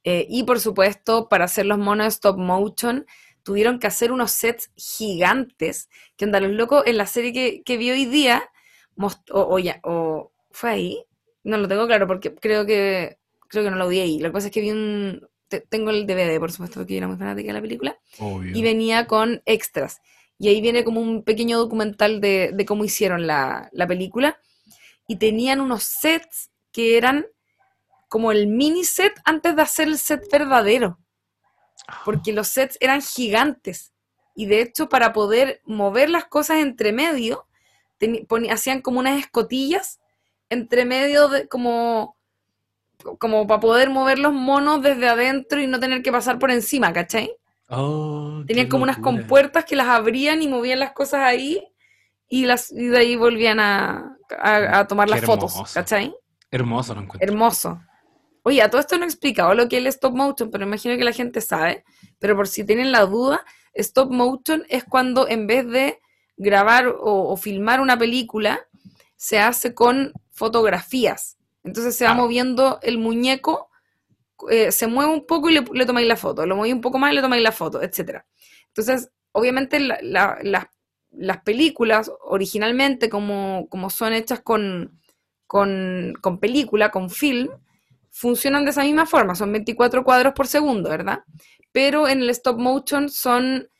Eh, y por supuesto, para hacer los monos stop motion, tuvieron que hacer unos sets gigantes, que onda, los locos en la serie que, que vi hoy día, most- o, o ya, o fue ahí, no lo tengo claro porque creo que, creo que no lo vi ahí. Lo que pasa es que vi un, te- tengo el DVD, por supuesto, porque yo era muy fanática de la película, Obvio. y venía con extras. y ahí viene como un pequeño documental de, de cómo hicieron la, la película, y tenían unos sets que eran como el mini set antes de hacer el set verdadero, porque los sets eran gigantes, y de hecho para poder mover las cosas entre medio, hacían como unas escotillas entre medio de como como para poder mover los monos desde adentro y no tener que pasar por encima, ¿cachai? Oh, Tenían como unas compuertas que las abrían y movían las cosas ahí y, las, y de ahí volvían a, a- a tomar Qué las fotos. ¿cachai? Hermoso lo encuentro. Hermoso. Oye, a todo esto no he explicado lo que es el stop motion, pero imagino que la gente sabe. Pero por si tienen la duda, stop motion es cuando en vez de grabar o, o filmar una película, se hace con fotografías. Entonces se va moviendo el muñeco, eh, se mueve un poco y le, le tomáis la foto, lo moví un poco más y le tomáis la foto, etc. Entonces, obviamente la- la- la- las películas originalmente, como, como son hechas con, con, con película, con film, funcionan de esa misma forma, son 24 cuadros por segundo, ¿verdad? Pero en el stop motion son,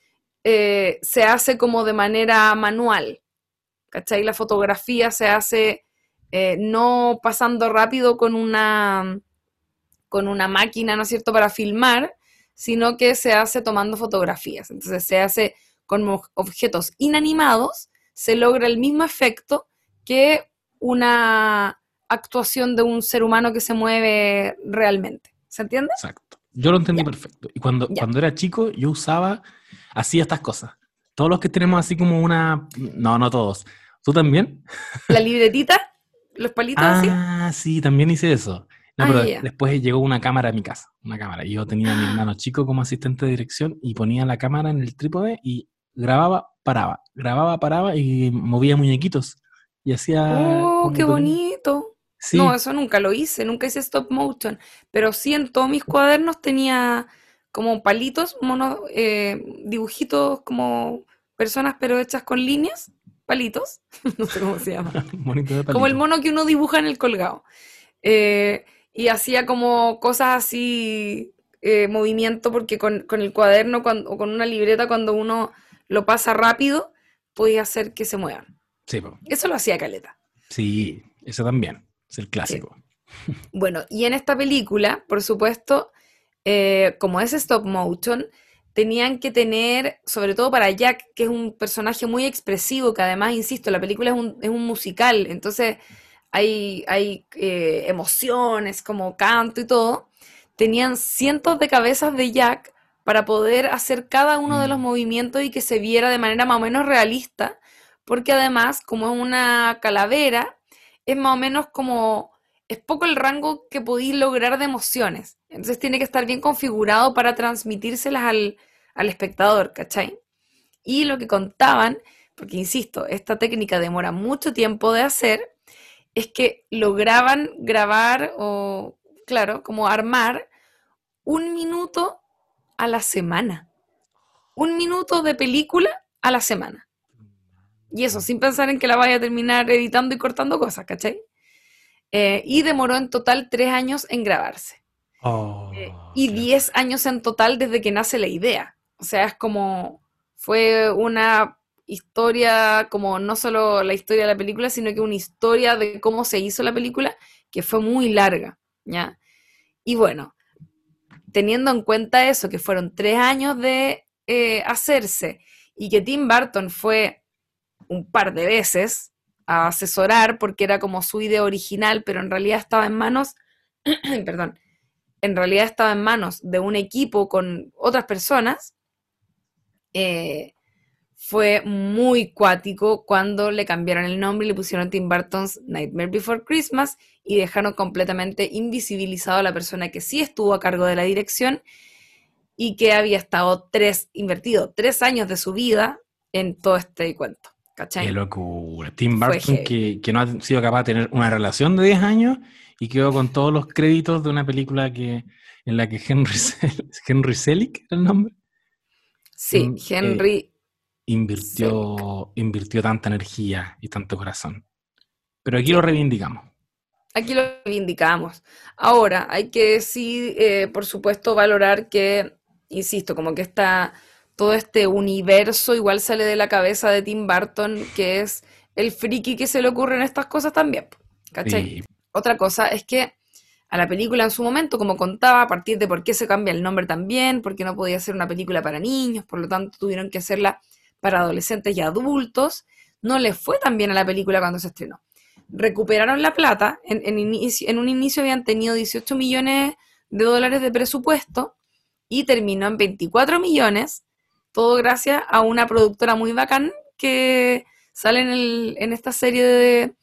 eh, se hace como de manera manual, ¿cachai? La fotografía se hace eh, no pasando rápido con una, con una máquina, ¿no es cierto?, para filmar, sino que se hace tomando fotografías. Entonces se hace con objetos inanimados, se logra el mismo efecto que una actuación de un ser humano que se mueve realmente. ¿Se entiende? Exacto. Yo lo entendí perfecto. Y cuando, cuando era chico, yo usaba, hacía estas cosas. Todos los que tenemos así como una... No, no todos. ¿Tú también? La libretita, los palitos así. Ah, sí, también hice eso. No, Ah, pero ya. después llegó una cámara a mi casa, una cámara. Y yo tenía a mi hermano chico como asistente de dirección y ponía la cámara en el trípode y grababa, paraba, grababa, paraba y movía muñequitos. Y hacía... ¡Oh, qué bonito! Sí, No, eso nunca lo hice, nunca hice stop motion, pero sí en todos mis cuadernos tenía como palitos, monos, eh, dibujitos como personas pero hechas con líneas, palitos, no sé cómo se llama, como el mono que uno dibuja en el colgado. Eh, y hacía como cosas así, eh, movimiento, porque con, con el cuaderno cuando, o con una libreta cuando uno lo pasa rápido, podía hacer que se muevan. Sí, po. Eso lo hacía Caleta. sí, eso también. Es el clásico. Bueno, y en esta película, por supuesto, eh, como es stop motion, tenían que tener, sobre todo para Jack, que es un personaje muy expresivo, que además, insisto, la película es un, es un musical, entonces hay, hay eh, emociones como canto y todo, tenían cientos de cabezas de Jack para poder hacer cada uno de los Mm. movimientos y que se viera de manera más o menos realista, porque además, como es una calavera, es más o menos como, es poco el rango que podéis lograr de emociones. Entonces tiene que estar bien configurado para transmitírselas al, al espectador, ¿cachai? Y lo que contaban, porque insisto, esta técnica demora mucho tiempo de hacer, es que lograban grabar o, claro, como armar un minuto a la semana. Un minuto de película a la semana. Y eso, sin pensar en que la vaya a terminar editando y cortando cosas, ¿cachai? Eh, y demoró en total tres años en grabarse. Oh, Eh, y 10 años en total desde que nace la idea. O sea, es como, fue una historia, como no solo la historia de la película, sino que una historia de cómo se hizo la película, que fue muy larga, ¿ya? Y bueno, teniendo en cuenta eso, que fueron tres años de eh, hacerse, y que Tim Burton fue un par de veces a asesorar, porque era como su idea original, pero en realidad estaba en manos, perdón, en realidad estaba en manos de un equipo con otras personas, eh, fue muy cuático cuando le cambiaron el nombre y le pusieron Tim Burton's Nightmare Before Christmas y dejaron completamente invisibilizado a la persona que sí estuvo a cargo de la dirección y que había estado tres, invertido tres años de su vida en todo este cuento. ¿Cachai? Qué locura. Tim Burton, que, que no ha sido capaz de tener una relación de 10 años y quedó con todos los créditos de una película que en la que Henry, Henry Selick era el nombre, Sí, Mm, eh, Henry. invirtió, invirtió tanta energía y tanto corazón. Pero aquí lo reivindicamos. Aquí lo reivindicamos. Ahora, hay que sí, eh, por supuesto, valorar que, insisto, como que esta, todo este universo igual sale de la cabeza de Tim Burton, que es el friki que se le ocurren estas cosas también. ¿Cachai? Otra cosa es que a la película en su momento, como contaba, a partir de por qué se cambia el nombre también, porque no podía ser una película para niños, por lo tanto tuvieron que hacerla para adolescentes y adultos, no le fue tan bien a la película cuando se estrenó. Recuperaron la plata, en, en inicio- en un inicio habían tenido 18 millones de dólares de presupuesto y terminó en 24 millones, todo gracias a una productora muy bacán que sale en, el- en esta serie de,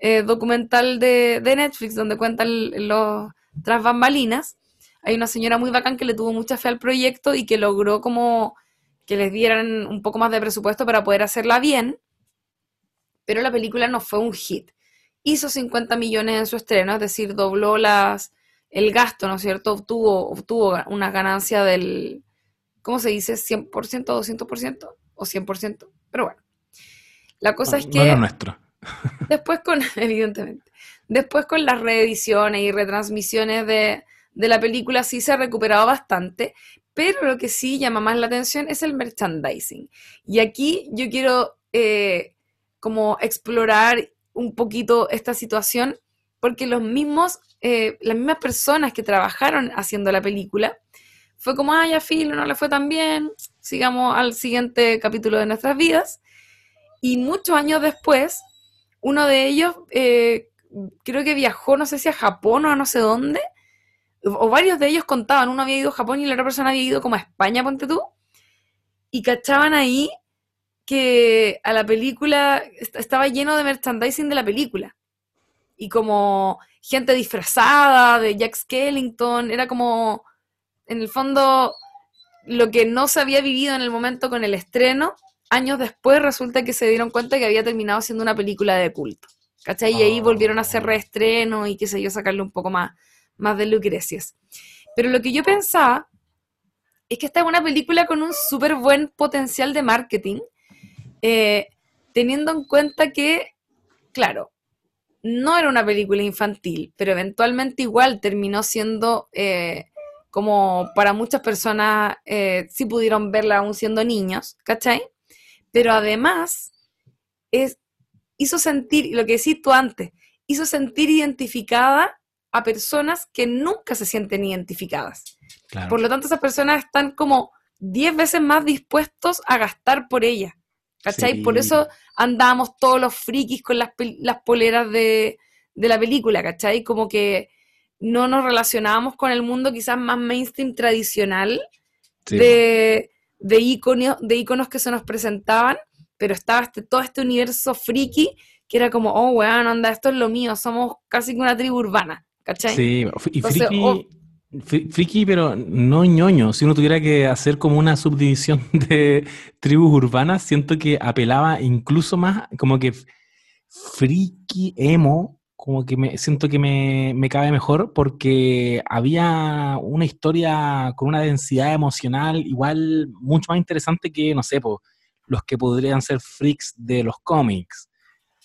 eh, documental de, de Netflix donde cuentan los tras bambalinas. Hay una señora muy bacán que le tuvo mucha fe al proyecto y que logró como que les dieran un poco más de presupuesto para poder hacerla bien, pero la película no fue un hit. Hizo 50 millones en su estreno, es decir, dobló las, el gasto, ¿no es cierto? Obtuvo, obtuvo una ganancia del, ¿cómo se dice? ¿100%, 200% o 100%? Pero bueno. La cosa es no que... lo nuestro. Después con, evidentemente, después con las reediciones y retransmisiones de, de la película sí se ha recuperado bastante, pero lo que sí llama más la atención es el merchandising. Y aquí yo quiero eh, como explorar un poquito esta situación, porque los mismos, eh, las mismas personas que trabajaron haciendo la película, fue como, ah, ya filo, no le fue tan bien, sigamos al siguiente capítulo de nuestras vidas. Y muchos años después, uno de ellos eh, creo que viajó, no sé si a Japón o a no sé dónde, o varios de ellos contaban, uno había ido a Japón y la otra persona había ido como a España, ponte tú, y cachaban ahí que a la película est- estaba lleno de merchandising de la película. Y como gente disfrazada de Jack Skellington, era como, en el fondo, lo que no se había vivido en el momento con el estreno, años después resulta que se dieron cuenta que había terminado siendo una película de culto. ¿Cachai? Y ahí volvieron a hacer reestreno y qué sé yo, sacarle un poco más, más de Lucrecias. Pero lo que yo pensaba es que esta es una película con un súper buen potencial de marketing, eh, teniendo en cuenta que, claro, no era una película infantil, pero eventualmente igual terminó siendo eh, como para muchas personas eh, sí pudieron verla aún siendo niños, ¿cachai? Pero además es, hizo sentir, lo que decís tú antes, hizo sentir identificada a personas que nunca se sienten identificadas. Claro. Por lo tanto, esas personas están como 10 veces más dispuestos a gastar por ella. ¿Cachai? Sí. Por eso andábamos todos los frikis con las, las poleras de, de la película, ¿cachai? Como que no nos relacionábamos con el mundo quizás más mainstream tradicional Sí. de, de, de íconos que se nos presentaban, pero estaba este, todo este universo friki que era como, oh, weón, onda, esto es lo mío, somos casi que una tribu urbana, ¿cachai? Sí, y Entonces, friki, oh. fri- friki, pero no ñoño. Si uno tuviera que hacer como una subdivisión de tribus urbanas, siento que apelaba incluso más como que friki, emo, como que me siento que me, me cabe mejor porque había una historia con una densidad emocional igual mucho más interesante que, no sé, po, los que podrían ser freaks de los cómics.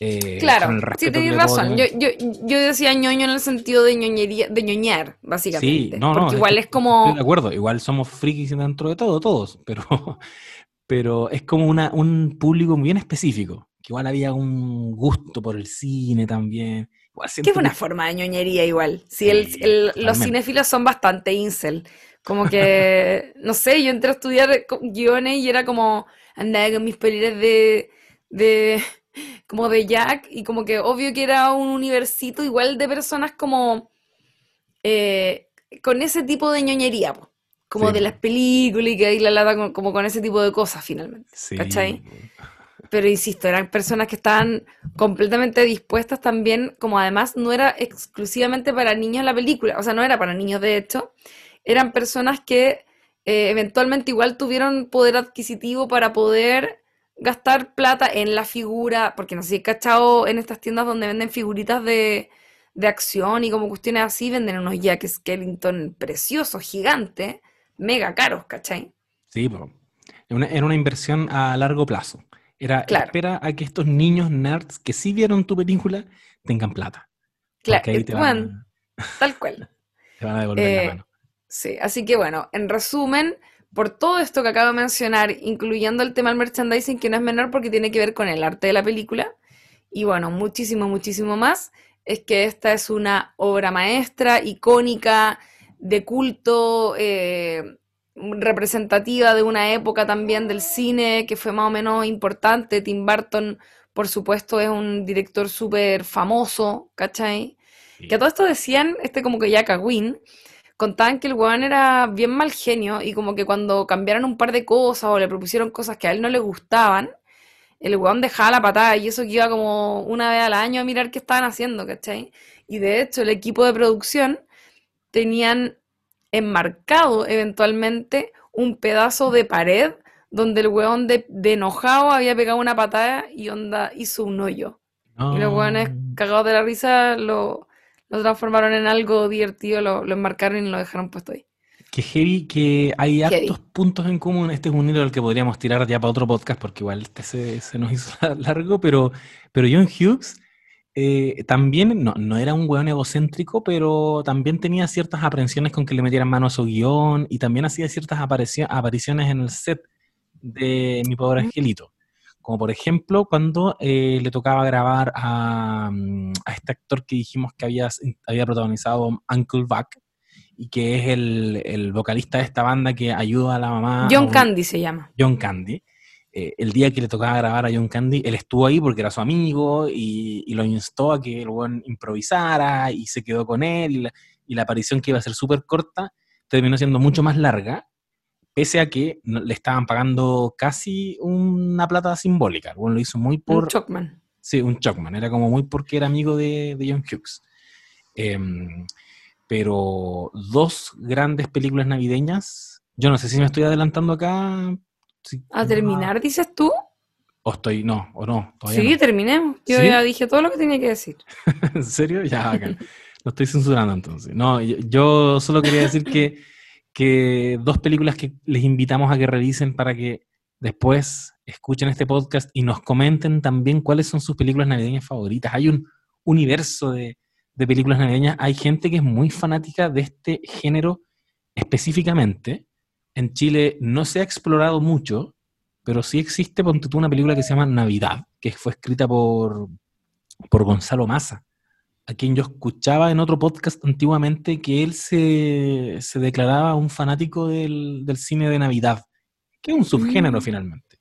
Eh, Claro, sí, tenés razón. Yo, yo, yo decía ñoño en el sentido de ñoñería, de ñoñar, básicamente. Sí, no, no, igual es como. Estoy de acuerdo, igual somos frikis dentro de todo, todos, pero, pero es como una, un público bien específico, que igual había un gusto por el cine también. Igual Que es una que- forma de ñoñería igual. Sí, el- los cinéfilos son bastante incel. Como que, no sé, yo entré a estudiar guiones y era como andaba con mis peleras de, de, como de Jack y como que obvio que era un universito igual de personas como eh, con ese tipo de ñoñería, po. como Sí. de las películas y que ahí la lata con- como con ese tipo de cosas finalmente. Sí, ¿cachai? Pero insisto, eran personas que estaban completamente dispuestas también, como además no era exclusivamente para niños la película, o sea, no era para niños de hecho, eran personas que eh, eventualmente igual tuvieron poder adquisitivo para poder gastar plata en la figura, porque no sé si he cachado en estas tiendas donde venden figuritas de, de acción y como cuestiones así, venden unos Jack Skellington preciosos, gigantes, mega caros, ¿cachai? Sí, una, era una inversión a largo plazo. Era Claro. espera a que estos niños nerds que sí vieron tu película tengan plata. Claro, eh, te van, tal cual. te van a devolver Eh, la mano. Sí, así que bueno, en resumen, por todo esto que acabo de mencionar, incluyendo el tema del merchandising, que no es menor porque tiene que ver con el arte de la película, y bueno, muchísimo, muchísimo más, es que esta es una obra maestra, icónica, de culto, eh, representativa de una época también del cine que fue más o menos importante. Tim Burton, por supuesto, es un director súper famoso, ¿cachai? Que a todo esto decían, este como que Jack Wynn, contaban que el weón era bien mal genio y como que cuando cambiaron un par de cosas o le propusieron cosas que a él no le gustaban, el weón dejaba la patada y eso que iba como una vez al año a mirar qué estaban haciendo, ¿cachai? Y de hecho el equipo de producción tenían enmarcado eventualmente un pedazo de pared donde el weón de, de enojado había pegado una patada y onda hizo un hoyo. Y los weones cagados de la risa lo, lo transformaron en algo divertido, lo, lo enmarcaron y lo dejaron puesto ahí. Que heavy, que hay Heavy. hartos puntos en común. Este es un hilo del que podríamos tirar ya para otro podcast, porque igual este se, se nos hizo largo, pero, pero John Hughes eh, también no, no era un weón egocéntrico, pero también tenía ciertas aprensiones con que le metieran mano a su guion y también hacía ciertas aparicio- apariciones en el set de Mi Pobre Angelito. Como por ejemplo, cuando eh, le tocaba grabar a, mm, a este actor que dijimos que había, había protagonizado Uncle Buck y que es el, el vocalista de esta banda que ayuda a la mamá. John un- Candy se llama. John Candy. Eh, el día que le tocaba grabar a John Candy, él estuvo ahí porque era su amigo y, y lo instó a que el weón improvisara y se quedó con él. Y la, y la aparición que iba a ser súper corta terminó siendo mucho más larga, pese a que no- le estaban pagando casi una plata simbólica. El weón lo hizo muy Un por. Chocman. Sí, un Chuckman. Era como muy porque era amigo de, de John Hughes. Em, pero dos grandes películas navideñas. Yo no sé si me estoy adelantando acá. Si- ¿A terminar, dices tú? O estoy, no, o no, todavía Sí, no. terminemos. Yo ¿Sí? ya dije todo lo que tenía que decir. ¿En serio? Ya, bacán. Lo estoy censurando entonces. No, yo, yo solo quería decir que, que dos películas que les invitamos a que revisen para que después escuchen este podcast y nos comenten también cuáles son sus películas navideñas favoritas. Hay un universo de, de películas navideñas. Hay gente que es muy fanática de este género específicamente. En Chile no se ha explorado mucho, pero sí existe, ponte tú, una película que se llama Navidad, que fue escrita por, por Gonzalo Massa, a quien yo escuchaba en otro podcast antiguamente que él se, se declaraba un fanático del, del cine de Navidad, que es un subgénero Mm. finalmente.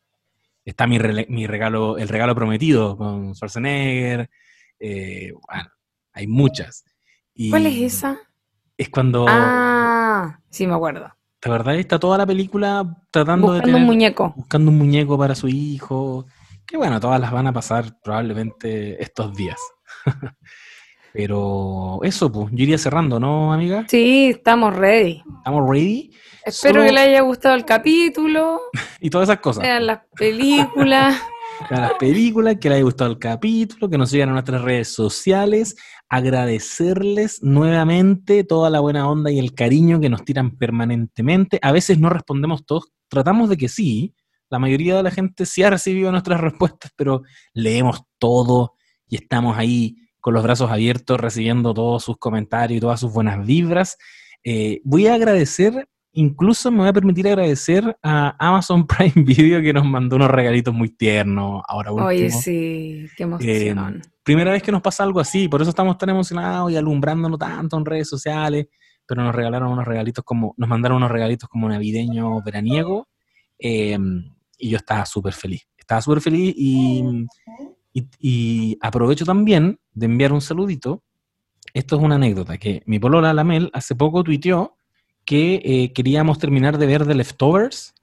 Está mi, mi regalo, el regalo prometido con Schwarzenegger, eh, bueno, hay muchas. Y ¿Cuál es esa? Es cuando, Ah, sí, me acuerdo. ¿De verdad está toda la película tratando de tener, un muñeco. buscando un muñeco para su hijo? Que bueno, todas las van a pasar probablemente estos días. Pero eso, pues, yo iría cerrando, ¿no, amiga? Sí, estamos ready. ¿Estamos ready? Espero Solo- que les haya gustado el capítulo. Y todas esas cosas. Vean las películas. a las películas, que les haya gustado el capítulo, que nos sigan en nuestras redes sociales, agradecerles nuevamente toda la buena onda y el cariño que nos tiran permanentemente. A veces no respondemos todos, tratamos de que sí, la mayoría de la gente sí ha recibido nuestras respuestas, pero leemos todo y estamos ahí con los brazos abiertos recibiendo todos sus comentarios y todas sus buenas vibras. Eh, voy a agradecer, incluso me voy a permitir agradecer a Amazon Prime Video que nos mandó unos regalitos muy tiernos. Ahora último. Oye, sí, qué emoción. Primera vez que nos pasa algo así, por eso estamos tan emocionados y alumbrándonos tanto en redes sociales, pero nos regalaron unos regalitos como, nos mandaron unos regalitos como navideño veraniego, eh, y yo estaba súper feliz. Estaba súper feliz y, y- y aprovecho también de enviar un saludito. Esto es una anécdota, que mi polola Lamel hace poco tuiteó que eh, queríamos terminar de ver The Leftovers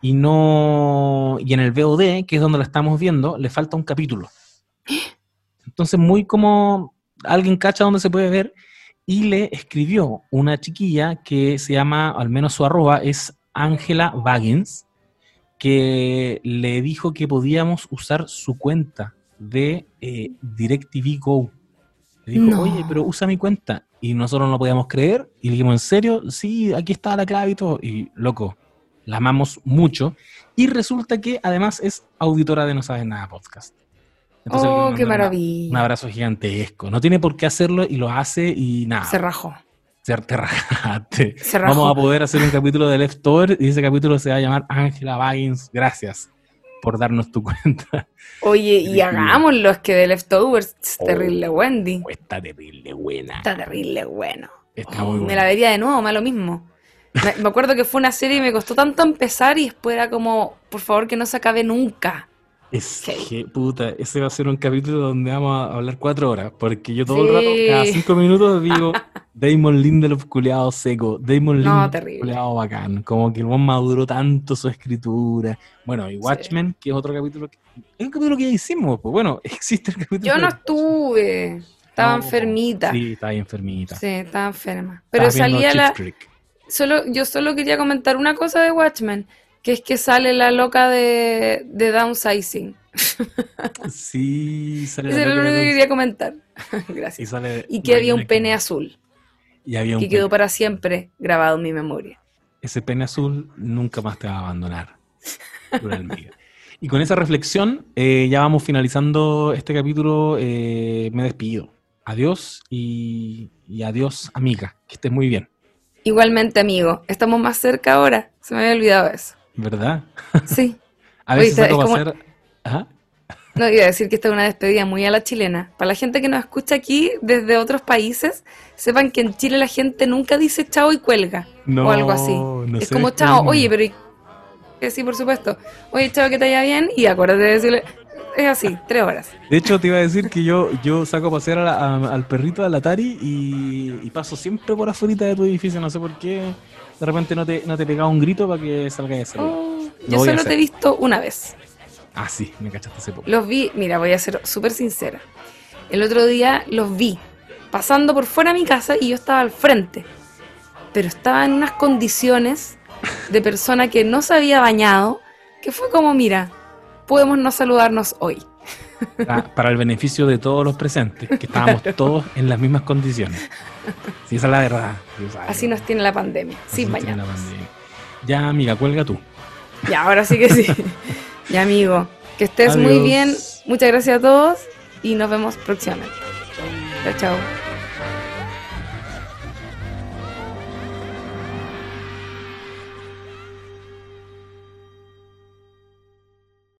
y no y en el VOD, que es donde la estamos viendo, le falta un capítulo. Entonces, muy como alguien cacha donde se puede ver, y le escribió una chiquilla que se llama, al menos su arroba, es Angela Baggins, que le dijo que podíamos usar su cuenta de eh, DirecTV Go. Le dijo, No. oye, pero usa mi cuenta. Y nosotros no podíamos creer. Y le dijimos, ¿en serio? Sí, aquí está la clave y todo. Y loco, la amamos mucho. Y resulta que además es auditora de No Sabes Nada Podcast. Entonces, oh, qué maravilla. un abrazo gigantesco. No tiene por qué hacerlo y lo hace y nada. Se rajó. Te, te rajaste. Se rajó. Vamos a poder hacer un capítulo de Leftover y ese capítulo se va a llamar Ángela Baggins. Gracias por darnos tu cuenta. Oye, y hagámoslo, es que de Leftovers es Oh. terrible, Wendy. Está terrible buena. Está terrible, bueno. Está Oh, muy me buena. la vería de nuevo, me da lo mismo. Me, me acuerdo que fue una serie y me costó tanto empezar y después era como, por favor, que no se acabe nunca. Es que, puta, ese va a ser un capítulo donde vamos a hablar cuatro horas, porque yo todo el Sí. rato, cada cinco minutos digo Damon Lindelof culeado seco, Damon No, Lindelof culeado bacán, como que el buen maduró tanto su escritura. Bueno, y Watchmen, que es otro capítulo, que, es un capítulo que ya hicimos, pues bueno, existe el capítulo. Yo no estuve, estaba No, enfermita. Sí. Sí, estaba enfermita. estaba enferma. Pero Estaba salía la... Solo, yo solo quería comentar una cosa de Watchmen, que es que sale la loca de, de Downsizing. Sí, sale Eso era lo único que quería comentar. Y, Gracias. sale Y que había un pene azul, Y había un que quedó para siempre grabado en mi memoria. ese pene azul nunca más te va a abandonar. Y con esa reflexión, eh, ya vamos finalizando este capítulo. eh, me despido. Adiós y, y adiós, amiga. Que estés muy bien. Igualmente, amigo, estamos más cerca ahora. Se me había olvidado eso. ¿Verdad? Sí. A Oye, veces es saco como- hacer. Ajá. No, iba a decir que esta es una despedida muy a la chilena. Para la gente que nos escucha aquí desde otros países, sepan que en Chile la gente nunca dice chao y cuelga. No, o algo así. no es como chao, oye, pero... que sí, por supuesto. Oye, chao, que te vaya bien. Y acuérdate de decirle... Es así, tres horas. De hecho, te iba a decir que yo, yo saco a pasear a la- a- al perrito del Atari y, y paso siempre por afuera de tu edificio. No sé por qué. De repente no te, no te pegaba un grito para que salga de ese. Oh, yo solo te he visto una vez. Ah, sí, me cachaste hace poco. Los vi, mira, voy a ser súper sincera. El otro día los vi pasando por fuera de mi casa y yo estaba al frente. Pero estaba en unas condiciones de persona que no se había bañado, que fue como, mira, podemos no saludarnos hoy. Para, para el beneficio de todos los presentes, que estábamos todos en las mismas condiciones. Sí, esa es la verdad. Esa Así verdad. nos tiene la pandemia, Así sin nos tiene la bañarnos. pandemia. Ya, amiga, cuelga tú. Ya, ahora sí que sí. ya, amigo, que estés muy bien. Muchas gracias a todos y nos vemos próximamente. Chao, chao.